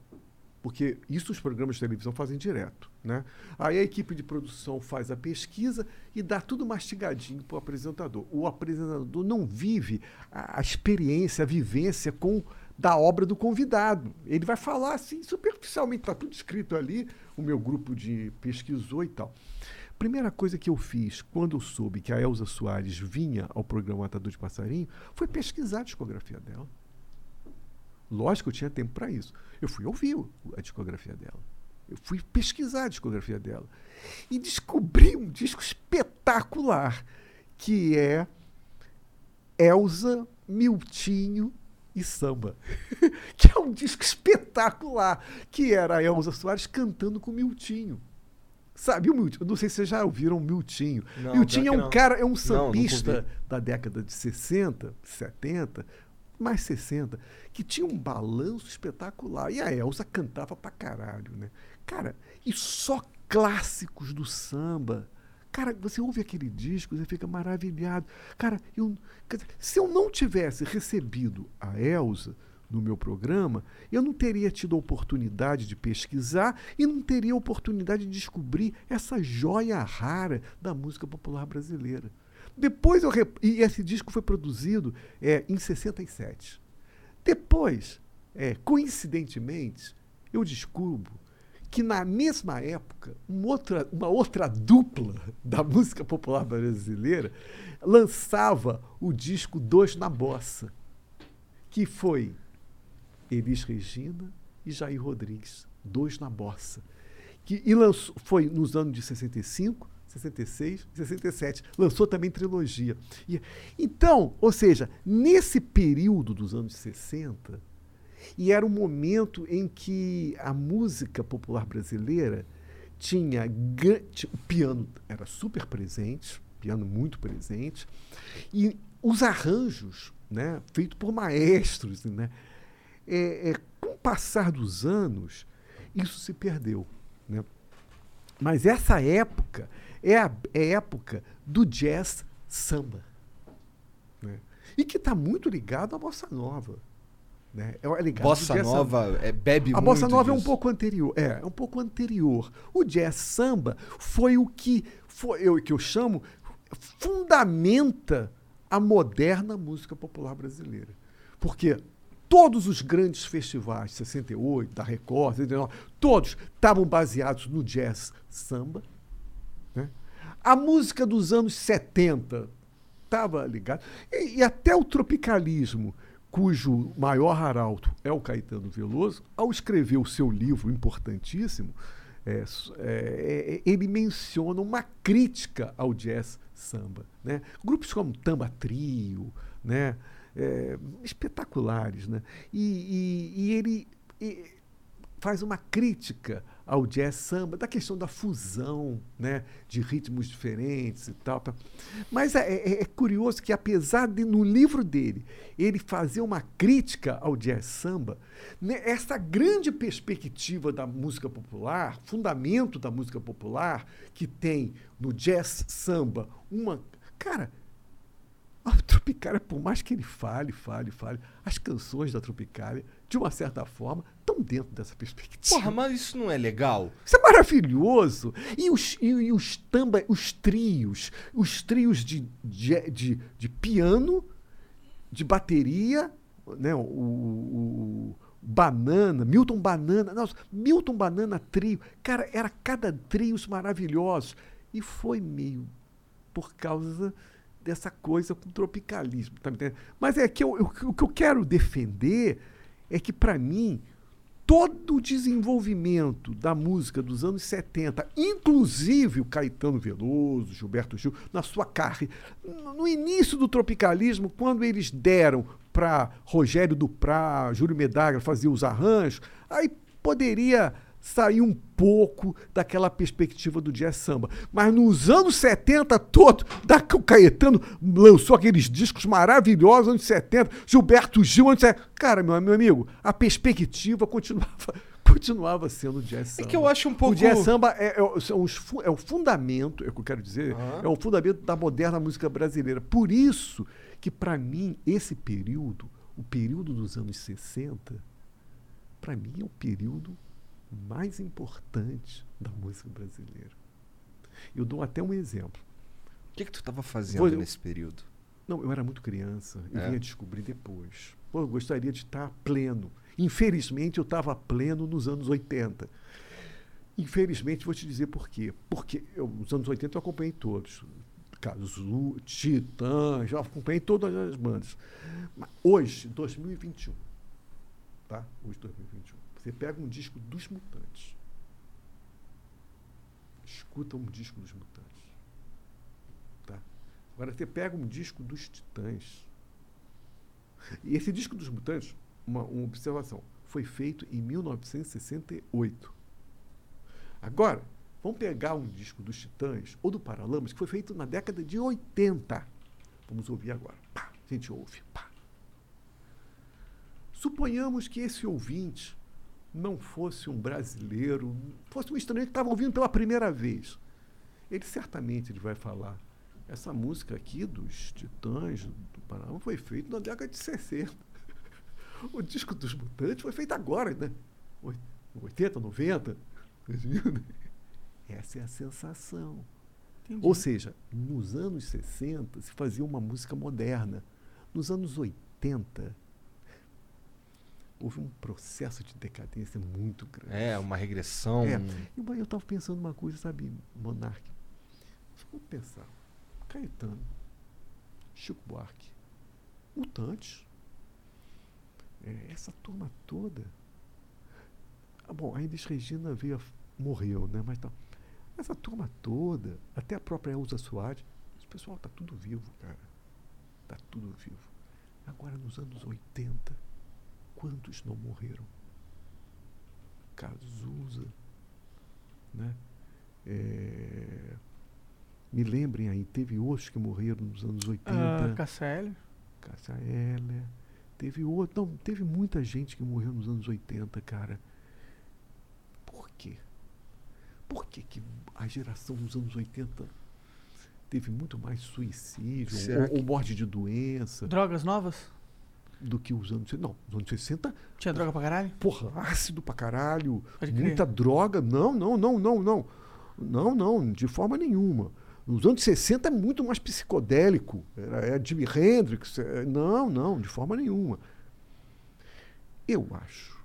E: Porque isso os programas de televisão fazem direto. Né? Aí a equipe de produção faz a pesquisa e dá tudo mastigadinho para o apresentador. O apresentador não vive a, a experiência, a vivência com da obra do convidado. Ele vai falar assim, superficialmente, está tudo escrito ali, o meu grupo de pesquisou e tal. Primeira coisa que eu fiz quando eu soube que a Elza Soares vinha ao programa Matador de Passarinho foi pesquisar a discografia dela. Lógico, eu tinha tempo para isso. Eu fui ouvir a discografia dela. Eu fui pesquisar a discografia dela. E descobri um disco espetacular, que é Elza, Miltinho e Samba. que é um disco espetacular, que era a Elza Soares cantando com o Miltinho. Sabe o Miltinho? Eu não sei se vocês já ouviram o Miltinho.
F: Não,
E: Miltinho é um
F: não.
E: cara, é um
D: não
E: sambista
D: ouvi.
E: da década de 60, 70, mais 60, que tinha um balanço espetacular. E a Elza cantava pra caralho, né? Cara, e só clássicos do samba. Cara, você ouve aquele disco, você fica maravilhado. Cara, eu, se eu não tivesse recebido a Elza no meu programa, eu não teria tido a oportunidade de pesquisar e não teria a oportunidade de descobrir essa joia rara da música popular brasileira. Depois eu. rep- E esse disco foi produzido é, em 67. Depois, é, coincidentemente, eu descubro que na mesma época, uma outra, uma outra dupla da música popular brasileira lançava o disco Dois na Bossa, que foi Elis Regina e Jair Rodrigues, dois na bossa. Que, e lançou, foi nos anos de 65, 66, 67. Lançou também trilogia. E- então, ou seja, nesse período dos anos 60, e era um momento em que a música popular brasileira tinha o piano era super presente, piano muito presente, e os arranjos, né, feitos por maestros, né, é, é, com o passar dos anos, isso se perdeu. Né? Mas essa época é a é época do jazz samba. Né? E que está muito ligado à bossa nova. Né? É ligado
D: Bossa
E: jazz samba.
D: Nova é, bebe
E: A
D: muito
E: bossa nova é um
D: disso.
E: pouco anterior. É, é um pouco anterior. O jazz samba foi o que foi eu que eu chamo fundamenta a moderna música popular brasileira. Porque todos os grandes festivais, 68, da Record, 69, todos estavam baseados no jazz samba. né? A música dos anos 70 estava ligada. E, e até o tropicalismo, cujo maior arauto é o Caetano Veloso, ao escrever o seu livro importantíssimo, é, é, é, ele menciona uma crítica ao jazz samba. Né? Grupos como Tamba Trio, né? É, espetaculares. Né? E, e- e ele e faz uma crítica ao jazz samba, da questão da fusão né, de ritmos diferentes e tal. Mas é, é- é curioso que, apesar de, no livro dele, ele fazer uma crítica ao jazz samba, né, essa grande perspectiva da música popular, fundamento da música popular, que tem no jazz samba uma. Cara, a Tropicália, por mais que ele fale, fale, fale, as canções da Tropicália, de uma certa forma, estão dentro dessa perspectiva.
D: Porra, mas isso não é legal?
E: Isso é maravilhoso. E os, e, e os tamba, os trios, os trios de, de, de, de piano, de bateria, né? O, o- o Banana, Milton Banana, nossa, Milton Banana Trio, cara, era cada trios maravilhosos. E foi meio por causa dessa coisa com tropicalismo, tá me entendendo? Mas é que eu, eu- o que eu quero defender é que, para mim, todo o desenvolvimento da música dos anos 70, inclusive o Caetano Veloso, Gilberto Gil, na sua carreira, no início do tropicalismo, quando eles deram para Rogério Duprá, Júlio Medagra fazer os arranjos, aí poderia sair um pouco daquela perspectiva do jazz samba. Mas nos anos 70 todo, da o Caetano lançou aqueles discos maravilhosos, anos 70, Gilberto Gil, anos 70. Cara, meu, meu amigo, a perspectiva continuava, continuava sendo jazz samba.
D: É que eu acho um pouco-
E: O jazz samba é, é fu- é o fundamento, é o que eu quero dizer,
D: Aham.
E: é o fundamento da moderna música brasileira. Por isso que, para mim, esse período, o período dos anos 60, para mim é o período mais importante da música brasileira. Eu dou até um exemplo.
D: O que, que tu tava fazendo
E: Vou-
D: nesse período?
E: Não, eu era muito criança, eu
D: É?
E: vinha descobrir depois. Pô, eu gostaria de estar pleno. Infelizmente, eu estava pleno nos anos 80. Infelizmente, vou te dizer por quê. Porque eu, nos anos 80 eu acompanhei todos. Cazu, Titã, já acompanhei todas as bandas. Mas hoje, 2021, tá? Hoje, 2021. Você pega um disco dos Mutantes. Escuta um disco dos Mutantes. Tá? Agora você pega um disco dos Titãs. E esse disco dos Mutantes, uma, uma observação, foi feito em 1968. Agora, Vamos pegar um disco dos Titãs ou do Paralamas que foi feito na década de 80. Vamos ouvir agora. Pá, a gente ouve. Pá. Suponhamos que esse ouvinte não fosse um brasileiro, fosse um estrangeiro que estava ouvindo pela primeira vez. Ele certamente ele vai falar. Essa música aqui dos Titãs do Paralamas foi feita na década de 60. O disco dos Mutantes foi feito agora, né? Oi- 80, 90. 2000, né? Essa é a sensação. Ou seja, nos anos 60 se fazia uma música moderna. Nos anos 80 houve um processo de decadência muito grande.
D: É, uma regressão.
E: É. E eu estava pensando uma coisa, sabe, Monark? Vamos pensar. Caetano, Chico Buarque, Mutantes, é, essa turma toda. Ah, bom, a Elis Regina veio, morreu, né? Mas tá, essa turma toda, até a própria Elza Soares, esse pessoal tá tudo vivo, cara. Tá tudo vivo. Agora, nos anos 80, quantos não morreram? Cazuza, né? É, me lembrem aí, teve outros que morreram nos anos 80.
C: Ah,
E: Eller. Teve outro. Não, teve muita gente que morreu nos anos 80, cara. Por quê? Por que, que a geração dos anos 80 teve muito mais suicídio
D: Será
E: ou,
D: que-
E: ou morte de doença
C: Drogas novas?
E: Do que os anos. Não, nos anos 60
C: Tinha droga pra caralho?
E: porra, ácido pra caralho, muita droga. Não, não, não, não, não. Não, não, de forma nenhuma. Nos anos 60 é muito mais psicodélico. Era, é Jimi Hendrix. é- não, não, de forma nenhuma. Eu acho,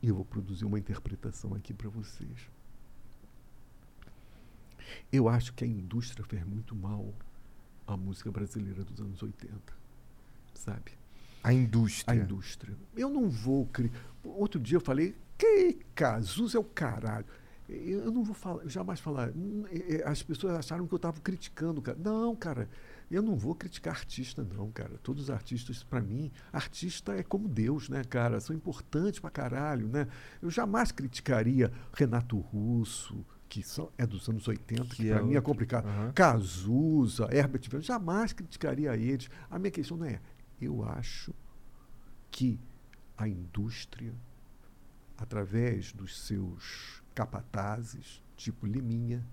E: e eu vou produzir uma interpretação aqui para vocês. Eu acho que a indústria fez muito mal à música brasileira dos anos 80. Sabe?
D: A indústria.
E: a indústria. Eu não vou. Cri... Outro dia eu falei, que Cazuza é o caralho. Eu não vou falar, jamais falar. É, é, As pessoas acharam que eu estava criticando cara. Não, cara, eu não vou criticar artista, não, cara. Todos os artistas, para mim, artista é como Deus, né, cara? São importantes pra caralho, né? Eu jamais criticaria Renato Russo, que são, é dos anos 80, que,
D: Que é
E: para mim é complicado.
D: Aham.
E: Cazuza, Herbert Viana, jamais criticaria eles. A minha questão não é, eu acho que a indústria, através dos seus capatazes, tipo Liminha,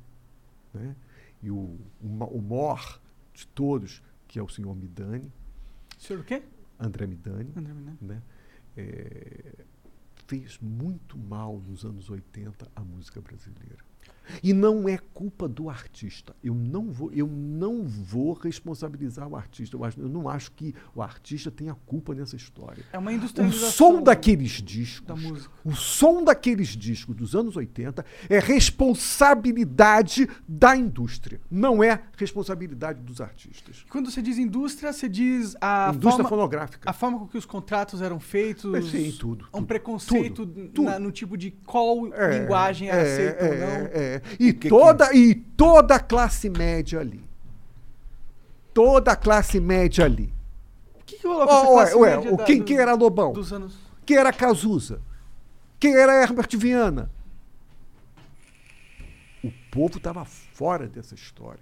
E: né? e o, o, o mor de todos, que é o senhor Midani,
C: Senhor o quê?
E: André Midani,
C: André Midani.
E: né? É, fez muito mal nos anos 80 a música brasileira. E não é culpa do artista. Eu não vou, eu não vou responsabilizar o artista. Eu, acho- eu não acho que o artista tenha culpa nessa história.
C: É uma
E: O
C: industrialização
E: som daqueles discos,
C: da música.
E: o som daqueles discos dos anos 80 é responsabilidade da indústria, não é responsabilidade dos artistas.
C: Quando você diz indústria, você diz a
E: indústria
C: forma,
E: fonográfica.
C: a forma com que os contratos eram feitos.
E: É, sim, tudo,
C: Um
E: tudo,
C: preconceito
E: tudo, tudo.
C: na- no tipo de qual
E: É,
C: linguagem era
E: é,
C: aceita ou
E: é,
C: não.
E: é. E, toda, e toda a classe média ali. Toda a classe média ali.
C: O que, que rolou com
E: Ó,
C: classe
E: ué,
C: média
E: o
C: da-
E: quem,
C: do-
E: quem era Lobão?
C: dos anos.
E: Quem era Cazuza? Quem era Herbert Viana? O povo estava fora dessa história.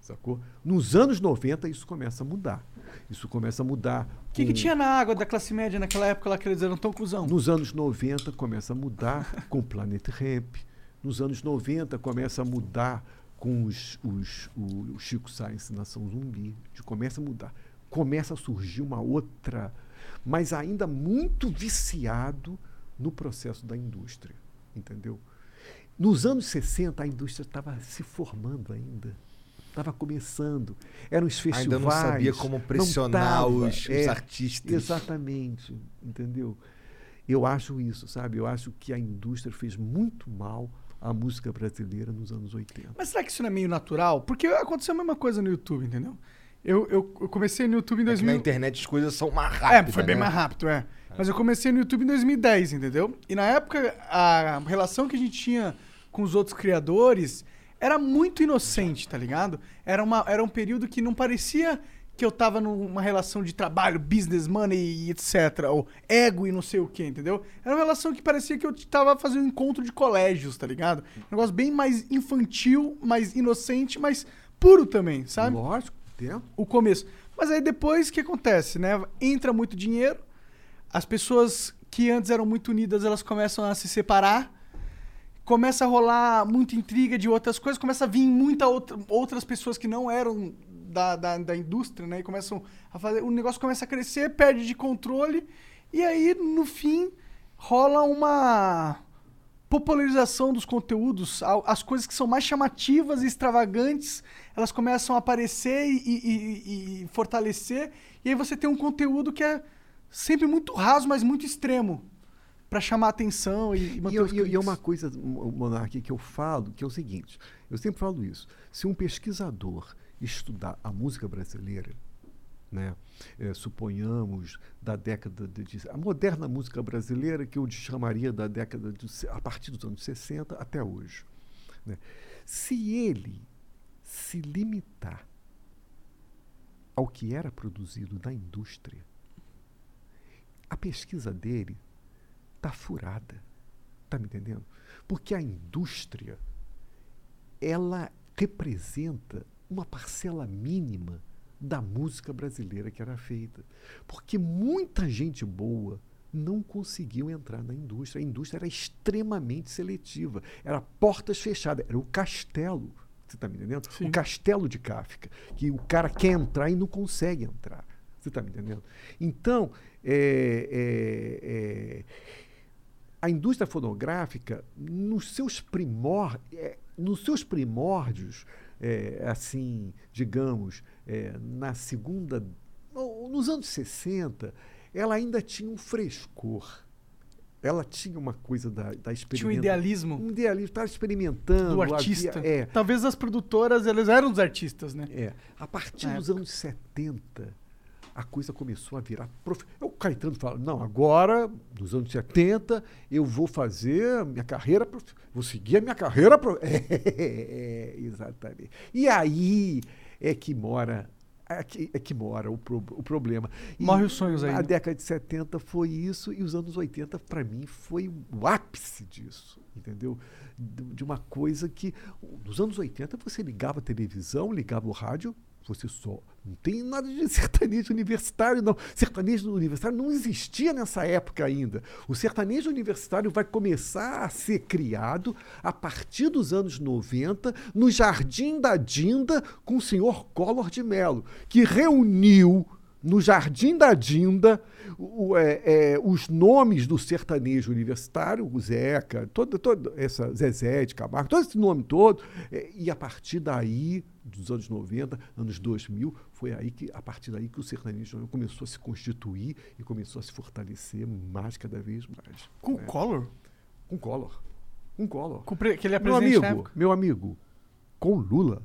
E: Sacou? Nos anos 90 isso começa a mudar. Isso começa a mudar.
C: O que, que
E: com-
C: tinha na água da classe média naquela época lá que eles eram tão cuzão?
E: Nos anos 90 começa a mudar com o Planet Ramp. Nos anos 90 começa a mudar com os, os- o, o Chico Science Nação Zumbi. Começa a mudar. Começa a surgir uma outra, mas ainda muito viciado no processo da indústria. Entendeu? Nos anos 60 a indústria estava se formando ainda. Estava começando. Eram os festivais.
D: Ainda não sabia como pressionar
E: tava,
D: os, os
E: é.
D: artistas.
E: Exatamente, entendeu? Eu acho isso, sabe? Eu acho que a indústria fez muito mal à música brasileira nos anos 80.
C: Mas será que isso não é meio natural? Porque aconteceu a mesma coisa no YouTube, entendeu? Eu, eu, eu comecei no YouTube em
D: É que
C: 2000.
D: na internet as coisas são mais
C: É,
D: rápidas.
C: foi bem
D: né?
C: mais rápido, é. Mas eu comecei no YouTube em 2010, entendeu? E na época, a relação que a gente tinha com os outros criadores era muito inocente, tá ligado? Era, uma, era um período que não parecia que eu tava numa relação de trabalho, business, money e etc. Ou ego e não sei o que, entendeu? Era uma relação que parecia que eu tava fazendo um encontro de colégios, tá ligado? Um negócio bem mais infantil, mais inocente, mas puro também, sabe?
E: Lógico, tem.
C: o começo. Mas aí depois o que acontece, né? Entra muito dinheiro, as pessoas que antes eram muito unidas, elas começam a se separar, começa a rolar muita intriga de outras coisas, começa a vir muita outra, outras pessoas que não eram da, da, da indústria, né? E começam a fazer. O negócio começa a crescer, perde de controle, e aí, no fim, rola uma popularização dos conteúdos, as coisas que são mais chamativas e extravagantes, elas começam a aparecer e, e- e- fortalecer, e aí você tem um conteúdo que é sempre muito raso, mas muito extremo, pra chamar atenção e, e manter
E: E,
C: os
E: e- e é uma coisa, Monarque, que eu falo, que é o seguinte: eu sempre falo isso. Se um pesquisador estudar a música brasileira, né, eh, suponhamos da década de, de- a moderna música brasileira que eu chamaria da década de, a partir dos anos 60 até hoje, né, se ele se limitar ao que era produzido na indústria, a pesquisa dele está furada. Está me entendendo? Porque a indústria ela representa uma parcela mínima da música brasileira que era feita. Porque muita gente boa não conseguiu entrar na indústria. A indústria era extremamente seletiva. Era portas fechadas. Era o castelo. Você está me entendendo?
C: Sim.
E: O castelo de Kafka. Que o cara quer entrar e não consegue entrar. Você está me entendendo? Então, é, é, é, a indústria fonográfica, nos seus, primor, é, nos seus primórdios, é, assim, digamos, é, na segunda. no- Nos anos 60, ela ainda tinha um frescor. Ela tinha uma coisa da, da
C: Tinha um idealismo
E: Um idealismo, estava experimentando.
C: do
E: havia-
C: artista.
E: é,
C: Talvez as produtoras, elas eram os artistas, né?
E: é. A partir
C: Na
E: dos anos 70, a coisa começou a virar. Prof... O Caetano fala: não, agora, nos anos 70, eu vou fazer minha carreira, prof... vou seguir a minha carreira. Pro... É, exatamente. E aí é que mora. É que, é que mora o, pro- o problema. E
C: Morre os sonhos aí,
E: A
C: né?
E: década de 70 foi isso, e os anos 80, para mim, foi o ápice disso, entendeu? De de uma coisa que. Nos anos 80, você ligava a televisão, ligava o rádio, você só. Não tem nada de sertanejo universitário, não. Sertanejo universitário não existia nessa época ainda. O sertanejo universitário vai começar a ser criado a partir dos anos 90, no Jardim da Dinda, com o senhor Collor de Mello, que reuniu no Jardim da Dinda o- é, é, os nomes do sertanejo universitário, o Zeca, todo, todo essa Zezé de Camargo, todo esse nome todo, é, e a partir daí, dos anos 90, anos 2000, foi aí que, a partir daí que o sertanejo começou a se constituir e começou a se fortalecer mais, cada vez mais.
C: Com o
E: né?
C: Collor?
E: Com Collor. Com Collor.
C: Com que ele é
E: Meu amigo, meu amigo, com Lula.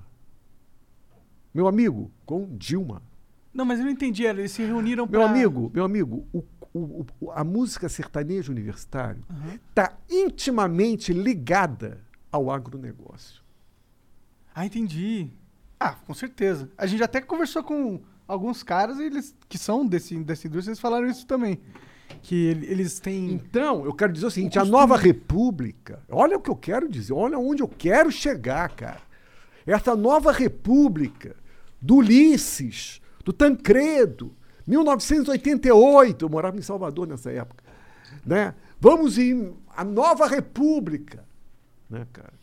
E: Meu amigo, com Dilma.
C: Não, mas eu não entendi. Eles se reuniram pra...
E: Meu amigo, meu amigo, o- o- o- a música sertaneja universitário está intimamente ligada ao agronegócio.
C: Ah, entendi. Ah, com certeza. A gente até conversou com alguns caras eles que são desse, dessa indústria, eles falaram isso também. Que ele- eles têm...
E: Então, eu quero dizer o seguinte: a
C: costume-
E: nova república, olha o que eu quero dizer, olha onde eu quero chegar, cara. Essa nova república do Ulisses, do Tancredo, 1988, eu morava em Salvador nessa época, né? Vamos em a nova república, né, cara?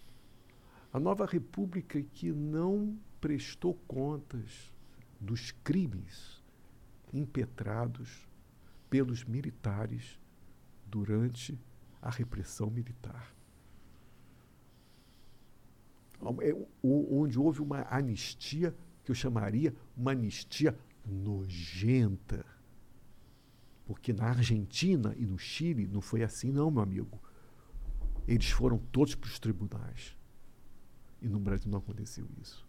E: A nova república que não prestou contas dos crimes impetrados pelos militares durante a repressão militar. É onde houve uma anistia que eu chamaria uma anistia nojenta. Porque na Argentina e no Chile não foi assim, não, meu amigo. Eles foram todos para os tribunais. E no Brasil não aconteceu isso.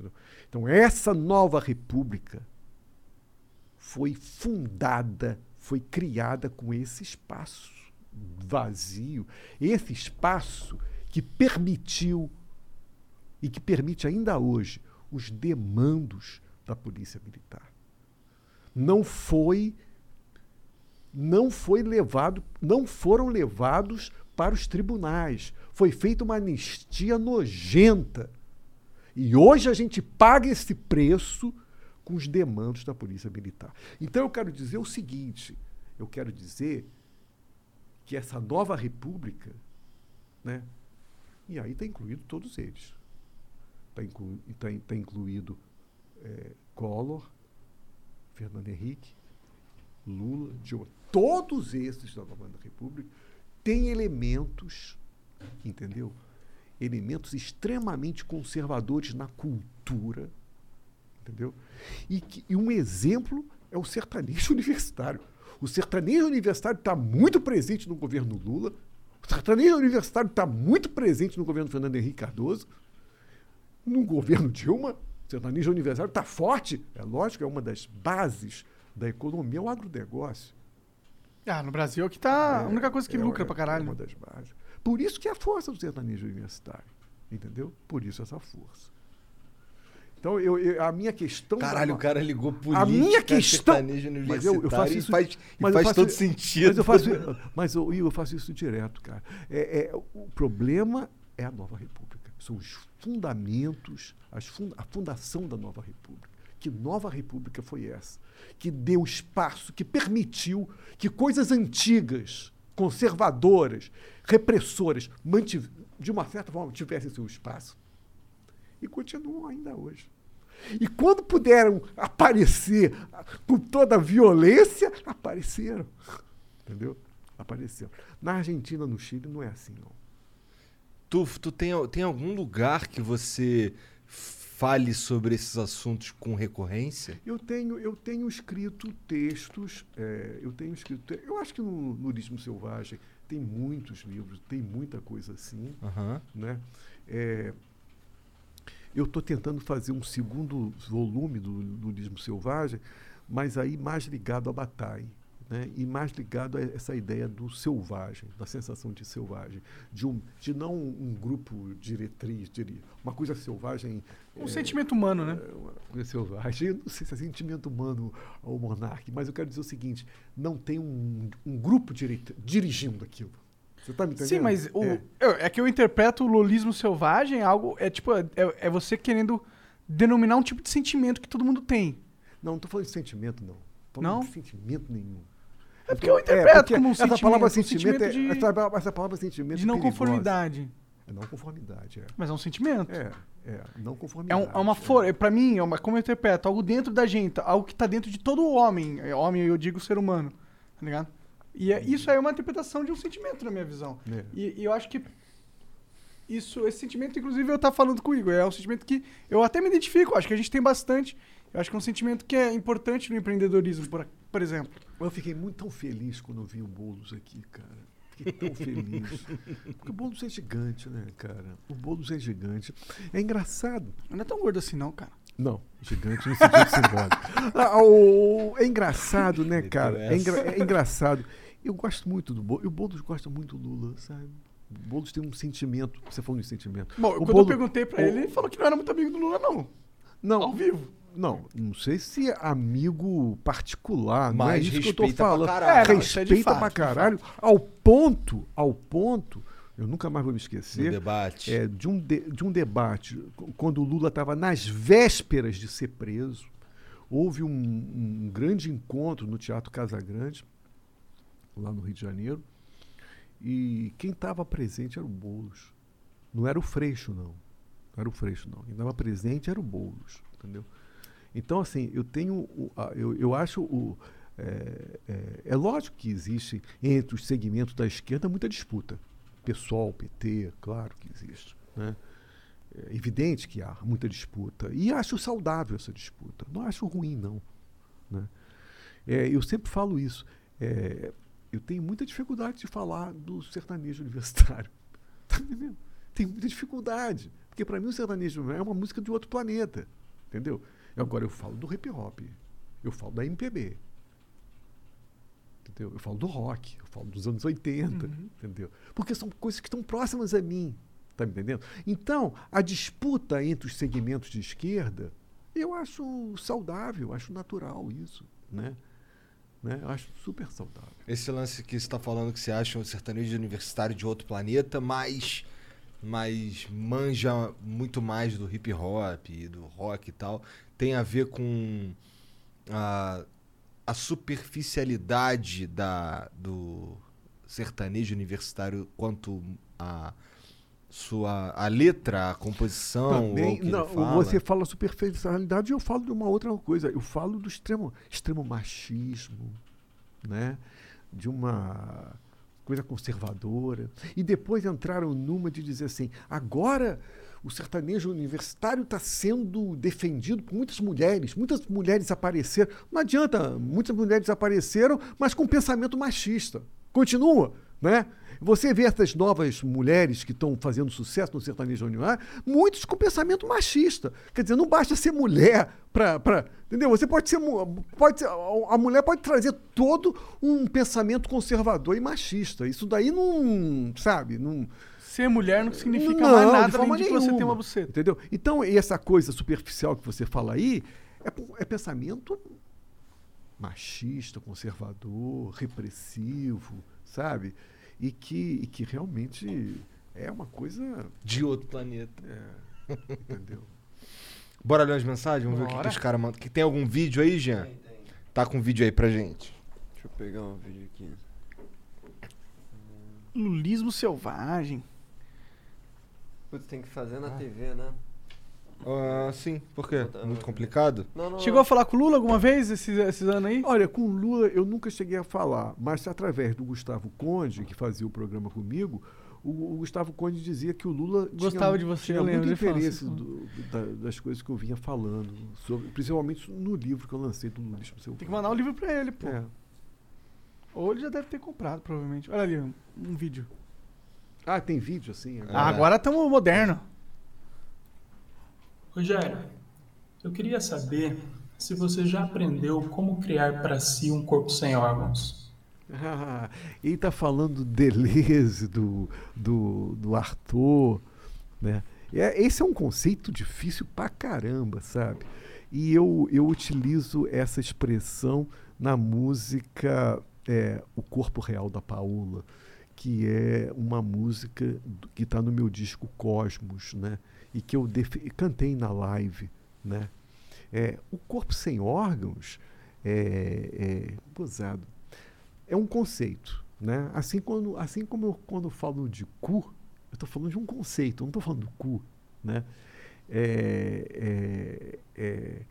E: Entendeu? Então, essa nova república foi fundada, foi criada com esse espaço vazio, esse espaço que permitiu e que permite ainda hoje os demandos da polícia militar. Não foi não foi levado, não foram levados para os tribunais. Foi feita uma anistia nojenta. E hoje a gente paga esse preço com os demandos da Polícia Militar. Então eu quero dizer o seguinte: eu quero dizer que essa nova república, né, e aí está incluído todos eles. Está inclu, tá, tá incluído é, Collor, Fernando Henrique, Lula, Dilma. Todos esses da nova república têm elementos, entendeu? Elementos extremamente conservadores na cultura, entendeu? E, que, e um exemplo é o sertanejo universitário. O sertanejo universitário está muito presente no governo Lula, o sertanejo universitário está muito presente no governo Fernando Henrique Cardoso, no governo Dilma, o sertanejo universitário está forte, é lógico, é uma das bases da economia, é o agronegócio.
C: Ah, no Brasil é o que tá. a única coisa que
E: é,
C: lucra
E: é,
C: pra caralho.
E: É uma das bases. Por isso que é a força do sertanejo universitário. Entendeu? Por isso essa força. Então, eu, eu- a minha questão.
D: Caralho,
E: da-
D: o cara ligou política,
E: A minha questão.
D: sertanejo
E: Mas eu, eu
D: universitário
E: faço
D: e
E: isso,
D: faz, e
E: mas eu
D: faz
E: faço-
D: todo sentido.
E: Mas eu faço, mas eu, eu faço isso direto, cara. É, é, o problema é a nova república. São os fundamentos, as fun- a fundação da nova república. Que nova república foi essa? Que deu espaço, que permitiu que coisas antigas, conservadoras, repressoras, de uma certa forma, tivessem seu espaço. E continuam ainda hoje. E quando puderam aparecer com toda a violência, apareceram. Entendeu? Apareceram. Na Argentina, no Chile, não é assim, não.
D: Tu, tu tem, tem algum lugar que você fale sobre esses assuntos com recorrência?
E: Eu tenho, eu tenho escrito textos, é, eu tenho escrito. Eu acho que no Nurismo Selvagem tem muitos livros, tem muita coisa assim.
D: Aham.
E: né? É, eu estou tentando fazer um segundo volume do Nurismo Selvagem, mas aí mais ligado à batalha. Né? E mais ligado a essa ideia do selvagem, da sensação de selvagem, de, um, de não um grupo diretriz, diria, uma coisa selvagem.
C: Um
E: é,
C: sentimento humano, né?
E: é, uma coisa selvagem. Eu não sei se é sentimento humano ao monarca, mas eu quero dizer o seguinte: não tem um, um grupo direit- dirigindo aquilo. Você está me entendendo?
C: Sim, mas o,
E: É.
C: eu- é que eu interpreto o lolismo selvagem algo. É tipo, é, é você querendo denominar um tipo de sentimento que todo mundo tem.
E: Não, não estou falando de sentimento, não. Tô
C: Não?
E: de sentimento nenhum.
C: É porque eu interpreto
E: porque
C: como um
E: essa
C: sentimento,
E: palavra sentimento,
C: sentimento de-
E: é, essa, palavra- essa palavra sentimento
C: De
E: é
C: não
E: perigosa.
C: conformidade.
E: É não conformidade, é.
C: Mas é um sentimento.
E: É, é, não
C: É,
E: conformidade.
C: um- é uma força, pra mim, é uma, como eu interpreto, algo dentro da gente, algo que tá dentro de todo homem. É, Homem, eu digo ser humano, tá ligado? E é- isso aí é uma interpretação de um sentimento, na minha visão.
E: É.
C: E, e eu acho que isso, esse sentimento, inclusive, eu tava falando com o Igor, é um sentimento que eu até me identifico, acho que a gente tem bastante. Eu acho que é um sentimento que é importante no empreendedorismo, por, por exemplo.
E: Eu fiquei muito tão feliz quando eu vi o Boulos aqui, cara. Fiquei tão feliz. Porque o Boulos é gigante, né, cara? O Boulos é gigante. É engraçado.
C: Não é tão gordo assim, não, cara.
E: Não, gigante no sentido simbólico. Ah, o- é engraçado, né, cara? É, engra- é engraçado. Eu gosto muito do Boulos. E o Boulos gosta muito do Lula, sabe? O Boulos tem um sentimento. Você falou de sentimento.
C: Bom,
E: o
C: quando
E: Boulos-
C: eu perguntei pra
E: o-
C: ele, ele falou que não era muito amigo do Lula, não.
E: Não,
C: Ao vivo.
E: Não, não sei se é amigo particular, não é
D: Mas
E: isso que eu tô
D: respeita pra
E: falando.
D: caralho.
C: É, é
E: respeita
C: fato,
E: pra caralho, ao ponto, ao ponto, eu nunca mais vou me esquecer,
D: debate.
E: é, de, um de, de um debate, qu- quando o Lula estava nas vésperas de ser preso, houve um, um grande encontro no Teatro Casa Grande, lá no Rio de Janeiro, e quem estava presente era o Boulos. Não era o Freixo, não. Não era o Freixo, não. Quem estava presente era o Boulos, entendeu? Então, assim, eu tenho. eu, eu acho. O, é, é- é lógico que existe entre os segmentos da esquerda muita disputa. PSOL, PT, claro que existe. Né? É evidente que há muita disputa. E acho saudável essa disputa. Não acho ruim, não. né? É, eu sempre falo isso. É, eu tenho muita dificuldade de falar do sertanejo universitário. Tá entendendo? Tenho muita dificuldade. Porque para mim o sertanejo é uma música de outro planeta. Entendeu? Agora eu falo do hip hop. Eu falo da MPB. Entendeu? Eu falo do rock, eu falo dos anos 80, entendeu? Porque são coisas que estão próximas a mim, tá me entendendo? Então, a disputa entre os segmentos de esquerda, Eu acho saudável, eu acho natural isso, né? né? Eu acho super saudável.
D: Esse lance que você tá falando que você acha um sertanejo universitário de outro planeta, mas, mas manja muito mais do hip hop, e do rock e tal, tem a ver com a, a superficialidade da, do sertanejo universitário quanto a sua a letra, a composição,
E: Também, não,
D: fala.
E: você fala superficialidade e eu falo de uma outra coisa. Eu falo do extremo, extremo machismo, né? de uma coisa conservadora. E depois entraram numa de dizer assim: agora o sertanejo universitário está sendo defendido por muitas mulheres. Muitas mulheres apareceram. Não adianta, muitas mulheres apareceram, mas com pensamento machista. Continua, né? Você vê essas novas mulheres que estão fazendo sucesso no sertanejo universitário, muitos com pensamento machista. Quer dizer, não basta ser mulher para. Entendeu? Você pode ser. Pode ser, a mulher pode trazer todo um pensamento conservador e machista. Isso daí não. Sabe? Não.
C: Ser mulher não significa
E: Não,
C: mais nada além
E: forma
C: de que você tem
E: nenhuma.
C: uma buceta.
E: Entendeu? Então, essa coisa superficial que você fala aí é, é pensamento machista, conservador, repressivo, sabe? E que, e que realmente é uma coisa.
D: De outro planeta.
E: É, entendeu?
D: Bora ler as mensagens? Vamos ver o que, que
C: Bora.
D: os caras mandam. Que tem algum vídeo aí, Jean?
F: Tem, tem.
D: Tá com vídeo aí pra gente.
F: Deixa eu pegar um vídeo aqui.
C: Lulismo selvagem.
F: Putz, tem que fazer na TV, né?
D: Ah, sim, por quê? Muito complicado?
F: Não, não.
C: Chegou a falar com o Lula alguma vez esses, esses anos aí?
E: Olha, com o Lula eu nunca cheguei a falar, mas através do Gustavo Conde, que fazia o programa comigo, o, o Gustavo Conde dizia que o Lula
C: Gostava
E: tinha,
C: de você,
E: tinha
C: eu lembro
E: muito interesse
C: assim.
E: do- da- das coisas que eu vinha falando, sobre, principalmente no livro que eu lancei do Lulismo Selvagem.
C: Tem que mandar um livro pra ele, pô.
E: É.
C: Ou ele já deve ter comprado, provavelmente. Olha ali, um, um vídeo.
E: Ah, tem vídeo assim?
C: Ah, agora estamos moderno.
I: Rogério, eu queria saber se você já aprendeu como criar para si um corpo sem órgãos.
E: Ah, ele está falando do Deleuze, do, do, do Arthur, né? É, esse é um conceito difícil pra caramba, sabe? E eu, eu utilizo essa expressão na música é, O Corpo Real da Paula, que é uma música que está no meu disco Cosmos, né? E que eu cantei na live, né? É, o corpo sem órgãos é, é gozado é um conceito, né? Assim, quando, assim como eu quando falo de cu, eu estou falando de um conceito, eu não estou falando do cu, né? É, é, é,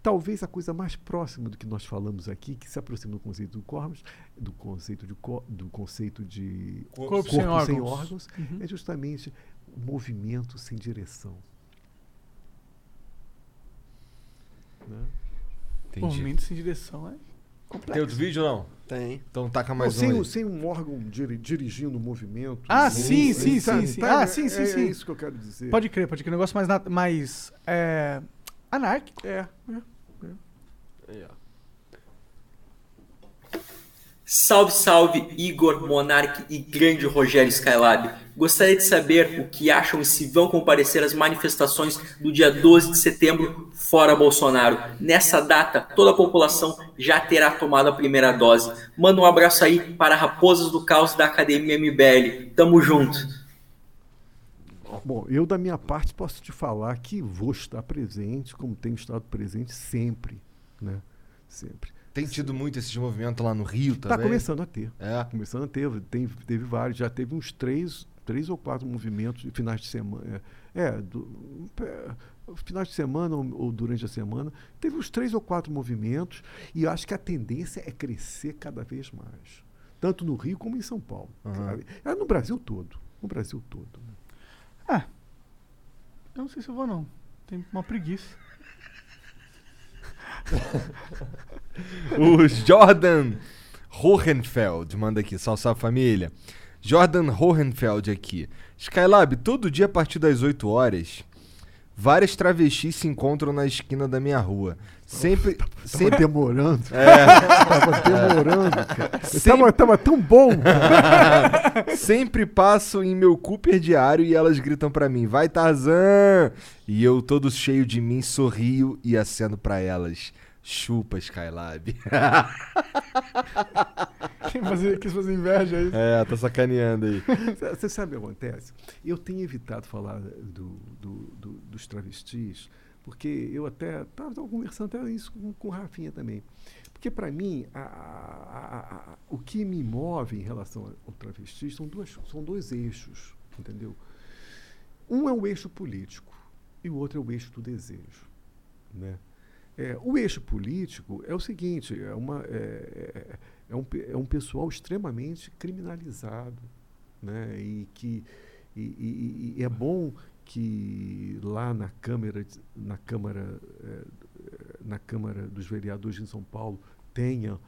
E: talvez a coisa mais próxima do que nós falamos aqui, que se aproxima do conceito do corpos, do conceito de do conceito de
C: Corpo sem órgãos.
E: órgãos,
C: Uhum.
E: é justamente movimento sem direção. Né?
D: Entendi.
C: Movimento sem direção é complexo.
D: Tem outro vídeo ou não?
F: Tem.
D: Então taca
E: Não,
D: mais um
E: sem,
D: aí.
E: sem um órgão diri- dirigindo o movimento.
C: Ah, sim, sim, sim, sim.
E: sabe?
C: Ah, sim, sim,
E: é,
C: sim.
E: É isso que eu quero dizer.
C: Pode crer, pode crer. Um negócio mais, mais é, anárquico.
E: É.
F: Aí, ó.
J: Salve, salve, Igor, Monark e grande Rogério Skylab. Gostaria de saber o que acham e se vão comparecer às manifestações do dia 12 de setembro, fora Bolsonaro. Nessa data, toda a população já terá tomado a primeira dose. Manda um abraço aí para Raposas do Caos da Academia MBL. Tamo junto.
E: Bom, eu da minha parte posso te falar que vou estar presente, como tenho estado presente sempre, né? Sempre.
D: Tem tido muito esses movimentos lá no Rio
E: Está
D: também?
E: começando a ter.
D: É.
E: Começando a ter. Tem, teve vários, já teve uns três, três ou quatro movimentos de finais de semana. É, é, do, é, finais de semana ou, ou durante a semana. Teve uns três ou quatro movimentos e eu acho que a tendência é crescer cada vez mais. Tanto no Rio como em São Paulo. Sabe? É no Brasil todo. No Brasil todo. né?
C: Ah, eu não sei se eu vou não. Tem uma preguiça.
D: O Jordan Hohenfeld manda aqui, salve família. Jordan Hohenfeld aqui. Skylab, todo dia a partir das 8 horas, várias travestis se encontram na esquina da minha rua. Sempre.
E: Tava
D: sempre
E: demorando.
D: É.
E: Tava demorando, cara. Tava, tava tão bom.
D: Sempre passo em meu Cooper diário e elas gritam pra mim, vai Tarzan! E eu, todo cheio de mim, sorrio e aceno pra elas. Chupa, Skylab.
C: Quem fazer, quis fazer inveja aí.
D: é, tá sacaneando aí.
E: Você sabe o que acontece? Eu tenho evitado falar do, do- do- dos travestis, porque eu até estava conversando até isso com, com o Rafinha também. Porque, para mim, a- a- a- a- o que me move em relação ao travesti são, duas, são dois eixos, entendeu? Um é o eixo político e o outro é o eixo do desejo. Né? É, o eixo político é o seguinte: é, uma, é, é- é um, é um pessoal extremamente criminalizado. Né? E que e, e- e é bom que lá na Câmara, na Câmara, eh, na Câmara dos Vereadores em São Paulo tenha.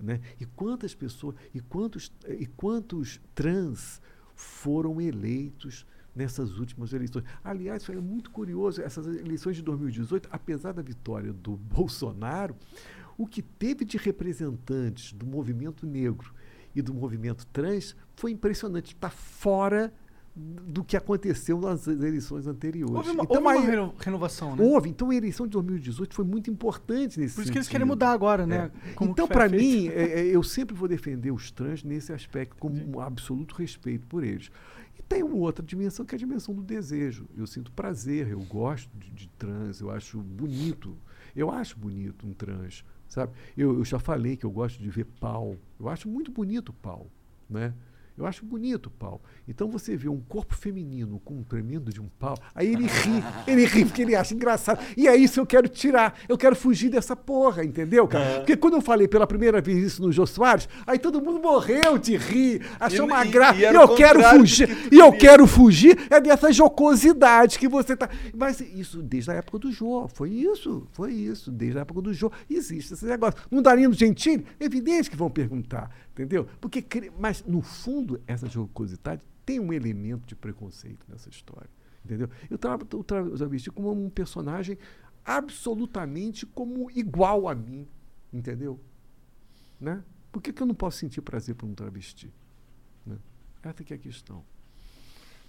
E: Né? E quantas pessoas, e quantos, e quantos trans foram eleitos nessas últimas eleições. Aliás, foi muito curioso, essas eleições de 2018, apesar da vitória do Bolsonaro, o que teve de representantes do movimento negro e do movimento trans foi impressionante. Está fora do que aconteceu nas eleições anteriores.
C: Houve uma,
E: Então,
C: houve uma reno- renovação, né?
E: Houve. Então a eleição de 2018 foi muito importante nesse
C: Por isso que eles
E: sentido.
C: querem mudar agora, né?
E: É. Então, para mim, é, é, eu sempre vou defender os trans nesse aspecto, com um absoluto respeito por eles. E tem uma outra dimensão, que é a dimensão do desejo. Eu sinto prazer, eu gosto de, de trans, eu acho bonito. Eu acho bonito um trans, sabe? Eu, eu já falei que eu gosto de ver pau. Eu acho muito bonito pau, né? Eu acho bonito o pau. Então você vê um corpo feminino com um tremendo de um pau, aí ele ri, ele ri porque ele acha engraçado. E é isso que eu quero tirar. Eu quero fugir dessa porra, entendeu, cara? Porque quando eu falei pela primeira vez isso no Jô Soares, aí todo mundo morreu de rir, achou
D: E-
E: uma graça.
D: e
E: E, eu quero fugir.
D: que
E: E eu quero fugir é dessa jocosidade que você tá. Mas isso desde a época do Jô. Foi isso, foi isso. Desde a época do Jô. Existe esse negócio. No Gentili? Evidente que vão perguntar, entendeu? Porque, mas, no fundo, essa jocosidade tem um elemento de preconceito nessa história. Entendeu? Eu trato o tra- o travesti como um personagem absolutamente como igual a mim. Entendeu? Né? Por que, que eu não posso sentir prazer por um travesti? Né? Essa que é a questão.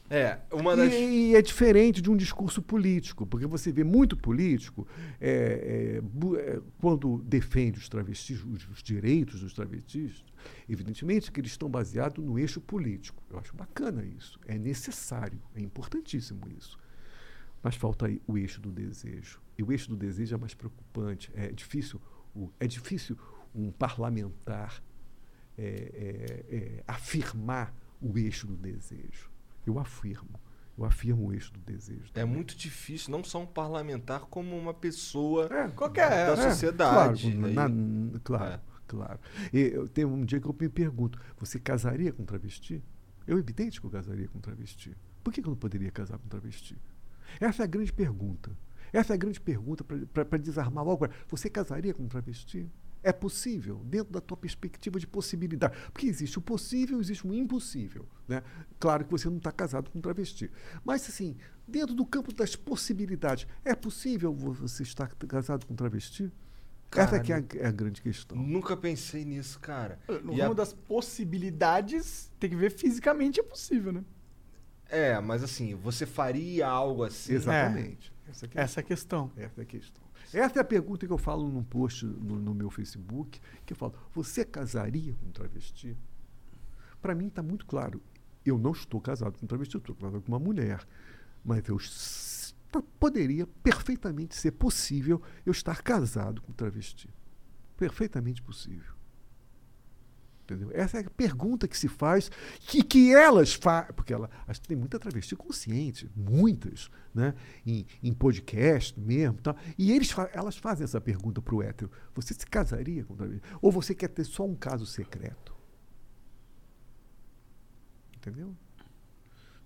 D: É, uma
E: E-
D: das.
E: E, é diferente de um discurso político, porque você vê muito político é, é, é, quando defende os travestis, os, os direitos dos travestis, evidentemente que eles estão baseados no eixo político. Eu acho bacana isso, é necessário, é importantíssimo isso. Mas falta aí o eixo do desejo. E o eixo do desejo é mais preocupante. É difícil, é difícil um parlamentar é, é, é, afirmar o eixo do desejo. Eu afirmo. Eu afirmo o eixo do desejo.
D: É muito difícil, não só um parlamentar, como uma pessoa
C: qualquer,
D: da
E: É,
D: sociedade.
E: Claro,
D: Aí-
E: na- claro,
D: É.
E: claro. E eu, tem um dia que eu me pergunto: você casaria com travesti? Eu, evidente que eu casaria com travesti. Por que, que eu não poderia casar com travesti? Essa é a grande pergunta. Essa é a grande pergunta para desarmar logo. agora. Você casaria com travesti? É possível, dentro da tua perspectiva de possibilidade. Porque existe o possível, existe o impossível. Né? Claro que você não está casado com um travesti. Mas, assim, dentro do campo das possibilidades, é possível vo- você estar casado com um travesti? Essa é que é a, é a grande questão.
D: Nunca pensei nisso, cara.
C: No
D: E a-
C: ramo das possibilidades, tem que ver fisicamente é possível, né?
D: É, mas assim, você faria algo assim?
E: Exatamente. É,
C: Essa é a questão.
E: essa é a questão. Essa é a pergunta que eu falo num post no, no meu Facebook, que eu falo, você casaria com um travesti? Para mim está muito claro. Eu não estou casado com um travesti, eu estou casado com uma mulher. Mas eu tá- poderia perfeitamente ser possível eu estar casado com um travesti. Perfeitamente possível. Entendeu? Essa é a pergunta que se faz, que, que elas fazem, porque ela, acho que tem muita travesti consciente, muitas, né? em, em podcast mesmo. Tá? E eles, fa- elas fazem essa pergunta para o hétero: você se casaria com travesti? Ou você quer ter só um caso secreto? Entendeu?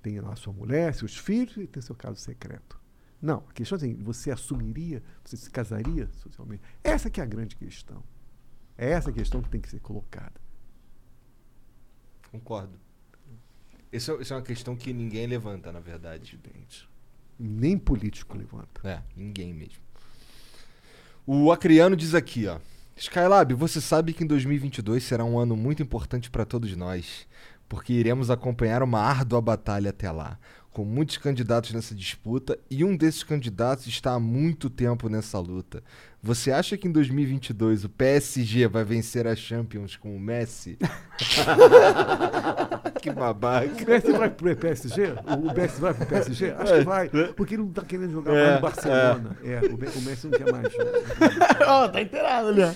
E: Tem lá sua mulher, seus filhos e tem seu caso secreto. Não, a questão é assim, você assumiria, você se casaria socialmente? Essa que é a grande questão. É essa a questão que tem que ser colocada.
D: Concordo. Isso é, isso é uma questão que ninguém levanta, na verdade.
E: Evidente. Nem político levanta.
D: É, ninguém mesmo. O Acriano diz aqui, ó. Skylab, você sabe que em 2022 será um ano muito importante para todos nós, porque iremos acompanhar uma árdua batalha até lá, com muitos candidatos nessa disputa e um desses candidatos está há muito tempo nessa luta. Você acha que em 2022 o PSG vai vencer a Champions com o Messi? que babaca.
E: O Messi vai pro PSG? O Messi vai pro PSG? Acho que vai, porque ele não tá querendo jogar
D: É,
E: mais no Barcelona. É, o, Me- o Messi não quer mais.
C: Ó, tá inteirado ali, ó.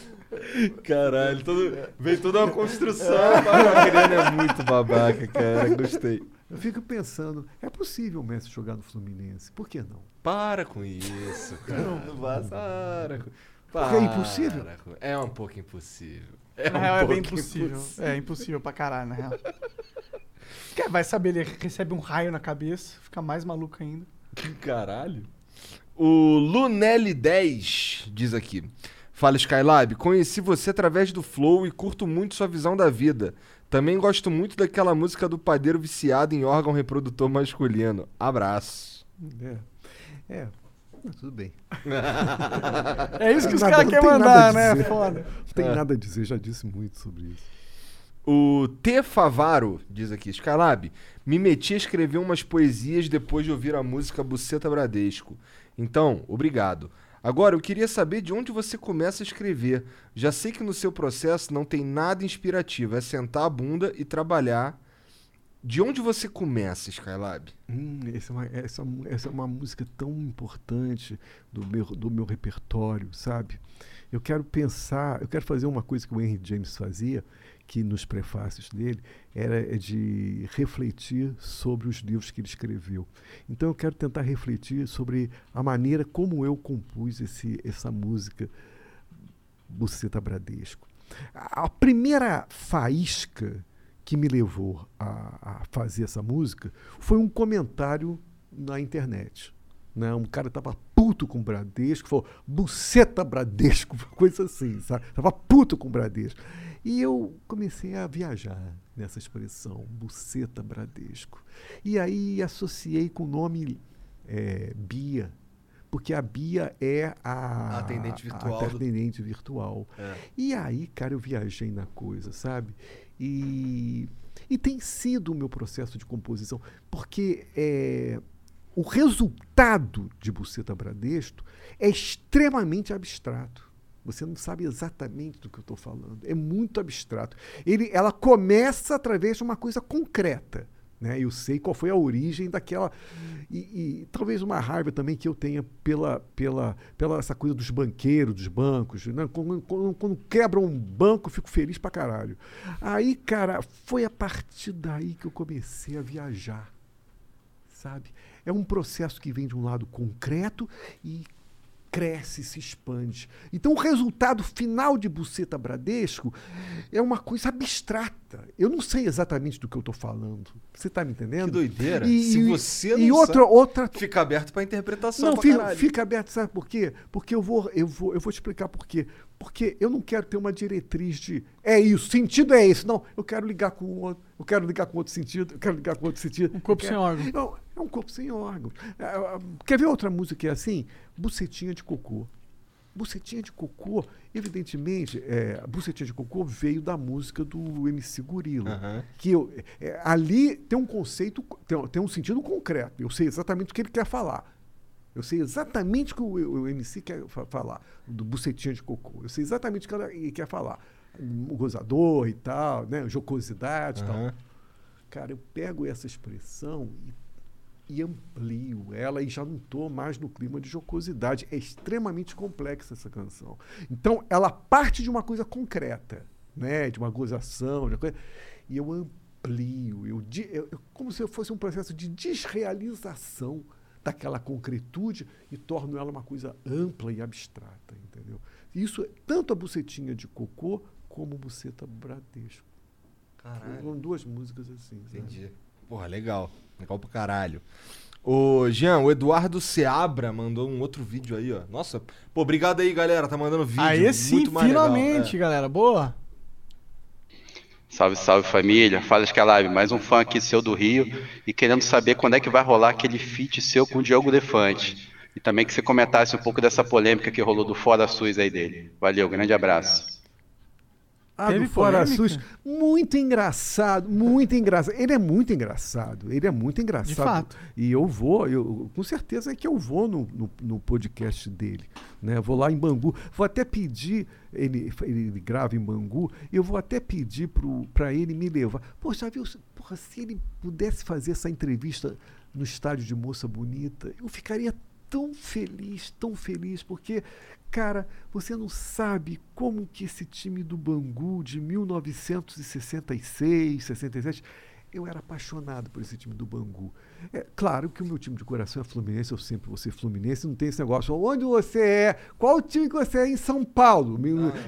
D: Caralho, todo, vem toda uma construção. o Adriano é muito babaca, cara. Gostei.
E: Eu fico pensando, é possível o Messi jogar no Fluminense? Por que não?
D: Para com isso, cara. Não vá, para. com-
E: Porque é impossível?
D: para É um pouco impossível. É
C: Na
D: um
C: real, é
D: pouco
C: bem impossível. É impossível pra caralho, na real. Quer- Vai saber, ele recebe um raio na cabeça, fica mais maluco ainda.
D: Caralho. O Lunelli10 diz aqui. Fala Skylab, conheci você através do Flow e curto muito sua visão da vida. Também gosto muito daquela música do padeiro viciado em órgão reprodutor masculino. Abraço.
E: É. É. Tudo bem.
C: É isso que os caras querem mandar, né? Foda.
E: Não tem nada a dizer, já disse muito sobre isso.
D: O T. Favaro diz aqui: Skylab, me meti a escrever umas poesias depois de ouvir a música Buceta Bradesco. Então, obrigado. Agora, eu queria saber de onde você começa a escrever. Já sei que no seu processo não tem nada inspirativo, é sentar a bunda e trabalhar. De onde você começa, Skylab?
E: Hum, essa, é uma, essa, essa é uma música tão importante do meu, do meu repertório, sabe? Eu quero pensar, eu quero fazer uma coisa que o Henry James fazia, que nos prefácios dele, era de refletir sobre os livros que ele escreveu. Então eu quero tentar refletir sobre a maneira como eu compus esse, essa música Buceta Bradesco. A, primeira faísca que me levou a, a fazer essa música foi um comentário na internet. Né? Um cara tava puto com o Bradesco, falou, buceta Bradesco, coisa assim, sabe? Tava puto com o Bradesco. E eu comecei a viajar nessa expressão, buceta Bradesco. E aí associei com o nome eh, Bia, porque a Bia é a,
D: atendente virtual
E: a
D: do-
E: atendente virtual.
D: É.
E: E aí, cara, eu viajei na coisa, sabe? E, e tem sido o meu processo de composição, porque é, o resultado de Buceta Bradesco é extremamente abstrato. Você não sabe exatamente do que eu estou falando. É muito abstrato. Ele, ela começa através de uma coisa concreta. Né? Eu sei qual foi a origem daquela. E, e talvez uma raiva também que eu tenha pela, pela, pela essa coisa dos banqueiros, dos bancos. Né? Quando, quando, quebram um banco, fico feliz pra caralho. Aí, cara, foi a partir daí que eu comecei a viajar. Sabe? É um processo que vem de um lado concreto e cresce, se expande. Então, o resultado final de Buceta Bradesco é uma coisa abstrata. Eu não sei exatamente do que eu estou falando. Você está me entendendo?
D: Que doideira.
E: E,
D: Se você não
E: e outra,
D: sabe,
E: outra
D: fica aberto pra interpretação.
E: não, fica, fica aberto, sabe por quê? Porque eu vou, eu vou, eu vou te explicar por quê. Porque eu não quero ter uma diretriz de é isso, sentido é esse. Não, eu quero ligar com outro, eu quero ligar com outro sentido, eu quero ligar com outro sentido.
C: Um corpo
E: Eu
C: sem
E: quero-
C: órgão.
E: Não, é um corpo sem órgão. É, é, Quer ver outra música que é assim? Bucetinha de cocô. Bucetinha de cocô, evidentemente, é, a bucetinha de cocô veio da música do MC Gorila.
D: Aham.
E: Que eu, é, ali tem um conceito, tem, tem um sentido concreto. Eu sei exatamente o que ele quer falar. Eu sei exatamente o que o, o MC quer fa- falar, do bucetinha de cocô. Eu sei exatamente o que ela- quer falar. O gozador e tal, né? jocosidade e tal.
D: Aham.
E: Cara, eu pego essa expressão e, e amplio ela e já não estou mais no clima de jocosidade. É extremamente complexa essa canção. Então, ela parte de uma coisa concreta, né? de uma gozação, de uma coisa, e eu amplio, eu, eu- eu- como se fosse um processo de desrealização daquela concretude e torno ela uma coisa ampla e abstrata, entendeu? Isso é tanto a bucetinha de cocô como buceta Bradesco.
D: Caralho.
E: São duas músicas assim. sabe?
D: Entendi. Porra, legal. Legal pra caralho. Ô, Jean, o Eduardo Seabra mandou um outro vídeo aí, ó. Nossa, pô, obrigado aí, galera. Tá mandando vídeo.
C: Aí sim,
D: muito mais legal.
C: finalmente,
D: É.
C: galera. Boa.
K: Salve, salve família. Fala Skylab, mais um fã aqui seu do Rio e querendo saber quando é que vai rolar aquele feat seu com o Diogo Defante. E também que você comentasse um pouco dessa polêmica que rolou do Fora SUS aí dele. Valeu, grande abraço.
E: Ah,
C: Teve
E: do Fora
C: polêmica?
E: SUS. Muito engraçado, muito engraçado. Ele é muito engraçado. Ele é muito engraçado.
C: fato.
E: E eu vou, eu, com certeza é que eu vou no, no, no podcast dele. Né? Vou lá em Bangu. Vou até pedir, ele, ele grava em Bangu, eu vou até pedir para ele me levar. Poxa, viu? Porra, se ele pudesse fazer essa entrevista no estádio de Moça Bonita, eu ficaria tão feliz, tão feliz, porque, cara, você não sabe como que esse time do Bangu de 1966, 67, eu era apaixonado por esse time do Bangu. É claro que o meu time de coração é Fluminense, eu sempre vou ser Fluminense, não tem esse negócio, onde você é, qual time que você é em São Paulo?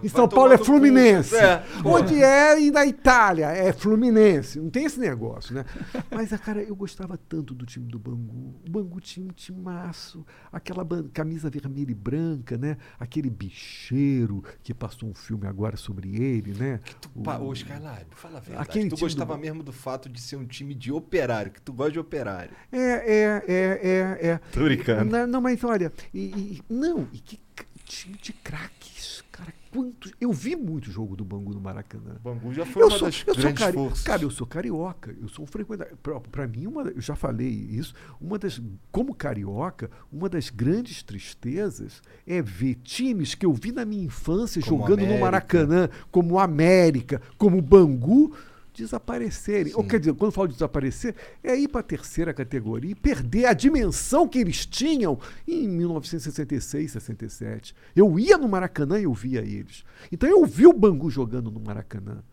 E: em São Paulo é. Fluminense.
D: É,
E: onde é e na Itália é Fluminense. Não tem esse negócio, né? Mas, ah, cara, eu gostava tanto do time do Bangu. O Bangu tinha um timaço, aquela camisa vermelha e branca, né? Aquele bicheiro que passou um filme agora sobre ele, né?
D: Pa, ô, Skylab, fala a verdade.
E: Aquele
D: tu gostava
E: do-
D: mesmo do fato de ser um time de operário, que tu gosta de operário.
E: É, é, é, é, é.
D: Tô brincando.
E: Não, não, mas olha, e, e- não, e que time de craques, cara, quantos. Eu vi muito jogo do Bangu no Maracanã.
D: Bangu já foi
E: eu
D: uma
E: sou,
D: das
E: eu sou
D: grandes
E: cari-
D: forças.
E: Cara, eu sou carioca, eu sou um frequentador. Pra, pra mim, uma, eu já falei isso, uma das. Como carioca, uma das grandes tristezas é ver times que eu vi na minha infância
D: Como
E: jogando no
D: América.
E: Maracanã, como América, como Bangu, desaparecerem. Ou quer dizer, quando eu falo de desaparecer, é ir para a terceira categoria e perder a dimensão que eles tinham em 1966, 67. Eu ia no Maracanã e eu via eles. Então eu vi o Bangu jogando no Maracanã.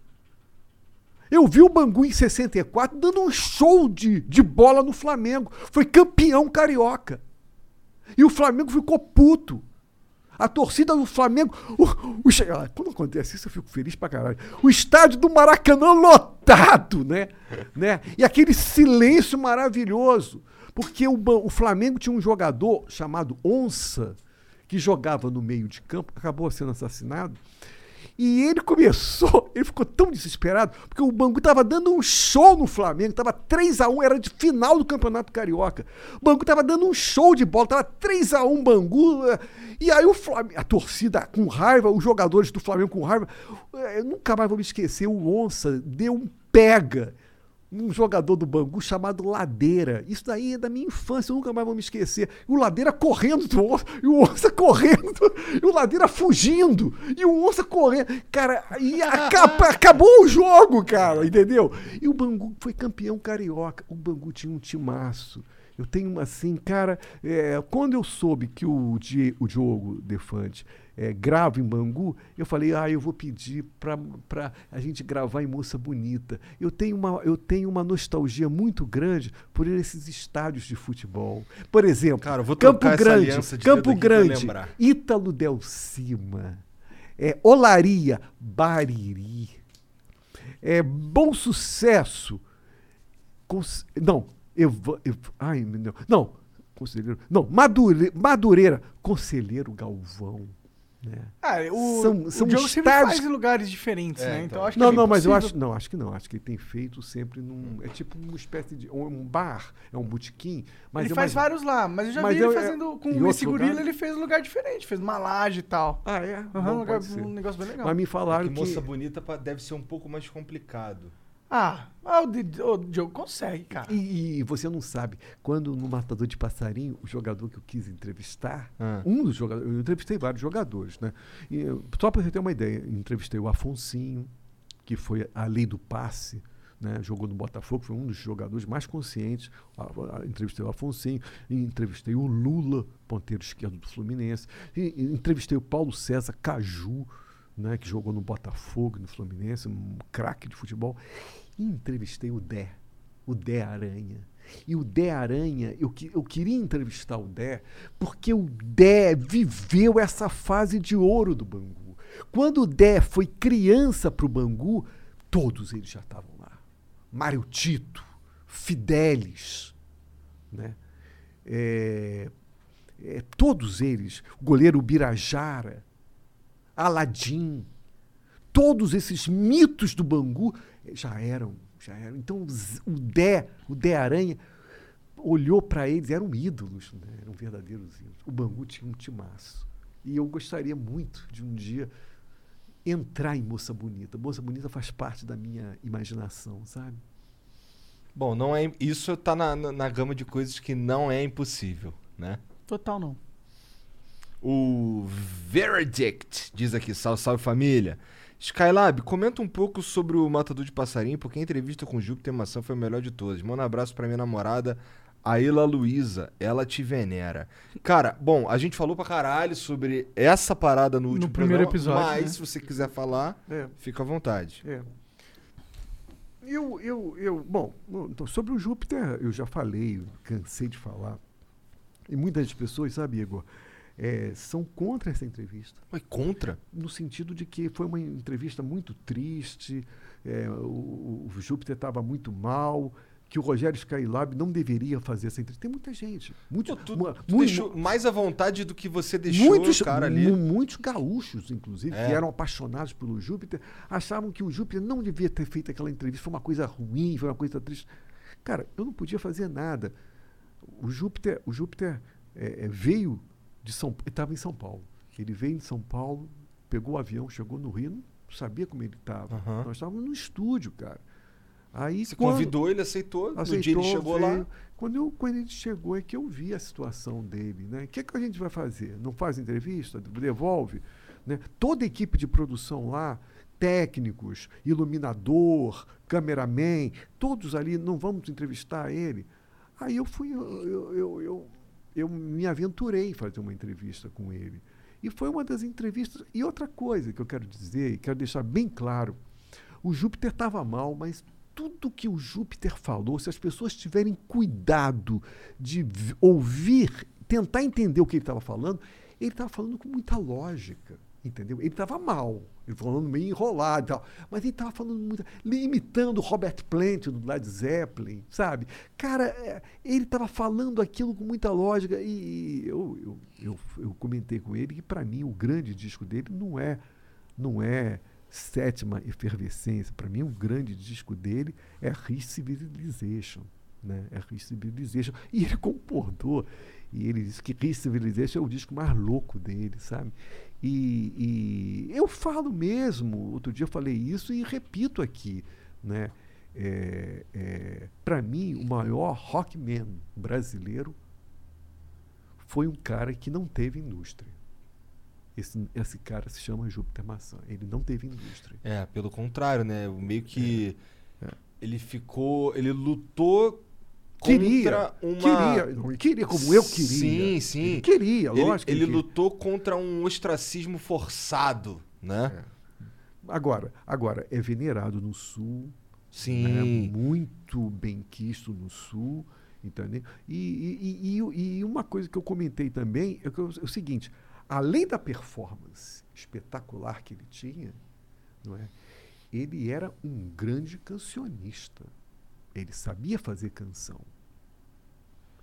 E: Eu vi o Bangu em 64 dando um show de, de bola no Flamengo. Foi campeão carioca. E o Flamengo ficou puto. A torcida do Flamengo. o- o ah, quando acontece isso, eu fico feliz pra caralho. O estádio do Maracanã lotado, né? né? E aquele silêncio maravilhoso. Porque o, o Flamengo tinha um jogador chamado Onça, que jogava no meio de campo, acabou sendo assassinado. E ele começou, ele ficou tão desesperado, porque o Bangu estava dando um show no Flamengo, estava 3 a 1 era de final do Campeonato Carioca. O Bangu estava dando um show de bola, estava 3 a 1 Bangu. eh, E aí o Flamengo, a torcida com raiva, os jogadores do Flamengo com raiva. eh, Eu nunca mais vou me esquecer, o Onça deu um pega um jogador do Bangu chamado Ladeira. Isso daí é da minha infância, eu nunca mais vou me esquecer. E o Ladeira correndo do Onça, e o Onça correndo, e o Ladeira fugindo, e o Onça correndo. Cara, e acaba- acabou o jogo, cara, entendeu? E o Bangu foi campeão carioca. O Bangu tinha um timaço. Eu tenho assim, cara, é, quando eu soube que o, Die- o Diogo Defante é, grava em Bangu, eu falei, ah, eu vou pedir para a gente gravar em Moça Bonita. Eu tenho, uma, eu tenho uma nostalgia muito grande por esses estádios de futebol. Por exemplo,
D: Cara, eu
E: Campo Grande, Campo
D: eu
E: Grande. Ítalo Del Cima, é, Olaria, Bariri, é, Bom Sucesso, Cons- não, Eva- ai, não, não, conselheiro, não, Madure, Madureira, Conselheiro Galvão, né?
C: Ah, o,
E: São- são
C: o Diogo sempre
E: estádios-
C: faz em lugares diferentes, né? Então, acho que
E: não,
C: é
E: não, mas eu acho, não, acho que não, acho que ele tem feito sempre num, é tipo uma espécie de, um bar, é um botequim, mas
C: ele
E: é
C: faz vários lá, mas eu já
E: mas
C: vi ele
E: eu- é-
C: fazendo com
E: em
C: o
E: outro
C: Esse Gorila,
E: lugar?
C: ele fez um lugar diferente, fez uma laje e tal.
E: Ah, é?
C: Aham,
E: Bom,
C: um, lugar- um negócio bem legal.
E: Mas me falaram
D: que
E: que,
D: Moça Bonita deve ser um pouco mais complicado.
C: Ah, ah, o, Di- o Diogo consegue, cara.
E: E, e você não sabe, quando no Matador de Passarinho, o jogador que eu quis entrevistar,
D: Ah.
E: um dos jogadores, eu entrevistei vários jogadores, né? E, só para você ter uma ideia, entrevistei o Afonsinho, que foi a lei do passe, né? jogou no Botafogo, foi um dos jogadores mais conscientes. A- a- entrevistei o Afonsinho, entrevistei o Lula, ponteiro esquerdo do Fluminense, e, e entrevistei o Paulo César Caju, né? que jogou no Botafogo, no Fluminense, um craque de futebol. E entrevistei o Dé, o Dé Aranha. E o Dé Aranha, eu, eu queria entrevistar o Dé, porque o Dé viveu essa fase de ouro do Bangu. Quando o Dé foi criança para o Bangu, todos eles já estavam lá. Mário Tito, Fidelis, né? É, é, todos eles, o goleiro Birajara, Aladim, todos esses mitos do Bangu já eram, já eram. Então o Dé, o Dé Aranha, olhou para eles, eram ídolos, né? eram verdadeiros ídolos. O Bangu tinha um timaço. E eu gostaria muito de um dia entrar em Moça Bonita. Moça Bonita faz parte da minha imaginação, sabe?
D: Bom, não é, isso tá na, na, na gama de coisas que não é impossível, né?
C: Total não.
D: O Verdict diz aqui, salve, salve família. Skylab, comenta um pouco sobre o Matador de Passarinho, porque a entrevista com Júpiter Maçã foi a melhor de todas. Manda um abraço pra minha namorada, Aila Luiza. Ela te venera. Cara, bom, a gente falou pra caralho sobre essa parada no último
C: primeiro
D: programa,
C: episódio,
D: Mas,
C: né?
D: se você quiser falar,
E: É.
D: fica à vontade.
E: É. Eu, eu, eu, bom, então, sobre o Júpiter eu já falei, eu cansei de falar. E muitas pessoas, sabe, Igor, é, são contra essa entrevista.
D: Mas contra?
E: No sentido de que foi uma entrevista muito triste, é, o, o Júpiter estava muito mal, que o Rogério Skylab não deveria fazer essa entrevista. Tem muita gente. Muito,
D: Tu,
E: mu-
D: tu
E: mu-
D: deixou mais à vontade do que você deixou
E: muitos,
D: cara ali.
E: mu- muitos gaúchos, inclusive,
D: É.
E: que eram apaixonados pelo Júpiter, achavam que o Júpiter não devia ter feito aquela entrevista. Foi uma coisa ruim, foi uma coisa triste. Cara, eu não podia fazer nada. O Júpiter, o Júpiter é, é, veio de São Ele estava em São Paulo. Ele veio em São Paulo, pegou o avião, chegou no Rio, não sabia como ele estava.
D: Aham.
E: Nós estávamos no estúdio, cara. Aí,
D: Você
E: quando-
D: convidou, ele aceitou. no dia ele
E: aceitou,
D: chegou
E: veio.
D: lá.
E: Quando, eu, quando ele chegou é que eu vi a situação dele. Né? O que, é que a gente vai fazer? Não faz entrevista? Devolve? Né? Toda a equipe de produção lá, técnicos, iluminador, cameraman, todos ali, não vamos entrevistar ele. Aí eu fui, eu, eu, eu, eu, me aventurei em fazer uma entrevista com ele. E foi uma das entrevistas. E outra coisa que eu quero dizer, e quero deixar bem claro: o Júpiter estava mal, mas tudo que o Júpiter falou, se as pessoas tiverem cuidado de ouvir, tentar entender o que ele estava falando, ele estava falando com muita lógica. Entendeu? Ele estava mal, ele falando meio enrolado e tal, mas ele estava falando muito, imitando Robert Plant do Led Zeppelin, sabe? Cara, é, ele estava falando aquilo com muita lógica e eu, eu, eu, eu comentei com ele que para mim o grande disco dele não é não é sétima efervescência. Para mim, o grande disco dele é Re-Civilization. Né? É Re-Civilization. E ele concordou. E ele disse que Re-Civilization é o disco mais louco dele, sabe? E, e eu falo mesmo, outro dia eu falei isso e repito aqui, né? É, é, Para mim, o maior rockman brasileiro foi um cara que não teve indústria. Esse, esse cara se chama Júpiter Maçã. Ele não teve indústria.
D: É, pelo contrário, né? Meio que
E: É.
D: ele ficou, ele lutou
E: Queria,
D: uma
E: queria, não, queria como eu queria.
D: Sim, sim.
E: Ele queria,
D: Ele-
E: lógico
D: Ele,
E: ele
D: lutou contra um ostracismo forçado, né?
E: Agora, agora é venerado no Sul,
D: Sim.
E: né, muito bem quisto no Sul, entendeu? E, e, e, e- uma coisa que eu comentei também é, é o seguinte: além da performance espetacular que ele tinha, não é? Ele era um grande cancionista. Ele sabia fazer canção.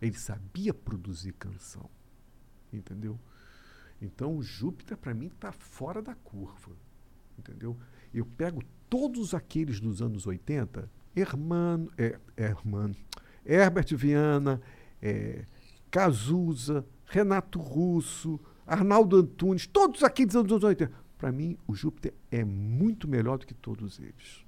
E: Ele sabia produzir canção. Entendeu? Então Júpiter, para mim, está fora da curva. Entendeu? Eu pego todos aqueles dos anos 80, Hermano, é, Hermano, Herbert Viana, é, Cazuza, Renato Russo, Arnaldo Antunes, todos aqueles dos anos 80. Para mim, o Júpiter é muito melhor do que todos eles.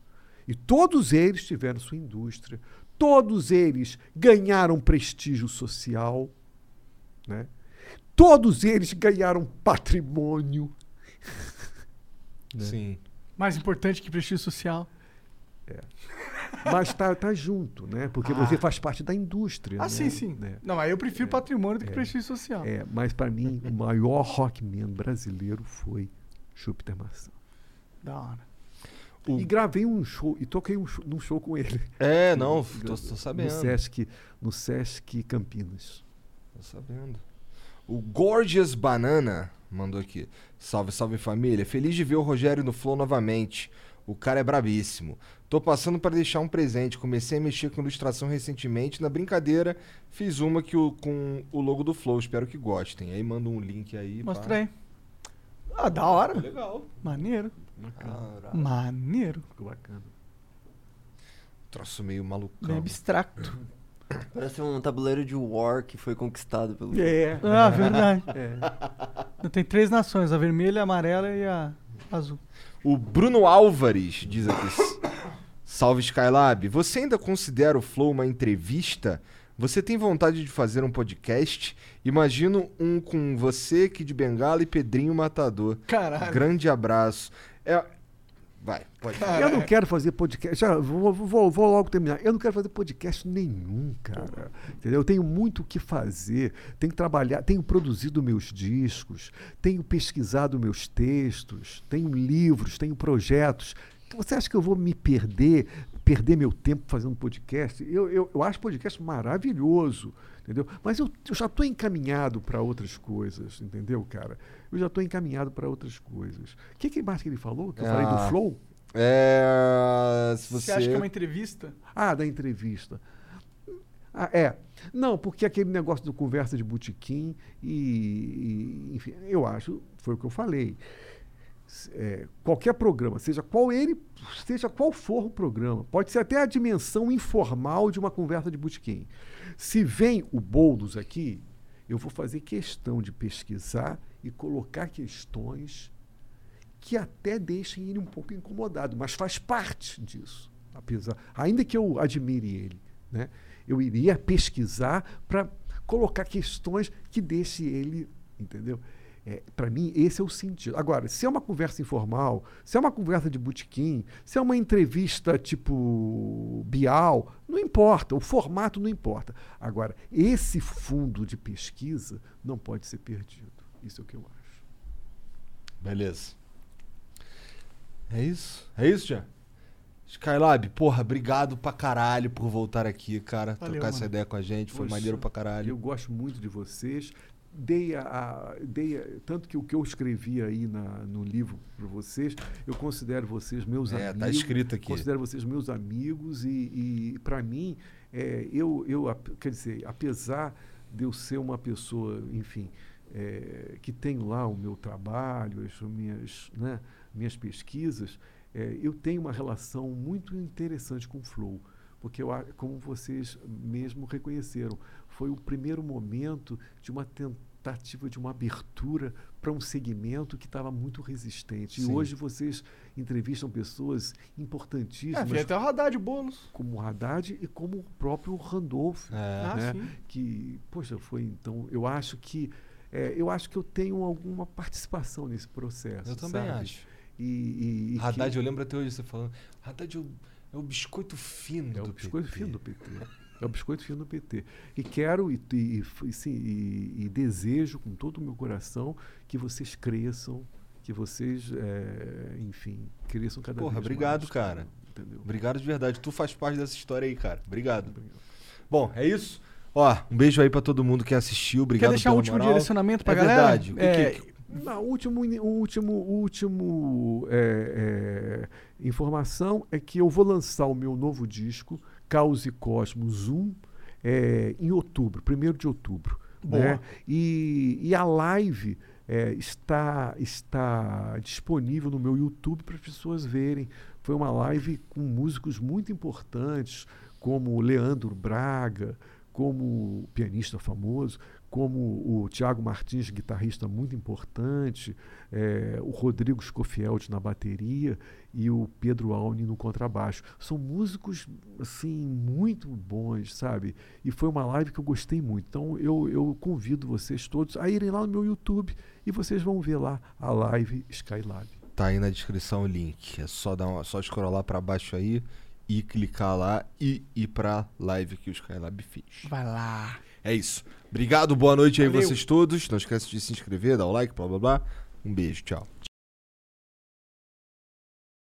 E: E todos eles tiveram sua indústria, todos eles ganharam prestígio social, né? todos eles ganharam patrimônio. né?
D: Sim.
C: Mais importante que prestígio social.
E: Mas tá, tá junto, né? Porque
C: Ah.
E: você faz parte da indústria.
C: Ah,
E: né?
C: sim, sim.
E: Né?
C: Não, aí eu prefiro patrimônio do que
E: É.
C: prestígio social.
E: É, mas para mim, o maior rockman brasileiro foi Júpiter Maçã.
C: Da hora.
E: E gravei um show, e toquei um show, num show com ele.
D: É, não, tô- tô sabendo.
E: No Sesc, no Sesc Campinas.
D: Tô sabendo. O Gorgeous Banana mandou aqui. Salve, salve família. Feliz de ver o Rogério no Flow novamente. O cara é brabíssimo. Tô passando para deixar um presente. Comecei a mexer com ilustração recentemente. Na brincadeira, fiz uma que o, com o logo do Flow. Espero que gostem. Aí manda um link aí. pá.
C: Mostra aí. Ah, da hora.
D: Legal.
C: Maneiro.
D: Caralho.
C: Maneiro.
E: Ficou bacana.
D: Troço meio malucão.
C: Bem abstracto.
F: Parece um tabuleiro de War que foi conquistado pelo.
E: É.
C: Ah, verdade.
E: É.
C: Tem três nações, a vermelha, a amarela e a. Azul.
D: O Bruno Álvares diz aqui. Salve Skylab. Você ainda considera o Flow uma entrevista? Você tem vontade de fazer um podcast? Imagino um com você, Kid Bengala e Pedrinho Matador.
C: Caralho.
D: Grande abraço. É... Vai, pode.
E: Eu não quero fazer podcast. Já, vou, vou- vou logo terminar. Eu não quero fazer podcast nenhum, cara. Entendeu? Eu tenho muito o que fazer. Tenho que trabalhar, tenho produzido meus discos, tenho pesquisado meus textos, tenho livros, tenho projetos. Você acha que eu vou me perder, perder meu tempo fazendo podcast? Eu, eu, eu acho podcast maravilhoso, entendeu? Mas eu, eu já estou encaminhado para outras coisas, entendeu, cara? Eu já estou encaminhado para outras coisas. O que, que mais que ele falou? Que eu falei do
D: Ah,
E: Flow?
D: É. Se
C: Você...
D: você.
C: acha que é uma entrevista?
E: Ah, da entrevista. Ah, é. Não, porque aquele negócio do conversa de botequim e, e, enfim, eu acho, foi o que eu falei. É, qualquer programa, seja qual ele, seja qual for o programa, pode ser até a dimensão informal de uma conversa de botequim. Se vem o Boulos aqui, eu vou fazer questão de pesquisar e colocar questões que até deixem ele um pouco incomodado, mas faz parte disso. Apesar, ainda que eu admire ele, né? eu iria pesquisar para colocar questões que deixem ele, entendeu? É, para mim, esse é o sentido. Agora, se é uma conversa informal, se é uma conversa de botequim, se é uma entrevista tipo Bial, não importa, o formato não importa. Agora, esse fundo de pesquisa não pode ser perdido. Isso é o que eu acho.
D: Beleza. É isso? É isso, Jean? Skylab, porra, obrigado pra caralho por voltar aqui, cara.
E: Valeu,
D: trocar essa
E: mano.
D: ideia com a gente. Foi
E: Poxa,
D: maneiro pra caralho.
E: Eu gosto muito de vocês. Dei a, dei tanto que o que eu escrevi aí na- no livro para vocês, eu considero vocês meus
D: É,
E: amigos.
D: tá escrito aqui.
E: Considero vocês meus amigos e, e para mim, é, eu, eu, quer dizer, apesar de eu ser uma pessoa, enfim, é, que tenho lá o meu trabalho, as minhas, né, minhas pesquisas, é, eu tenho uma relação muito interessante com o Flow, porque eu, como vocês mesmo reconheceram, foi o primeiro momento de uma tentativa de uma abertura para um segmento que estava muito resistente.
C: Sim.
E: E hoje vocês entrevistam pessoas
C: É,
E: importantíssimas.
C: veio até o Haddad bônus.
E: Como o Haddad e como o próprio Randolph.
C: É. Ah,
E: né?
C: sim.
E: Que, poxa, foi então. Eu acho que. é, eu acho que eu tenho alguma participação nesse processo.
D: Eu também
E: sabe?
D: acho.
E: E, e, e
D: Haddad,
E: que-
D: eu lembro até hoje você falando. Haddad é o, é o biscoito fino
E: é
D: do
E: o biscoito
D: PT.
E: fino do PT. É o biscoito fino do PT. E quero e, e, e, sim, e- e desejo com todo o meu coração que vocês cresçam, que vocês, é, enfim, cresçam cada
D: Porra,
E: vez
D: obrigado,
E: mais.
D: cara.
E: Entendeu?
D: Obrigado de verdade. Tu faz parte dessa história aí, cara. Obrigado. Bom, é isso. Ó, um beijo aí pra todo mundo que assistiu. Obrigado
C: Quer deixar
D: pela
C: último
D: moral.
C: direcionamento pra
D: é
C: galera?
D: verdade. O que
C: É,
D: que-
E: Não, o último, o último, o último é, é, informação é que eu vou lançar o meu novo disco, Caos e Cosmos 1, é, em outubro, 1 de outubro.
C: Boa.
E: né? E, e a live é, está, está disponível no meu YouTube para as pessoas verem. Foi uma live com músicos muito importantes, como Leandro Braga, como pianista famoso, como o Tiago Martins, guitarrista muito importante, eh, o Rodrigo Schofield na bateria e o Pedro Alni no contrabaixo. São músicos assim muito bons, sabe? E foi uma live que eu gostei muito. Então eu, eu convido vocês todos a irem lá no meu YouTube e vocês vão ver lá a live Skylab.
D: Tá aí na descrição o link. É só dar uma, só scrollar pra baixo aí e clicar lá e ir pra live que o Skylab fez.
C: Vai lá.
D: É isso. Obrigado, boa noite aí
C: Valeu.
D: vocês todos. Não esquece de se inscrever, dar o like, blá blá blá. Um beijo, tchau.